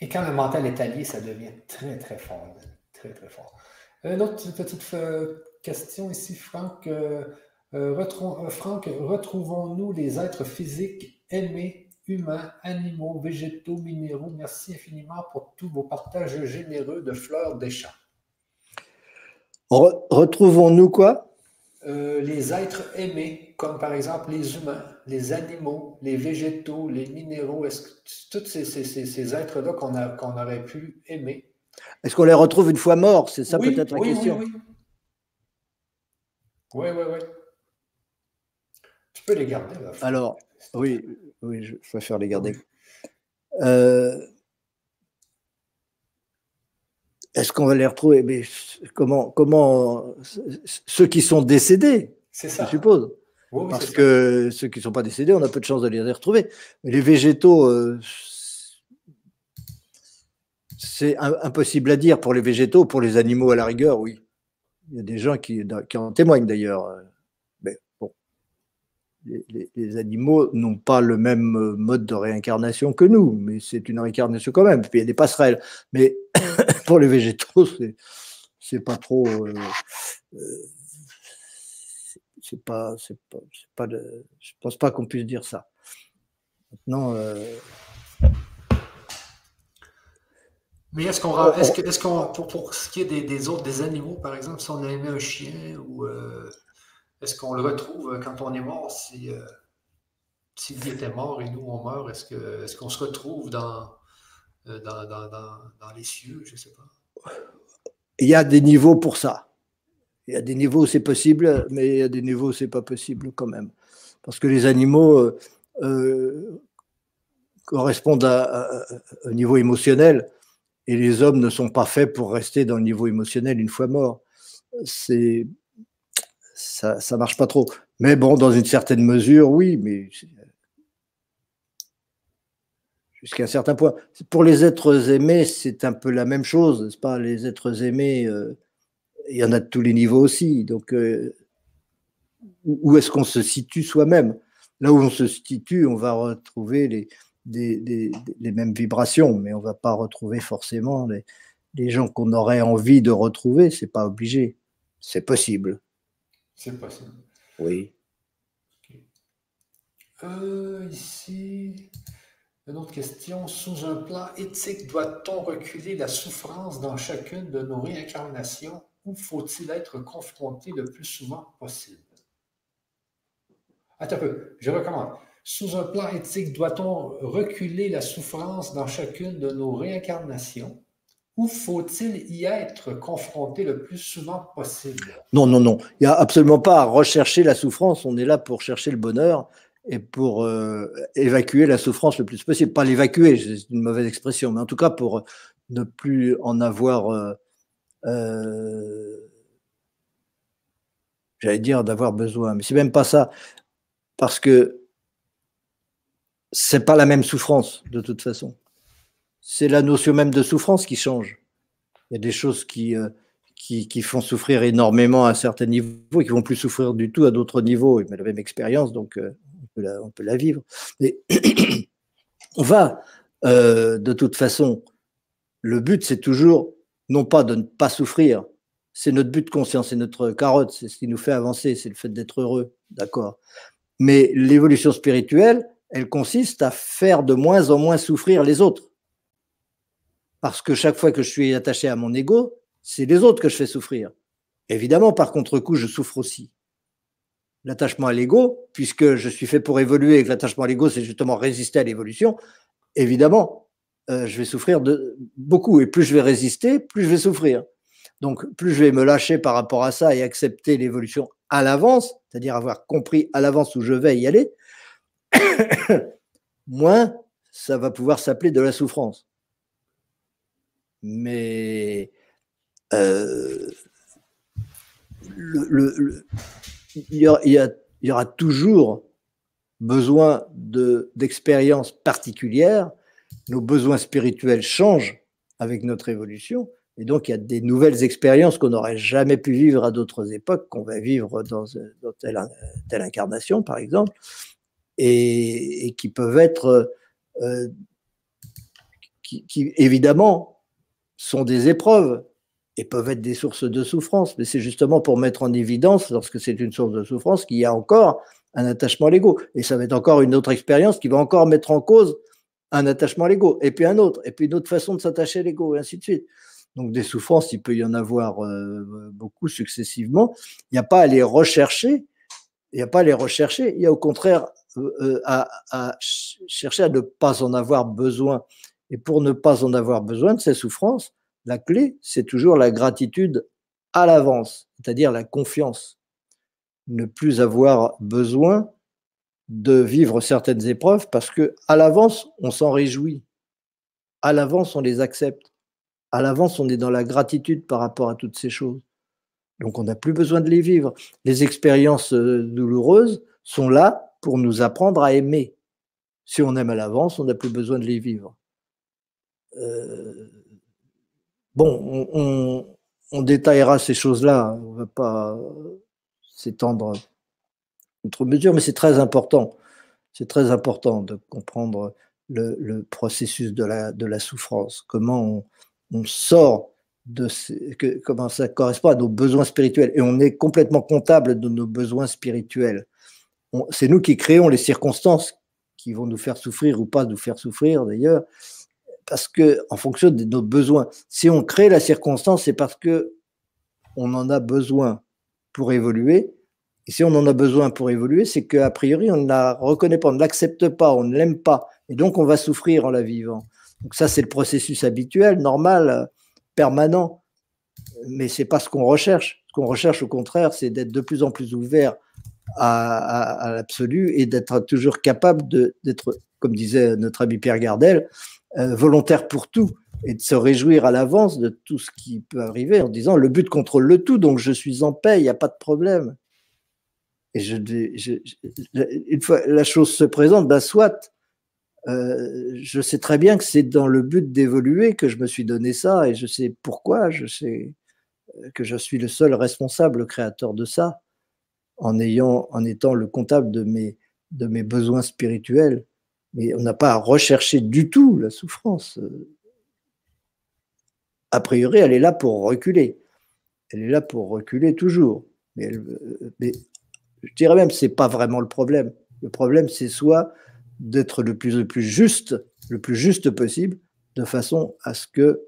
Et quand le mental est allié, ça devient très, très fort. Très, très fort. Une autre petite euh, question ici, Franck. Euh, euh, Franck, retrouvons-nous les êtres physiques aimés humains, animaux, végétaux, minéraux. Merci infiniment pour tous vos partages généreux de fleurs des champs. Retrouvons-nous quoi? Euh, Les êtres aimés, comme par exemple les humains, les animaux, les végétaux, les minéraux, tous ces, êtres-là qu'on aurait pu aimer? Est-ce qu'on les retrouve une fois morts? C'est ça peut-être la question. Oui, oui, oui. Oui, Tu peux les garder. Là. Alors, oui, oui, je, préfère les garder. Euh, est-ce qu'on va les retrouver? Mais comment, comment ceux qui sont décédés, je suppose. Parce que ceux qui ne sont pas décédés, on a peu de chances de les retrouver. Mais les végétaux, euh, c'est impossible à dire pour les végétaux, pour les animaux à la rigueur, oui. Il y a des gens qui, qui en témoignent d'ailleurs les, animaux n'ont pas le même euh, mode de réincarnation que nous, mais c'est une réincarnation quand même. Puis il y a des passerelles. Mais pour les végétaux, c'est pas trop. Euh, euh, c'est pas, c'est pas, pas de, je pense pas qu'on puisse dire ça. Maintenant. mais est-ce qu'on, est-ce, que, est-ce qu'on, pour, pour, ce qui est des, des, autres, des animaux, par exemple, si on a aimé un chien ou est-ce qu'on le retrouve euh, quand on est mort? Si, euh, s'il était mort et nous on meurt, est-ce, qu'on se retrouve dans, euh, dans, dans, dans, les cieux? Je sais pas. Il y a des niveaux pour ça. Il y a des niveaux où c'est possible, mais il y a des niveaux où c'est pas possible quand même. Parce que les animaux correspondent à, un niveau émotionnel et les hommes ne sont pas faits pour rester dans le niveau émotionnel une fois morts. C'est ça, ça marche pas trop. Mais bon, dans une certaine mesure, oui, mais jusqu'à un certain point. Pour les êtres aimés, c'est un peu la même chose, n'est-ce pas? Les êtres aimés, euh, il y en a de tous les niveaux aussi. Donc, euh, où est-ce qu'on se situe soi-même? Là où on se situe, on va retrouver les, les mêmes vibrations, mais on ne va pas retrouver forcément les, les gens qu'on aurait envie de retrouver. C'est pas obligé. C'est possible. C'est possible. Oui. Euh, ici, une autre question. Sous un plan éthique, doit-on reculer la souffrance dans chacune de nos réincarnations ou faut-il être confronté le plus souvent possible? Attends un peu, je recommence. Sous un plan éthique, doit-on reculer la souffrance dans chacune de nos réincarnations ou faut-il y être confronté le plus souvent possible? Non, non, non. Il n'y a absolument pas à rechercher la souffrance. On est là pour chercher le bonheur et pour euh, évacuer la souffrance le plus possible. Pas l'évacuer, c'est une mauvaise expression, mais en tout cas pour ne plus en avoir, euh, euh, j'allais dire, d'avoir besoin. Mais c'est même pas ça, parce que c'est pas la même souffrance de toute façon c'est la notion même de souffrance qui change. Il y a des choses qui, euh, qui, font souffrir énormément à certains niveaux et qui vont plus souffrir du tout à d'autres niveaux. Mais la même expérience, donc euh, on, peut la, vivre. On va, euh, de toute façon, le but, c'est toujours, non pas de ne pas souffrir, c'est notre but de conscience, c'est notre carotte, c'est ce qui nous fait avancer, c'est le fait d'être heureux, d'accord? Mais l'évolution spirituelle, elle consiste à faire de moins en moins souffrir les autres parce que chaque fois que je suis attaché à mon ego, c'est les autres que je fais souffrir. Évidemment, par contre-coup, je souffre aussi. L'attachement à l'ego, puisque je suis fait pour évoluer et que l'attachement à l'ego, c'est justement résister à l'évolution, évidemment, euh, je vais souffrir de beaucoup. Et plus je vais résister, plus je vais souffrir. Donc, plus je vais me lâcher par rapport à ça et accepter l'évolution à l'avance, c'est-à-dire avoir compris à l'avance où je vais y aller, moins ça va pouvoir s'appeler de la souffrance mais il, y aura, toujours besoin d'expériences particulières. Nos besoins spirituels changent avec notre évolution. Et donc, il y a des nouvelles expériences qu'on n'aurait jamais pu vivre à d'autres époques, qu'on va vivre dans, telle, incarnation, par exemple, et, qui peuvent être, euh, qui, évidemment, sont des épreuves et peuvent être des sources de souffrance. Mais c'est justement pour mettre en évidence, lorsque c'est une source de souffrance, qu'il y a encore un attachement à l'ego. Et ça va être encore une autre expérience qui va encore mettre en cause un attachement à l'ego, et puis un autre, et puis une autre façon de s'attacher à l'ego, et ainsi de suite. Donc des souffrances, il peut y en avoir euh, beaucoup successivement. Il n'y a pas à les rechercher, il n'y a pas à les rechercher, il y a au contraire euh, euh, à, à chercher à ne pas en avoir besoin. Et pour ne pas en avoir besoin de ces souffrances, la clé, c'est toujours la gratitude à l'avance, c'est-à-dire la confiance. Ne plus avoir besoin de vivre certaines épreuves parce que à l'avance, on s'en réjouit. À l'avance, on les accepte. À l'avance, on est dans la gratitude par rapport à toutes ces choses. Donc, on n'a plus besoin de les vivre. Les expériences euh, douloureuses sont là pour nous apprendre à aimer. Si on aime à l'avance, on n'a plus besoin de les vivre. Euh, bon, on, détaillera ces choses-là, hein. on ne va pas s'étendre outre mesure, mais c'est très important. C'est très important de comprendre le, processus de la, souffrance, comment on, sort de que, comment ça correspond à nos besoins spirituels. Et on est complètement comptable de nos besoins spirituels. C'est nous qui créons les circonstances qui vont nous faire souffrir ou pas nous faire souffrir d'ailleurs, parce que en fonction de nos besoins. Si on crée la circonstance, c'est parce que on en a besoin pour évoluer. Et si on en a besoin pour évoluer, c'est qu'a priori, on ne la reconnaît pas, on ne l'accepte pas, on ne l'aime pas. Et donc, on va souffrir en la vivant. Donc ça, c'est le processus habituel, normal, permanent. Mais c'est pas ce qu'on recherche. Ce qu'on recherche, au contraire, c'est d'être de plus en plus ouvert à, l'absolu et d'être toujours capable d'être, comme disait notre ami Pierre Gardel, volontaire pour tout et de se réjouir à l'avance de tout ce qui peut arriver en disant le but contrôle le tout, donc je suis en paix, il n'y a pas de problème. Et je, une fois la chose se présente, ben soit, euh, je sais très bien que c'est dans le but d'évoluer que je me suis donné ça et je sais pourquoi, je sais que je suis le seul responsable créateur de ça en, ayant, en étant le comptable de mes, de mes besoins spirituels. Mais on n'a pas à rechercher du tout la souffrance. A priori, elle est là pour reculer. Elle est là pour reculer toujours. Mais, je dirais même ce n'est pas vraiment le problème. Le problème, c'est soit d'être le plus, le plus juste, le plus juste possible, de façon à ce que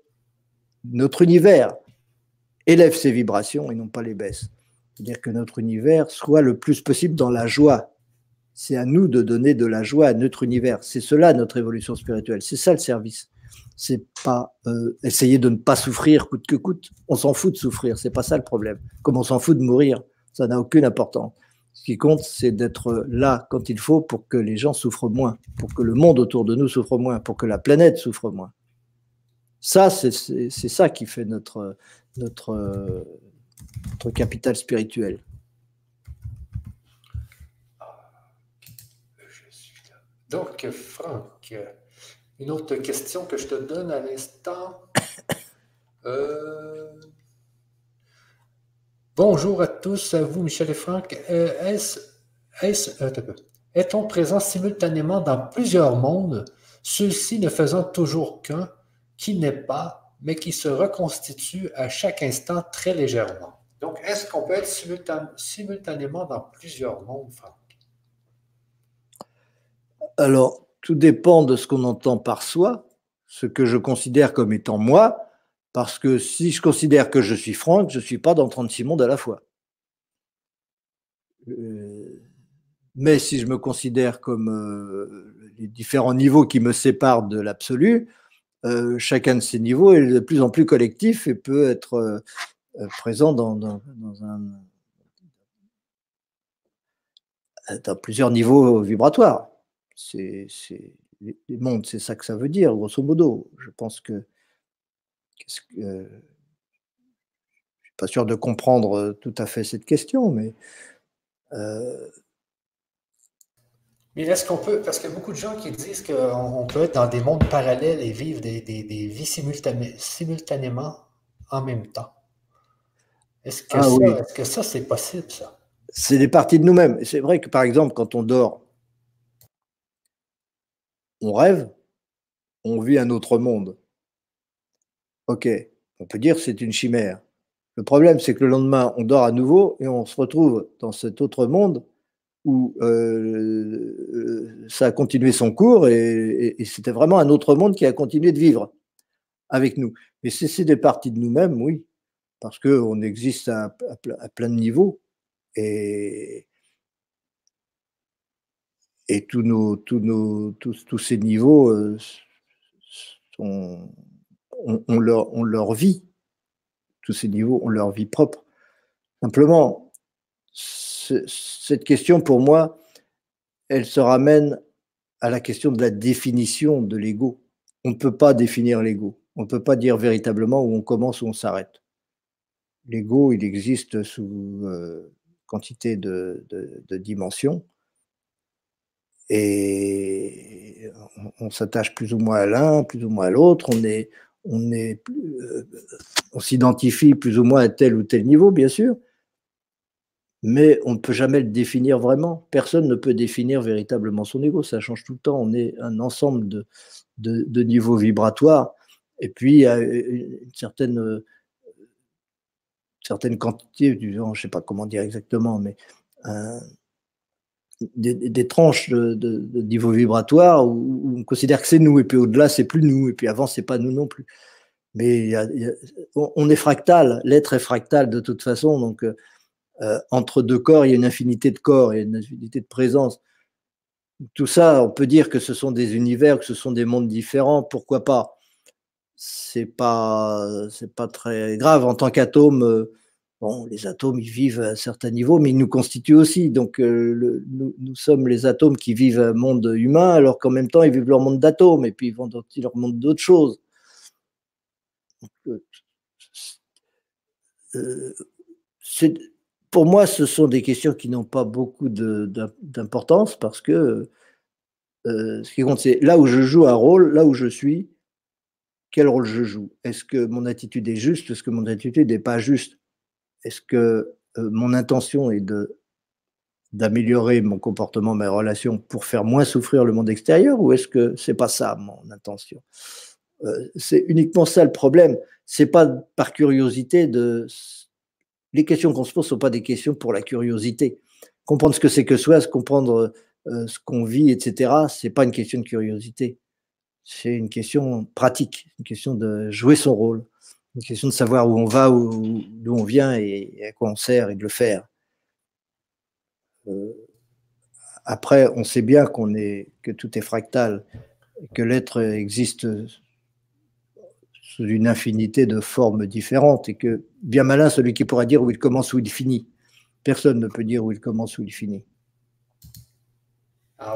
notre univers élève ses vibrations et non pas les baisse. C'est-à-dire que notre univers soit le plus possible dans la joie. C'est à nous de donner de la joie à notre univers. C'est cela notre évolution spirituelle. C'est ça le service. C'est pas euh, essayer de ne pas souffrir coûte que coûte. On s'en fout de souffrir. C'est pas ça le problème. Comme on s'en fout de mourir, ça n'a aucune importance. Ce qui compte, c'est d'être là quand il faut pour que les gens souffrent moins, pour que le monde autour de nous souffre moins, pour que la planète souffre moins. Ça, c'est ça qui fait notre, notre, notre capital spirituel. Donc, Franck, une autre question que je te donne à l'instant. Euh, bonjour à tous, à vous, Michel et Franck. Euh, euh, est-on présent simultanément dans plusieurs mondes, ceux-ci ne faisant toujours qu'un, qui n'est pas mais qui se reconstitue à chaque instant très légèrement? Donc, est-ce qu'on peut être simultanément dans plusieurs mondes, Franck? Alors, tout dépend de ce qu'on entend par soi, ce que je considère comme étant moi, parce que si je considère que je suis Franck, je ne suis pas dans 36 mondes à la fois. Euh, mais si je me considère comme euh, les différents niveaux qui me séparent de l'absolu, euh, chacun de ces niveaux est de plus en plus collectif et peut être présent dans, dans, plusieurs niveaux vibratoires. C'est, les mondes, c'est ça que ça veut dire, grosso modo. Je pense que, je ne suis pas sûr de comprendre tout à fait cette question, mais mais est-ce qu'on peut, parce qu'il y a beaucoup de gens qui disent qu'on peut être dans des mondes parallèles et vivre des, vies simultanément en même temps. Est-ce que, ah ça, ça, c'est possible, ça? C'est des parties de nous-mêmes. C'est vrai que, par exemple, quand on dort, on rêve, on vit un autre monde. Ok, on peut dire c'est une chimère. Le problème, c'est que le lendemain, on dort à nouveau et on se retrouve dans cet autre monde où euh, ça a continué son cours et, c'était vraiment un autre monde qui a continué de vivre avec nous. Mais c'est des parties de nous-mêmes, oui, parce qu'on existe à, plein de niveaux et, et tous, nos, tous, nos, tous, tous ces niveaux euh, sont, ont, leur, ont leur vie. Tous ces niveaux ont leur vie propre. Simplement, cette question, pour moi, elle se ramène à la question de la définition de l'ego. On ne peut pas définir l'ego. On ne peut pas dire véritablement où on commence, où on s'arrête. L'ego, il existe sous euh, quantité de, dimensions et on, s'attache plus ou moins à l'un, plus ou moins à l'autre. On est, on est, euh, on s'identifie plus ou moins à tel ou tel niveau, bien sûr mais on ne peut jamais le définir vraiment. Personne ne peut définir véritablement son ego, ça change tout le temps. On est un ensemble de, de, niveaux vibratoires, et puis il y a une certaine, certaine quantité, je ne sais pas comment dire exactement, mais des, tranches de, niveau vibratoire où, on considère que c'est nous, et puis au-delà, c'est plus nous, et puis avant, c'est pas nous non plus. Mais on est fractal, l'être est fractal de toute façon, donc euh, euh, entre deux corps, il y a une infinité de corps, il y a une infinité de présence. Tout ça, on peut dire que ce sont des univers, que ce sont des mondes différents, pourquoi pas? C'est pas, c'est pas très grave. En tant qu'atome, euh, Les atomes, ils vivent à un certain niveau, mais ils nous constituent aussi. Donc, euh, nous, sommes les atomes qui vivent un monde humain, alors qu'en même temps, ils vivent leur monde d'atomes, et puis ils vont dans leur monde d'autres choses. Euh, euh, pour moi, ce sont des questions qui n'ont pas beaucoup d'importance parce que ce qui compte, c'est là où je joue un rôle, là où je suis, quel rôle je joue? Est-ce que mon attitude est juste? Est-ce que mon attitude n'est pas juste? Est-ce que euh, mon intention est d'améliorer mon comportement, mes relations pour faire moins souffrir le monde extérieur ou est-ce que c'est pas ça mon intention? Euh, C'est uniquement ça le problème. C'est pas par curiosité de. Les questions qu'on se pose sont pas des questions pour la curiosité. Comprendre ce que c'est que soi, comprendre euh, ce qu'on vit, etc. C'est pas une question de curiosité. C'est une question pratique, une question de jouer son rôle une question de savoir où on va, d'où on vient et, à quoi on sert et de le faire. Euh, après, on sait bien qu'on est, que tout est fractal, que l'être existe sous une infinité de formes différentes et que bien malin celui qui pourra dire où il commence, où il finit. Personne ne peut dire où il commence, où il finit. Ah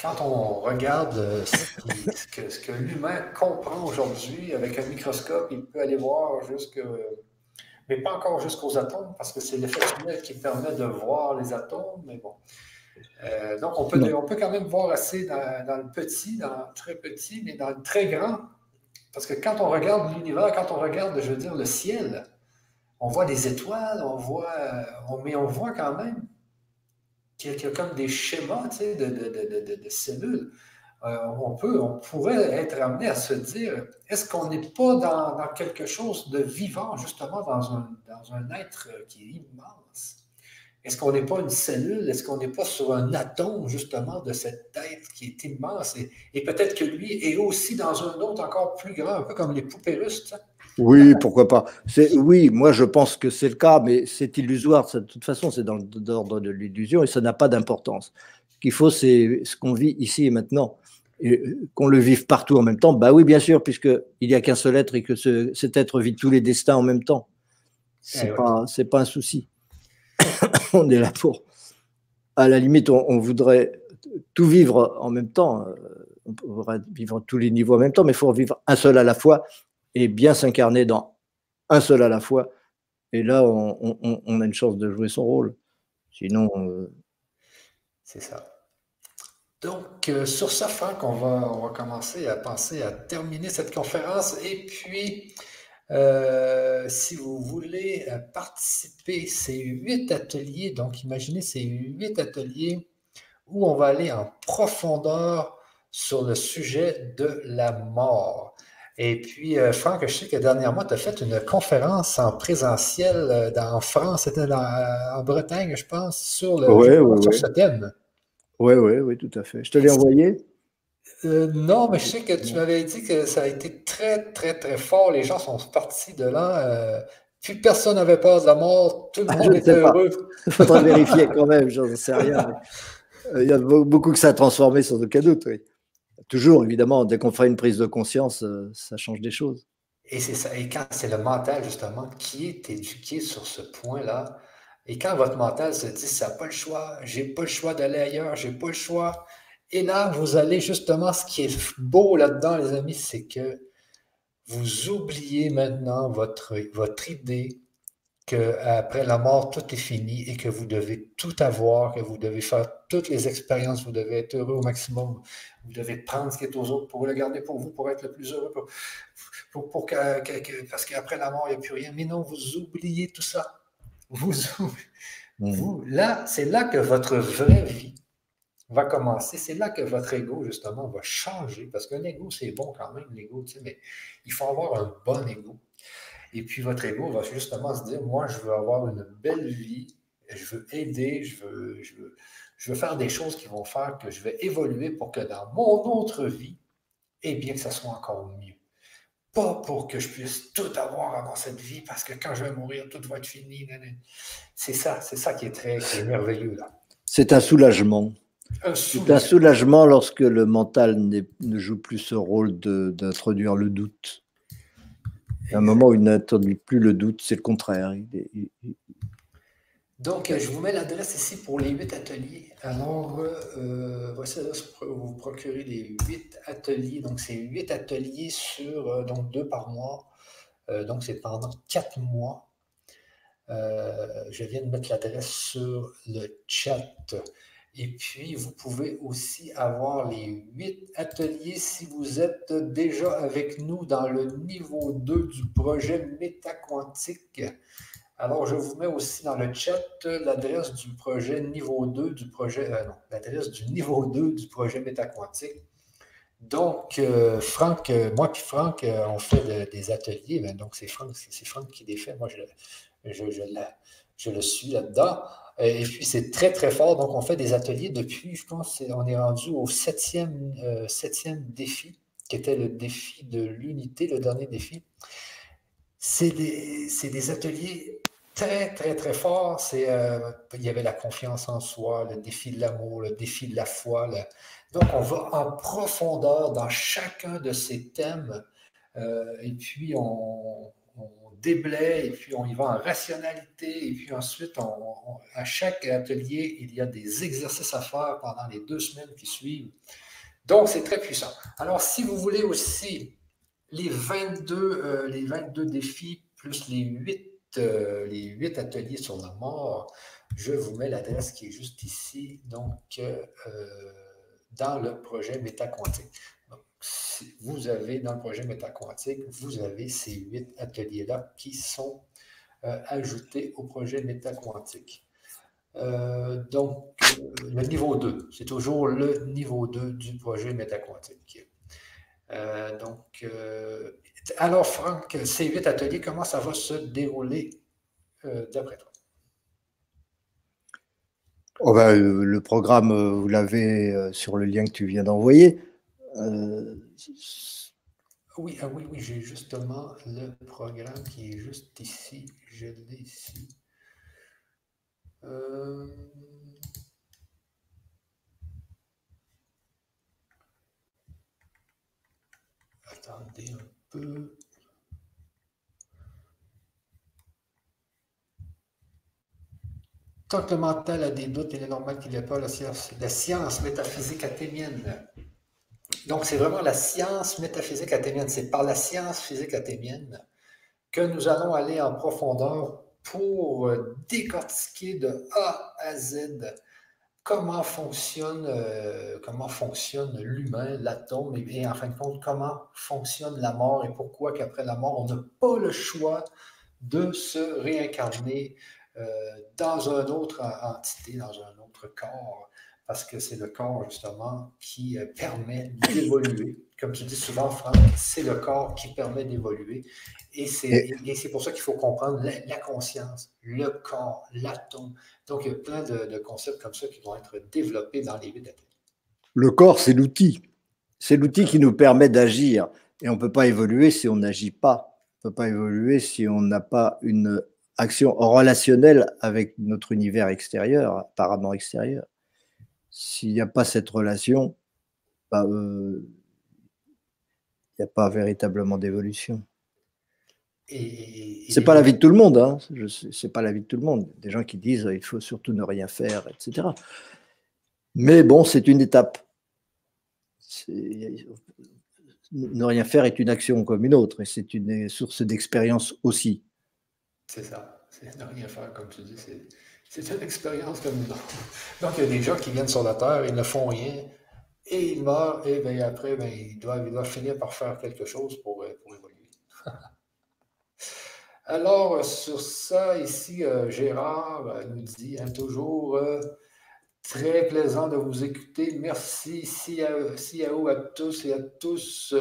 quand on regarde euh, ce, que, l'humain comprend aujourd'hui avec un microscope, il peut aller voir jusque, mais pas encore jusqu'aux atomes, parce que c'est l'effet tunnel qui permet de voir les atomes, mais bon. Euh, donc, on peut, on peut quand même voir assez dans, le petit, dans le très petit, mais dans le très grand. Parce que quand on regarde l'univers, quand on regarde, je veux dire, le ciel, on voit des étoiles, on voit, mais on voit quand même qu'il y a comme des schémas de, cellules. Euh, on, pourrait être amené à se dire, est-ce qu'on n'est pas dans, quelque chose de vivant, justement, dans un, être qui est immense? Est-ce qu'on n'est pas une cellule? Est-ce qu'on n'est pas sur un atome, justement, de cette tête qui est immense? Et, et peut-être que lui est aussi dans un autre encore plus grand, un peu comme les poupées russes. Oui, pourquoi pas. Oui, moi je pense que c'est le cas, mais c'est illusoire. De toute façon, c'est dans l'ordre de l'illusion et ça n'a pas d'importance. Ce qu'il faut, c'est ce qu'on vit ici et maintenant. Et euh, qu'on le vive partout en même temps, bah oui, bien sûr, puisqu'il n'y a qu'un seul être et que cet être vit tous les destins en même temps. C'est eh pas, un souci. on est là pour. À la limite, on, voudrait tout vivre en même temps. Euh, on pourrait vivre tous les niveaux en même temps, mais il faut vivre un seul à la fois et bien s'incarner dans un seul à la fois. Et là, on, a une chance de jouer son rôle. Sinon. Euh, C'est ça. Donc, euh, sur ça, Franck, on va, on va commencer à penser à terminer cette conférence. Et puis, euh, si vous voulez participer, ces huit ateliers, donc imaginez ces huit ateliers où on va aller en profondeur sur le sujet de la mort. Et puis, euh, Franck, je sais que dernièrement, tu as fait une conférence en présentiel euh, en France, c'était en Bretagne, je pense, sur, le, ce thème. Oui, oui, oui, tout à fait. Je te l'ai envoyé? Euh, non, mais je sais que tu m'avais dit que ça a été très, très, très fort. Les gens sont partis de là. plus personne n'avait peur de la mort. Tout le ah, monde était heureux. Il faudra vérifier quand même, j'en sais rien. Il y a beaucoup que ça a transformé, sans aucun doute, oui toujours, évidemment, dès qu'on fait une prise de conscience, euh, ça change des choses. Et c'est ça. Et quand c'est le mental, justement, qui est éduqué sur ce point-là, et quand votre mental se dit, ça n'a pas le choix, j'ai pas le choix d'aller ailleurs, j'ai pas le choix. Et là, vous allez justement, ce qui est beau là-dedans, les amis, c'est que vous oubliez maintenant votre, votre idée qu'après la mort, tout est fini et que vous devez tout avoir, que vous devez faire toutes les expériences, vous devez être heureux au maximum, vous devez prendre ce qui est aux autres pour le garder pour vous, pour être le plus heureux, pour, parce qu'après la mort, il n'y a plus rien. Mais non, vous oubliez tout ça. Vous, mm. vous là, c'est là que votre vraie vie va commencer. C'est là que votre ego, justement, va changer. Parce qu'un ego, c'est bon quand même, l'ego, mais il faut avoir un bon ego. Et puis votre ego va justement se dire, moi, je veux avoir une belle vie, je veux aider, je veux, je veux, je veux faire des choses qui vont faire que je vais évoluer pour que dans mon autre vie, eh bien, que ça soit encore mieux. Pas pour que je puisse tout avoir avant cette vie, parce que quand je vais mourir, tout va être fini. C'est ça, c'est ça qui est très merveilleux là. C'est un soulagement. C'est un soulagement lorsque le mental ne joue plus ce rôle d'introduire le doute un moment où il n'attendit plus le doute, c'est le contraire. Donc, je vous mets l'adresse ici pour les huit ateliers. Alors, euh, voici vous procurez les huit ateliers. Donc, c'est huit ateliers sur euh, donc deux par mois. Euh, donc, c'est pendant quatre mois. je viens de mettre l'adresse sur le chat. Et puis, vous pouvez aussi avoir les huit ateliers si vous êtes déjà avec nous dans le niveau 2 du projet métaquantique. Alors, je vous mets aussi dans le chat l'adresse du projet niveau 2 du projet, euh, non, l'adresse du niveau 2 du projet métaquantique. Donc, euh, Franck, euh, moi et Franck, on fait des ateliers. Ben, donc, c'est Franck, Franck, qui les fait. Moi, je, je, je le suis là-dedans. Et puis, c'est très, très fort. Donc, on fait des ateliers depuis, je pense, on est rendu au septième, septième défi, qui était le défi de l'unité, le dernier défi. C'est des, des, ateliers très, très, très forts. Euh, il y avait la confiance en soi, le défi de l'amour, le défi de la foi. Donc, on va en profondeur dans chacun de ces thèmes. Euh, et puis, on, déblaye, et puis on y va en rationalité, et puis ensuite, à chaque atelier, il y a des exercices à faire pendant les deux semaines qui suivent. Donc, c'est très puissant. Alors, si vous voulez aussi les 22, euh, les 22 défis plus les 8, euh, les 8 ateliers sur la mort, je vous mets l'adresse qui est juste ici, donc euh, dans le projet métaquantique. Vous avez dans le projet métaquantique, vous avez ces 8 ateliers-là qui sont ajoutés au projet métaquantique. donc, le niveau 2, c'est toujours le niveau 2 du projet métaquantique. Euh, donc, euh, alors, Franck, ces huit ateliers, comment ça va se dérouler euh, d'après toi? Oh ben, le programme, vous l'avez sur le lien que tu viens d'envoyer. Oui, ah oui, oui, j'ai justement le programme qui est juste ici. Je l'ai ici. Attendez un peu. Tant que le mental a des doutes, il est normal qu'il ait pas la science, la science métaphysique athémienne. Donc, c'est vraiment la science métaphysique athémienne. C'est par la science physique athémienne que nous allons aller en profondeur pour décortiquer de A à Z comment fonctionne, euh, fonctionne l'humain, l'atome, et, en fin de compte, comment fonctionne la mort et pourquoi qu'après la mort, on n'a pas le choix de se réincarner euh, dans une autre entité, dans un autre corps, parce que c'est le corps, justement, qui euh, permet d'évoluer. Comme tu dis souvent, Franck, c'est le corps qui permet d'évoluer. Et c'est pour ça qu'il faut comprendre la, conscience, le corps, l'atome. Donc, il y a plein de, concepts comme ça qui vont être développés dans les huit Le corps, c'est l'outil. C'est l'outil qui nous permet d'agir. Et on ne peut pas évoluer si on n'agit pas. On ne peut pas évoluer si on n'a pas une action relationnelle avec notre univers extérieur, apparemment extérieur. S'il n'y a pas cette relation, bah, euh, il n'y a pas véritablement d'évolution. C'est pas la vie de tout le monde, hein. c'est pas la vie de tout le monde. Des gens qui disent il faut surtout ne rien faire, etc. Mais bon, c'est une étape. Ne rien faire est une action comme une autre, et c'est une source d'expérience aussi. C'est ça, ne rien faire, comme tu dis, c'est une expérience comme une autre. Donc il y a des gens qui viennent sur la Terre, ils ne font rien, et ils meurent, et bien, après, ben, ils, doivent, ils, doivent, finir par faire quelque chose pour, euh, pour évoluer. Alors, sur ça, ici, euh, Gérard euh, nous dit hein, toujours euh, très plaisant de vous écouter. Merci, CIAO à tous et à tous.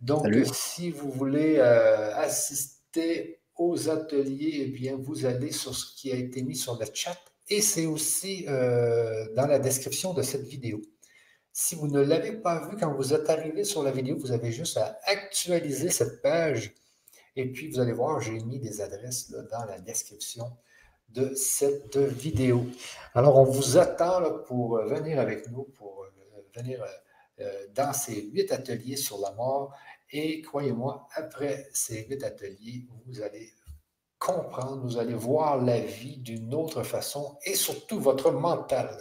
donc, si vous voulez assister aux ateliers, eh bien, vous allez sur ce qui a été mis sur le chat et c'est aussi dans la description de cette vidéo. Si vous ne l'avez pas vu quand vous êtes arrivé sur la vidéo, vous avez juste à actualiser cette page et puis, vous allez voir, j'ai mis des adresses dans la description de cette vidéo. Alors, on vous attend pour venir avec nous, pour euh, venir euh, dans ces huit ateliers sur la mort Et croyez-moi, après ces huit ateliers, vous allez comprendre, vous allez voir la vie d'une autre façon et surtout votre mental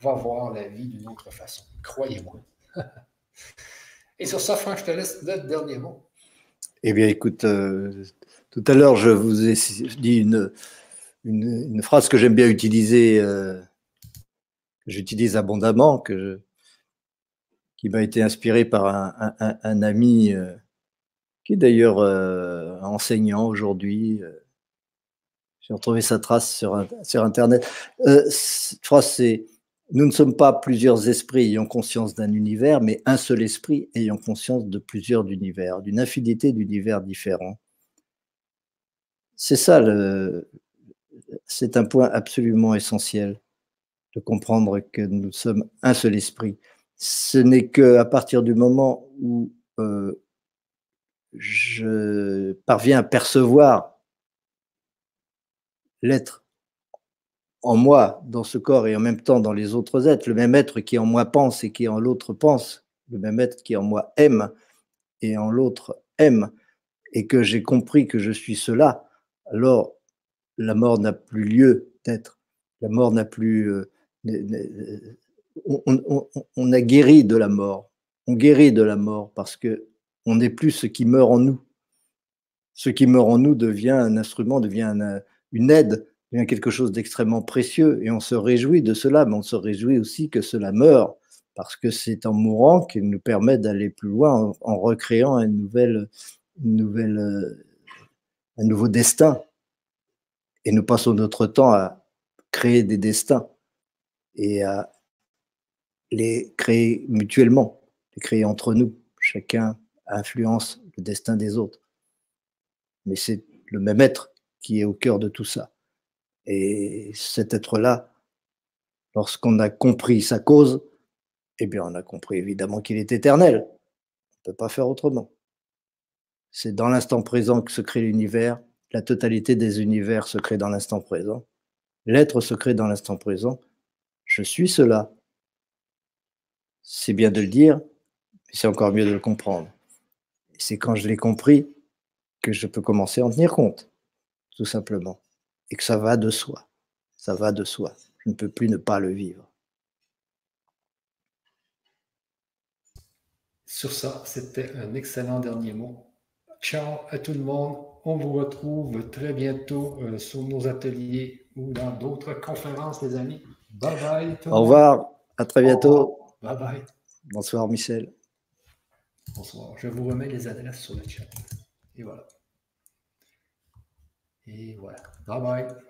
va voir la vie d'une autre façon. Croyez-moi. et sur ça, Franck, je te laisse le dernier mot. Eh bien, écoute, euh, tout à l'heure, je vous ai dit une, phrase que j'aime bien utiliser, euh, que j'utilise abondamment, que qui m'a été inspirée par un, ami euh, qui est d'ailleurs enseignant aujourd'hui. J'ai retrouvé sa trace sur, sur Internet. cette phrase, c'est nous ne sommes pas plusieurs esprits ayant conscience d'un univers, mais un seul esprit ayant conscience de plusieurs univers, d'une infinité d'univers différents. C'est ça, c'est un point absolument essentiel de comprendre que nous sommes un seul esprit. Ce n'est qu'à partir du moment où euh, je parviens à percevoir l'être en moi, dans ce corps, et en même temps dans les autres êtres, le même être qui en moi pense et qui en l'autre pense, le même être qui en moi aime et en l'autre aime, et que j'ai compris que je suis cela, alors la mort n'a plus lieu d'être. La mort n'a plus... Euh, on, a guéri de la mort. On guérit de la mort parce que on n'est plus ce qui meurt en nous. Ce qui meurt en nous devient un instrument, devient une aide devient quelque chose d'extrêmement précieux et on se réjouit de cela, mais on se réjouit aussi que cela meure parce que c'est en mourant qu'il nous permet d'aller plus loin en, recréant un nouveau destin. Et nous passons notre temps à créer des destins et à les créer mutuellement, les créer entre nous. Chacun influence le destin des autres. Mais c'est le même être qui est au cœur de tout ça. Et cet être-là, lorsqu'on a compris sa cause, eh bien, on a compris évidemment qu'il est éternel. On ne peut pas faire autrement. C'est dans l'instant présent que se crée l'univers. La totalité des univers se crée dans l'instant présent. L'être se crée dans l'instant présent. Je suis cela. C'est bien de le dire, mais c'est encore mieux de le comprendre. C'est quand je l'ai compris que je peux commencer à en tenir compte, tout simplement et que ça va de soi. Ça va de soi. Je ne peux plus ne pas le vivre. Sur ça, c'était un excellent dernier mot. Ciao à tout le monde. On vous retrouve très bientôt euh, sur nos ateliers ou dans d'autres conférences, les amis. Bye bye. Au revoir. À très bientôt. Bye bye. Bonsoir, Michel. Bonsoir. Je vous remets les adresses sur le chat. Et voilà. Et voilà. Bye bye.